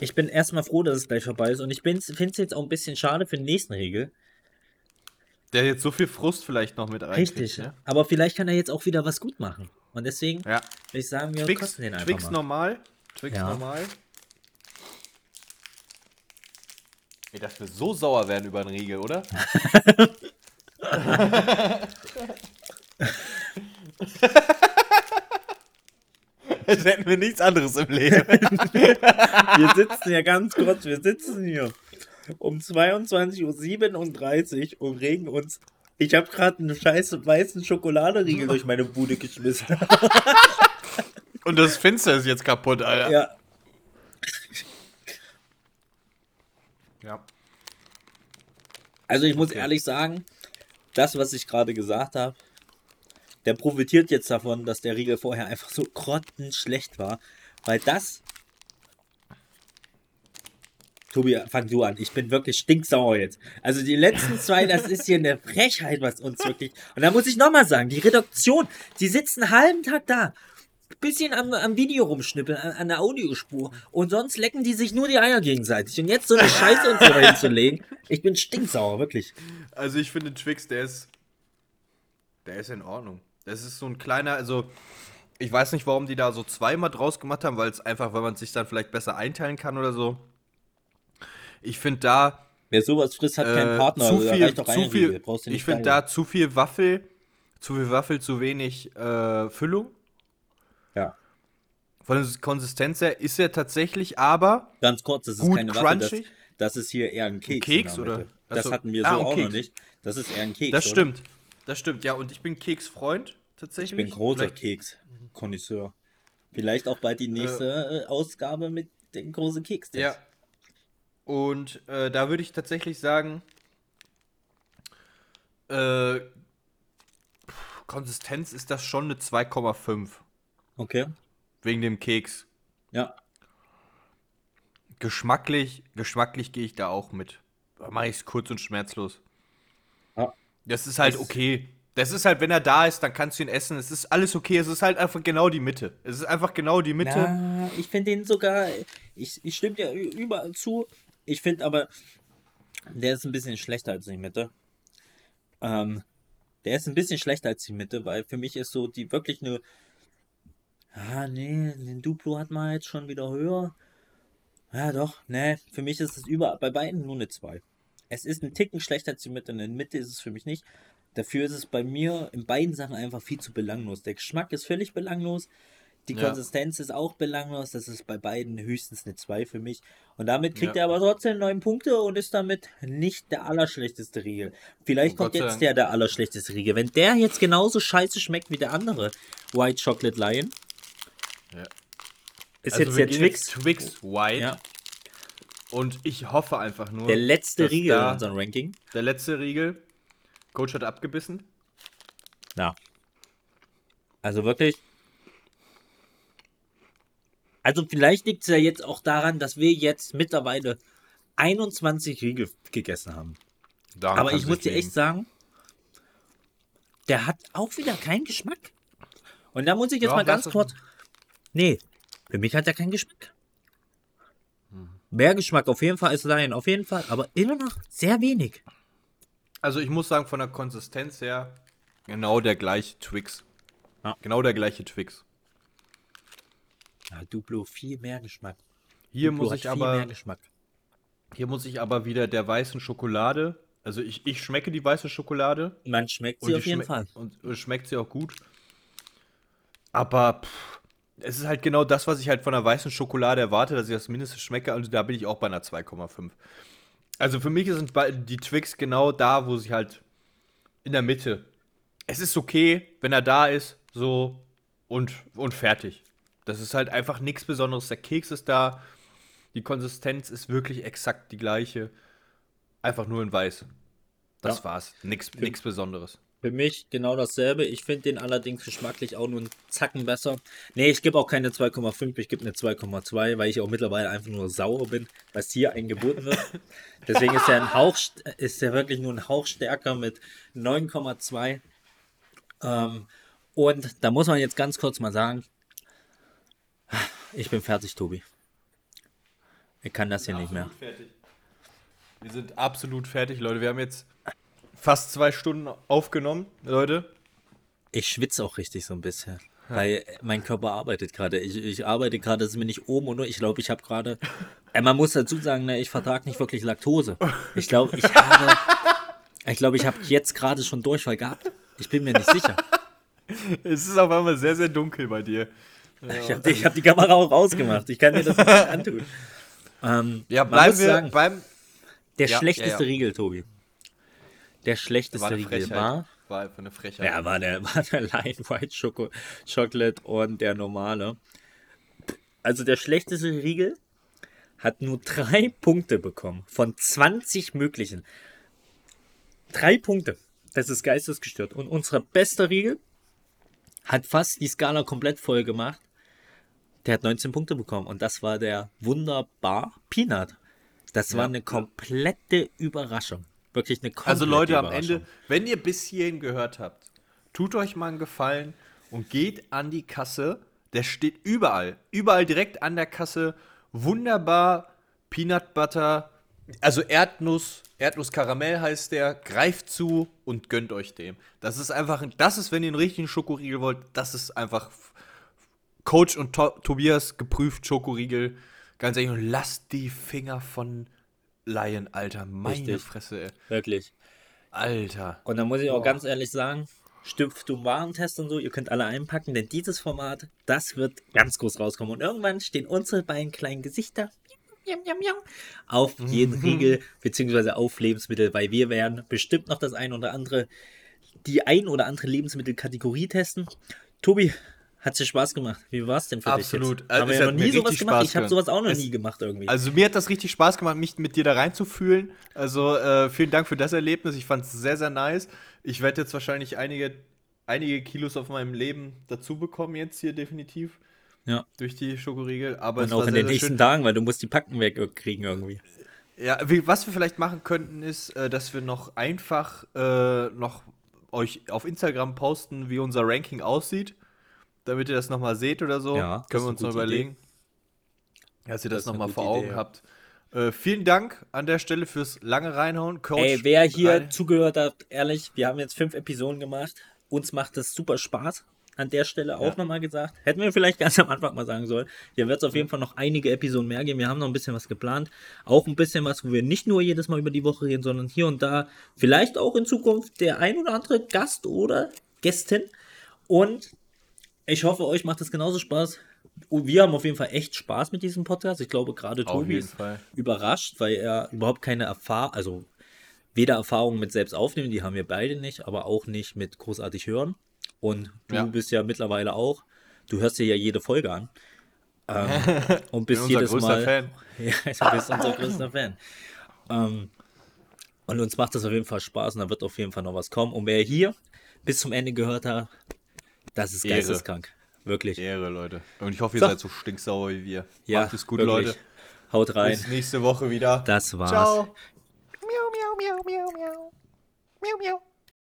Ich bin erstmal froh, dass es gleich vorbei ist. Und ich finde es jetzt auch ein bisschen schade für den nächsten Riegel. Der jetzt so viel Frust vielleicht noch mit rein. Richtig. Ne? Aber vielleicht kann er jetzt auch wieder was gut machen. Und deswegen Ja. würde ich sagen, wir Twix, kosten den einfach Twix mal. normal. Twix Ja. normal. Ey, dass wir so sauer werden über den Riegel, oder? Als hätten wir nichts anderes im Leben. Wir sitzen ja ganz kurz, wir sitzen hier um 22.37 Uhr und regen uns. Ich habe gerade einen scheiße weißen Schokoladeriegel durch meine Bude geschmissen. Und das Fenster ist jetzt kaputt, Alter. ja. Ja. Also ich muss ehrlich sagen, das, was ich gerade gesagt habe, der profitiert jetzt davon, dass der Riegel vorher einfach so grottenschlecht war. Weil das. Tobi, fang du an. Ich bin wirklich stinksauer jetzt. Also die letzten zwei, das ist hier eine Frechheit, was uns wirklich. Und da muss ich nochmal sagen, die Redaktion, die sitzen einen halben Tag da. Bisschen am, am Video rumschnippeln, an, an der Audiospur. Und sonst lecken die sich nur die Eier gegenseitig. Und jetzt so eine Scheiße uns hier hinzulegen. Ich bin stinksauer, wirklich. Also ich finde Twix, der ist. Der ist in Ordnung. Das ist so ein kleiner, also. Ich weiß nicht, warum die da so zweimal draus gemacht haben, weil es einfach, weil man sich dann vielleicht besser einteilen kann oder so. Ich finde da. Wer sowas frisst, hat keinen äh, Partner. Zu also viel, zu ein viel, ich finde da zu viel Waffel, zu viel Waffel, zu wenig äh, Füllung. Ja. Von der Konsistenz her ist er tatsächlich aber Ganz kurz, das ist Gut keine Waffe, das, crunchy? das ist hier eher ein Keks. Keks, in der oder? Das Achso. hatten wir so Ah, ein auch noch Keks. nicht. Das ist eher ein Keks. Das oder? stimmt. Das stimmt, ja. Und ich bin Keksfreund, tatsächlich. Ich bin großer Keks-Konnoisseur. Vielleicht auch bald die nächste äh, Ausgabe mit den großen Keks. Ja. Und äh, da würde ich tatsächlich sagen, äh, Konsistenz ist das schon eine 2,5. Okay. Wegen dem Keks. Ja. Geschmacklich, geschmacklich gehe ich da auch mit. Da mache ich es kurz und schmerzlos. Ja. Das ist halt Es- okay. Das ist halt, wenn er da ist, dann kannst du ihn essen. Es ist alles okay. Es ist halt einfach genau die Mitte. Es ist einfach genau die Mitte. Na, ich finde den sogar, ich, ich stimme dir überall zu. Ich finde aber, der ist ein bisschen schlechter als die Mitte. Ähm, der ist ein bisschen schlechter als die Mitte, weil für mich ist so die wirklich eine. Ah, nee, den Duplo hat man jetzt schon wieder höher. Ja, doch, nee, für mich ist es über, bei beiden nur eine 2. Es ist ein Ticken schlechter als die Mitte, in der Mitte ist es für mich nicht. Dafür ist es bei mir in beiden Sachen einfach viel zu belanglos. Der Geschmack ist völlig belanglos. Die Ja. Konsistenz ist auch belanglos. Das ist bei beiden höchstens eine 2 für mich. Und damit kriegt Ja. er aber trotzdem 9 Punkte und ist damit nicht der allerschlechteste Riegel. Vielleicht Oh kommt Gott jetzt der der allerschlechteste Riegel. Wenn der jetzt genauso scheiße schmeckt wie der andere White Chocolate Lion, Ja. ist Also jetzt der Twix. Twix White. Ja, Und ich hoffe einfach nur. der letzte Riegel da- in unserem Ranking. Der letzte Riegel. Coach hat abgebissen. Ja. Also wirklich. Also vielleicht liegt es ja jetzt auch daran, dass wir jetzt mittlerweile 21 Riegel gegessen haben. Daran Aber ich muss dir echt sagen, der hat auch wieder keinen Geschmack. Und da muss ich jetzt Ja, mal ganz kurz. Nee, für mich hat er keinen Geschmack. Hm. Mehr Geschmack auf jeden Fall als Lion, auf jeden Fall, aber immer noch sehr wenig. Also ich muss sagen, von der Konsistenz her, genau der gleiche Twix. Ja. Genau der gleiche Twix. Ja, Duplo viel mehr Geschmack. Hier Duplo muss ich viel aber, mehr Geschmack. hier muss ich aber wieder der weißen Schokolade. Also ich, ich schmecke die weiße Schokolade. Man schmeckt sie auf jeden Fall. Und äh, schmeckt sie auch gut. Aber pff, es ist halt genau das, was ich halt von der weißen Schokolade erwarte, dass ich das mindestens schmecke. Und da bin ich auch bei einer 2,5. Also für mich sind die Twix genau da, wo sie halt in der Mitte. Es ist okay, wenn er da ist, so und, und fertig. Das ist halt einfach nichts Besonderes. Der Keks ist da. Die Konsistenz ist wirklich exakt die gleiche. Einfach nur in weiß. Das Ja. war's. Nix Besonderes. Für mich genau dasselbe. Ich finde den allerdings geschmacklich auch nur einen Zacken besser. Nee, ich gebe auch keine 2,5, ich gebe eine 2,2, weil ich auch mittlerweile einfach nur sauer bin, was hier eingeboten wird. Deswegen ist er ein Hauch, st- ist er wirklich nur ein Hauch stärker mit 9,2. Ähm, und da muss man jetzt ganz kurz mal sagen, ich bin fertig, Tobi. Ich kann das hier nicht mehr. Fertig. Wir sind absolut fertig, Leute. Wir haben jetzt fast zwei Stunden aufgenommen, Leute. Ich schwitze auch richtig so ein bisschen. Weil mein Körper arbeitet gerade. Ich, ich arbeite gerade, es ist mir nicht oben und ich glaube, ich habe gerade. Äh, man muss dazu sagen, ne, ich vertrage nicht wirklich Laktose. Ich glaube, ich habe. Ich glaube, ich habe jetzt gerade schon Durchfall gehabt. Ich bin mir nicht sicher. Es ist auf einmal sehr, sehr dunkel bei dir. Ich habe die, hab die Kamera auch rausgemacht. Ich kann dir das nicht antun. Ähm, Ja, bleiben muss wir sagen, beim. der Ja, schlechteste ja, ja. Riegel, Tobi. Der schlechteste War Riegel Frechheit. war. War einfach eine Frechheit. Ja, war der, war der Light White Choco Chocolate und der normale. Also der schlechteste Riegel hat nur drei Punkte bekommen von 20 möglichen. Drei Punkte. Das ist geistesgestört. Und unser bester Riegel hat fast die Skala komplett voll gemacht. Der hat 19 Punkte bekommen. Und das war der Wunderbar Peanut. Das war eine komplette Überraschung. Wirklich eine komplette Also Leute, am. Ende, wenn ihr bis hierhin gehört habt, tut euch mal einen Gefallen und geht an die Kasse. Der steht überall, überall direkt an der Kasse. Wunderbar, Peanut Butter, also Erdnuss, Erdnuss-Karamell heißt der. Greift zu und gönnt euch dem. Das ist einfach, ein- das ist, wenn ihr einen richtigen Schokoriegel wollt, das ist einfach Coach und to Tobias geprüft Schokoriegel. Ganz ehrlich, und lasst die Finger von Laien, Alter. Meine Richtig. Fresse, ey. Wirklich. Alter. Und da muss ich auch Boah. ganz ehrlich sagen, Stiftung Warentest und so, ihr könnt alle einpacken, denn dieses Format, das wird ganz groß rauskommen. Und irgendwann stehen unsere beiden kleinen Gesichter auf jeden Riegel, beziehungsweise auf Lebensmittel, weil wir werden bestimmt noch das ein oder andere, die ein oder andere Lebensmittelkategorie testen. Tobi, hat dir Spaß gemacht? Wie war es denn für Absolut. dich jetzt? Also Haben es wir ja noch nie sowas gemacht. Spaß Ich habe sowas auch noch Es- nie gemacht irgendwie. Also mir hat das richtig Spaß gemacht, mich mit dir da reinzufühlen. Also äh, vielen Dank für das Erlebnis. Ich fand es sehr, sehr nice. Ich werde jetzt wahrscheinlich einige, einige Kilos auf meinem Leben dazu bekommen jetzt hier definitiv. Ja. Durch die Schokoriegel. Aber und es auch in sehr, den sehr nächsten schön. Tagen, weil du musst die Packen wegkriegen irgendwie. Ja, was wir vielleicht machen könnten, ist, äh, dass wir noch einfach äh, noch euch auf Instagram posten, wie unser Ranking aussieht. Damit ihr das nochmal seht oder so. Ja, Können wir uns noch gute Idee. überlegen. Dass ihr Das das, nochmal vor Augen Idee, habt. Äh, vielen Dank an der Stelle fürs lange reinhauen. Coach, Ey, wer hier rein- zugehört hat, ehrlich, wir haben jetzt fünf Episoden gemacht. Uns macht das super Spaß. An der Stelle auch Ja. nochmal gesagt. Hätten wir vielleicht ganz am Anfang mal sagen sollen. Hier wird es auf jeden Fall noch einige Episoden mehr geben. Wir haben noch ein bisschen was geplant. Auch ein bisschen was, wo wir nicht nur jedes Mal über die Woche reden, sondern hier und da vielleicht auch in Zukunft der ein oder andere Gast oder Gästin. Und ich hoffe, euch macht es genauso Spaß. Und Wir haben auf jeden Fall echt Spaß mit diesem Podcast. Ich glaube, gerade Tobi ist Fall. überrascht, weil er überhaupt keine Erfahrung, also weder Erfahrung mit selbst aufnehmen, die haben wir beide nicht, aber auch nicht mit großartig hören. Und du Ja. bist ja mittlerweile auch, du hörst dir ja jede Folge an. Ähm, und bist unser jedes größter Mal. Fan. Ja, du bist unser größter Fan. Ähm, und uns macht das auf jeden Fall Spaß und da wird auf jeden Fall noch was kommen. Und wer hier bis zum Ende gehört hat, das ist Ehre. geisteskrank. Wirklich. Ehre, Leute. Und ich hoffe, ihr So. seid so stinksauer wie wir. Ja, Macht es gut, wirklich. Leute. Haut rein. Bis nächste Woche wieder. Das war's. Ciao. Miau, miau, miau, miau, miau. Miau, miau.